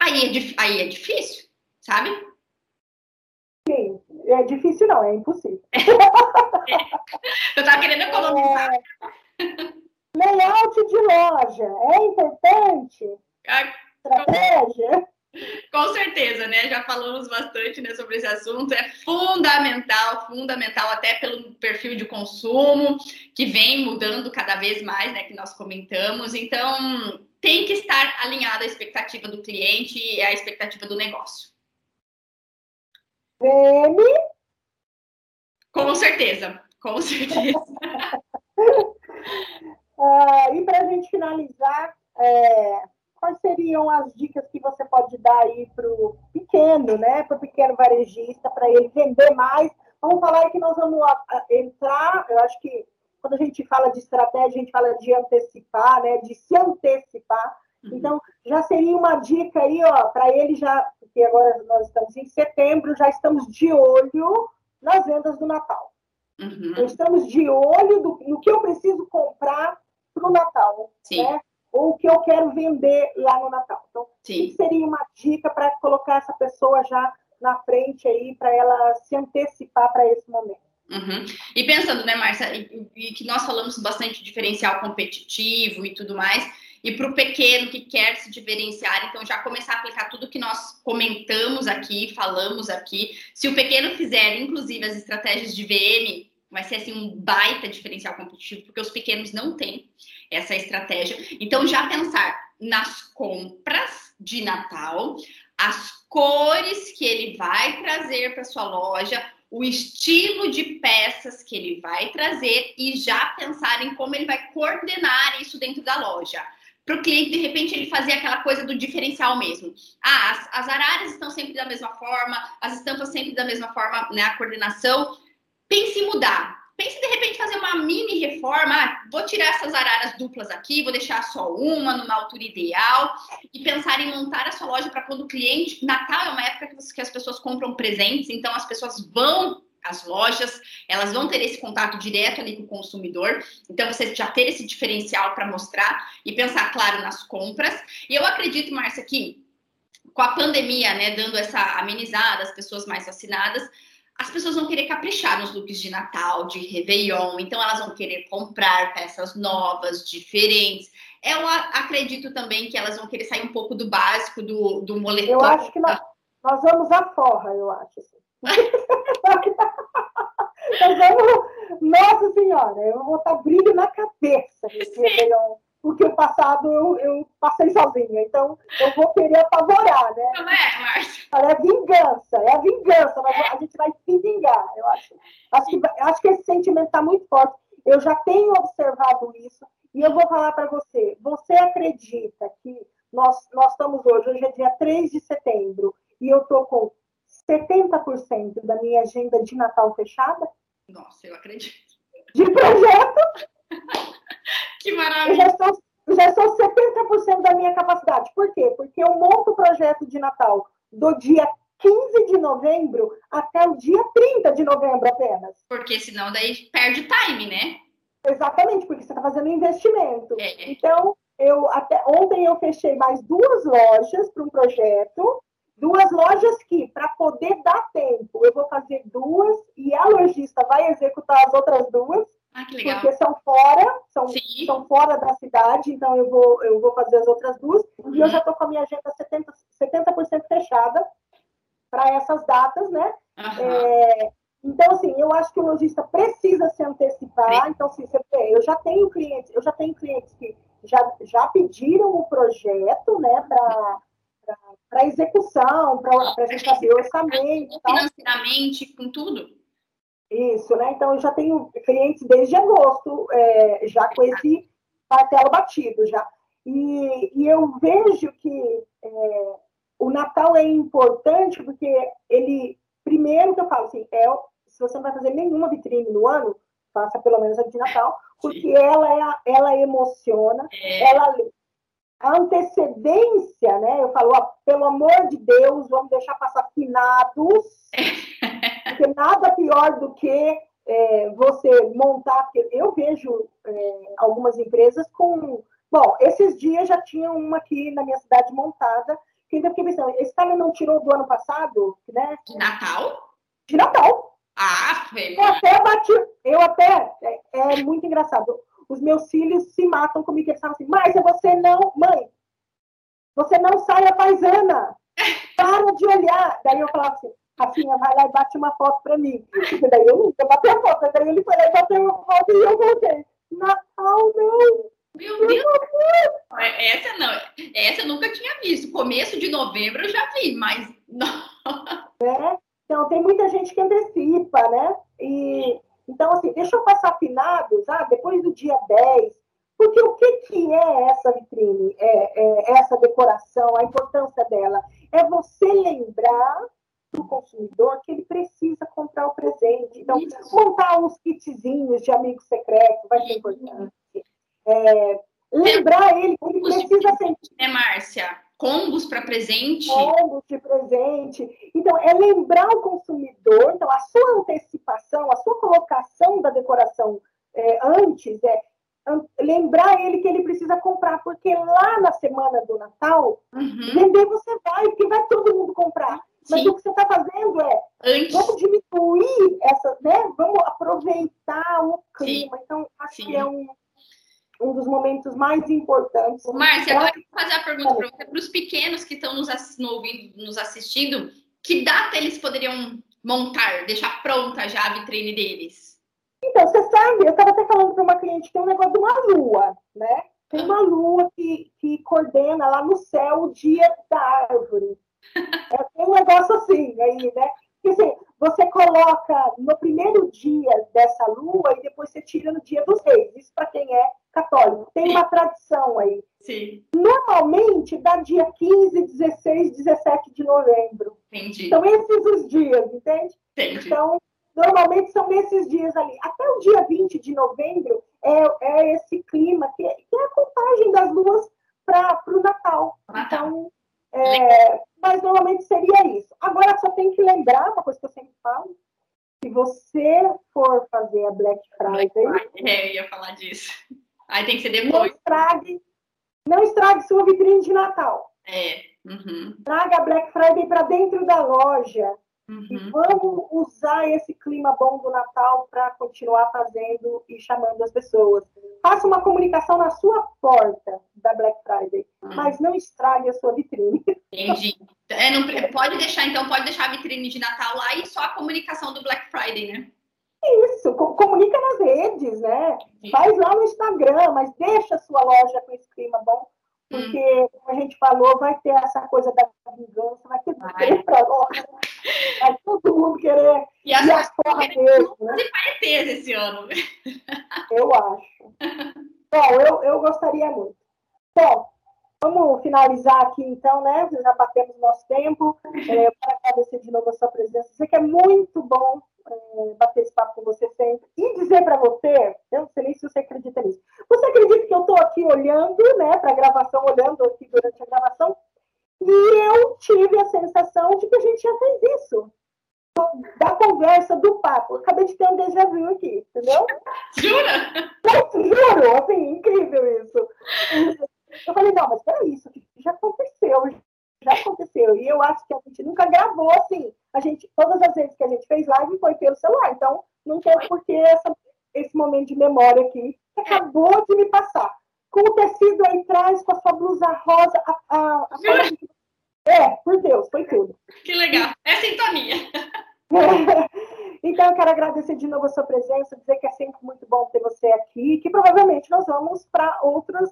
Aí é, aí é difícil, sabe? Sim, é difícil não, é impossível. É. Eu tava querendo economizar. É... Layout de loja é importante? Estratégia? Com certeza, né? Já falamos bastante né, sobre esse assunto. É fundamental, fundamental, até pelo perfil de consumo que vem mudando cada vez mais, né? Que nós comentamos. Então, tem que estar alinhado à expectativa do cliente e à expectativa do negócio. VM? Com certeza, com certeza. uh, e para a gente finalizar, é quais seriam as dicas que você pode dar aí para o pequeno, né? Para o pequeno varejista, para ele vender mais? Vamos falar que nós vamos entrar, eu acho que quando a gente fala de estratégia, a gente fala de antecipar, né? De se antecipar. Uhum. Então, já seria uma dica aí, ó, para ele já, porque agora nós estamos em setembro, já estamos de olho nas vendas do Natal. Uhum. Estamos de olho do, no que eu preciso comprar para o Natal. Sim. Né? Ou o que eu quero vender lá no Natal. Então, Sim. seria uma dica para colocar essa pessoa já na frente aí, para ela se antecipar para esse momento. Uhum. E pensando, né, Márcia, e, e, que nós falamos bastante de diferencial competitivo e tudo mais, e para o pequeno que quer se diferenciar, então já começar a aplicar tudo que nós comentamos aqui, falamos aqui. Se o pequeno fizer, inclusive, as estratégias de VM, vai ser assim um baita diferencial competitivo, porque os pequenos não têm essa estratégia. Então, já pensar nas compras de Natal, as cores que ele vai trazer para sua loja, o estilo de peças que ele vai trazer e já pensar em como ele vai coordenar isso dentro da loja. Para o cliente, de repente, ele fazer aquela coisa do diferencial mesmo. Ah, as, as araras estão sempre da mesma forma, as estampas sempre da mesma forma, né? A coordenação. Pense em mudar pense de repente fazer uma mini reforma. Ah, vou tirar essas araras duplas aqui, vou deixar só uma numa altura ideal e pensar em montar a sua loja para quando o cliente. Natal é uma época que as pessoas compram presentes, então as pessoas vão às lojas, elas vão ter esse contato direto ali com o consumidor. Então você já ter esse diferencial para mostrar e pensar, claro, nas compras. E eu acredito, Márcia, que com a pandemia, né, dando essa amenizada, as pessoas mais vacinadas, as pessoas vão querer caprichar nos looks de Natal, de Réveillon, então elas vão querer comprar peças novas, diferentes. Eu acredito também que elas vão querer sair um pouco do básico, do, do moletom. Eu acho que nós, nós vamos à forra, eu acho. Assim. nós vamos, nossa senhora, eu vou botar brilho na cabeça nesse Réveillon porque o passado eu, eu, passei sozinha. Então, eu vou querer apavorar, né? Não é, Márcia? É vingança, é a vingança. A gente vai se vingar. Eu acho, acho, que, acho que esse sentimento está muito forte. Eu já tenho observado isso. E eu vou falar para você. Você acredita que nós, nós estamos hoje, hoje é dia 3 de setembro, e eu estou com 70% da minha agenda de Natal fechada? Nossa, eu acredito. De projeto? Que maravilha! Eu já estou, já estou 70% da minha capacidade. Por quê? Porque eu monto o projeto de Natal do dia 15 de novembro até o dia 30 de novembro apenas. Porque senão daí perde time, né? Exatamente, porque você está fazendo investimento. É. Então, eu até ontem eu fechei mais duas lojas para um projeto duas lojas que, para poder dar tempo, eu vou fazer duas e a lojista vai executar as outras duas. Ah, que legal. Porque são fora, são, são fora da cidade, então eu vou, eu vou fazer as outras duas. Uhum. E eu já estou com a minha agenda 70%, 70 fechada para essas datas, né? Uhum. É, então, assim, eu acho que o lojista precisa se antecipar. Sim. Então, assim, você vê, eu já tenho clientes, eu já tenho clientes que já, já pediram o projeto, né, para execução, para a gente fazer o orçamento. Financeiramente, com tudo. Isso, né? Então, eu já tenho clientes desde agosto, é, já com esse martelo batido já. E, e eu vejo que é, o Natal é importante porque ele, primeiro que eu falo assim, é, se você não vai fazer nenhuma vitrine no ano, faça pelo menos a de Natal, porque ela, é, ela emociona, é. ela a antecedência, né? Eu falo, ó, pelo amor de Deus, vamos deixar passar finados, porque nada pior do que é, você montar. Porque eu vejo é, algumas empresas com. Bom, esses dias já tinha uma aqui na minha cidade montada, que ainda fiquei pensando, esse cara não tirou do ano passado, né? De Natal? De Natal. Ah, eu até bati, eu até, é, é, muito engraçado. Os meus filhos se matam comigo, eles falam assim, mas você não, mãe, você não sai a paisana, para de olhar. Daí eu falava assim, a filha vai lá e bate uma foto para mim. E daí eu nunca bati a foto, daí ele foi lá e bateu uma foto e eu voltei. Natal não! Meu Deus! Essa não, essa eu nunca tinha visto. Começo de novembro eu já vi, mas. É, então, tem muita gente que antecipa, né? E, então, assim, deixa eu passar finados, ah, depois do dia 10, porque o que, que é essa vitrine, é, é, essa decoração, a importância dela? É você lembrar do consumidor que ele precisa comprar o presente. Então, Isso. montar uns kitzinhos de amigo secreto vai ser importante. É, lembrar ele que ele precisa sentir. É, Márcia? combos para presente. Combos de presente. Então, é lembrar o consumidor, então, a sua antecipação, a sua colocação da decoração é, antes é lembrar ele que ele precisa comprar, porque lá na semana do Natal, uhum. vender você vai, porque vai todo mundo comprar. Mas Sim. o que você está fazendo é Antes. vamos diminuir essa, né? Vamos aproveitar o clima. Sim. Então, acho Sim. que é um, um dos momentos mais importantes. Márcia, agora eu vou fazer a pergunta para você, para os pequenos que estão nos, ouvindo, nos assistindo, que data eles poderiam montar, deixar pronta já a vitrine deles? Então, você sabe, eu estava até falando para uma cliente que tem um negócio de uma lua, né? Tem uma lua que, que coordena lá no céu o dia da árvore. É, um negócio assim aí, né? Quer dizer, você coloca no primeiro dia dessa lua e depois você tira no dia dos reis. Isso para quem é católico. Tem uma tradição aí. Sim. Normalmente dá dia 15, 16, 17 de novembro. Entendi. São esses os dias, entende? Entendi. Então, normalmente são esses dias ali. Até o dia 20 de novembro é, é esse clima, que é, que é a contagem das luas para o Natal. Natal. Então, é, mas normalmente seria isso. Agora só tem que lembrar, uma coisa que eu sempre falo, se você for fazer a Black Friday. É, eu ia falar disso. Aí tem que ser depois. Não estrague, não estrague sua vitrine de Natal. É. Uhum. Traga a Black Friday para dentro da loja. Uhum. E vamos usar esse clima bom do Natal para continuar fazendo e chamando as pessoas. Faça uma comunicação na sua porta da Black Friday, uhum. mas não estrague a sua vitrine. Entendi. É, não, pode deixar, então, pode deixar a vitrine de Natal lá e só a comunicação do Black Friday, né? Isso, comunica nas redes, né? Faz lá no Instagram, mas deixa a sua loja com esse clima bom, porque, hum. como a gente falou, vai ter essa coisa da vingança, vai ter tudo querer pra loja, vai todo mundo querer e as, as porra mesmo, né? vai ter esse ano. Eu acho. Bom, eu, eu gostaria muito. Bom, vamos finalizar aqui então, né? Já batemos nosso tempo. É, eu quero agradecer de novo a sua presença. Sei que é muito bom é, bater esse papo com você sempre e dizer para você, eu não sei nem se você acredita nisso. Você acredita que eu estou aqui olhando, né, para a gravação, olhando aqui durante a gravação, e eu tive a sensação de que a gente já fez isso. Da conversa, do papo. Acabei de ter um déjà vu aqui, entendeu? Jura? Eu, juro, assim, incrível isso. Eu falei, não, mas peraí, isso já aconteceu, já aconteceu. E eu acho que a gente acabou assim. A gente, todas as vezes que a gente fez live foi pelo celular, então não tem por que essa, esse momento de memória aqui que acabou de me passar. Com o tecido aí atrás, com a sua blusa rosa, a, a, a É, por Deus, foi tudo. Que legal. É sintonia. então, eu quero agradecer de novo a sua presença, dizer que é sempre muito bom ter você aqui, que provavelmente nós vamos para outras,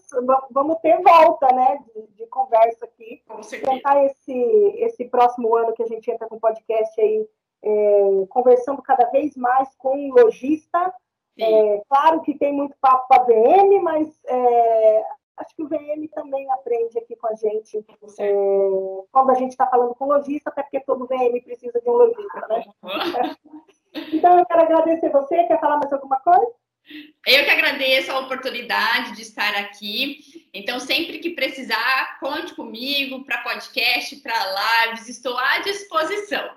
vamos ter volta, né, de, de conversa aqui. Tentar esse, esse próximo ano que a gente entra com o podcast aí, é, conversando cada vez mais com lojista. É, claro que tem muito papo para a VM, mas é, acho que o VM também aprende aqui com a gente é, quando a gente está falando com lojista, até porque todo VM precisa de um lojista, né? então, eu quero agradecer você. Quer falar mais alguma coisa? Eu que agradeço a oportunidade de estar aqui. Então, sempre que precisar, conte comigo para podcast, para lives, estou à disposição.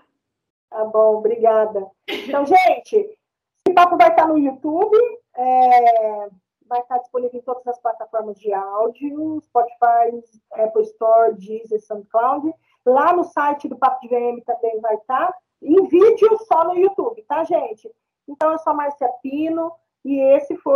Tá bom, obrigada. Então, gente, esse papo vai estar no YouTube. É vai estar disponível em todas as plataformas de áudio, Spotify, Apple Store, Deezer, SoundCloud. Lá no site do Papo de VM também vai estar. Em vídeo só no YouTube, tá, gente? Então, eu sou a Márcia Pino e esse foi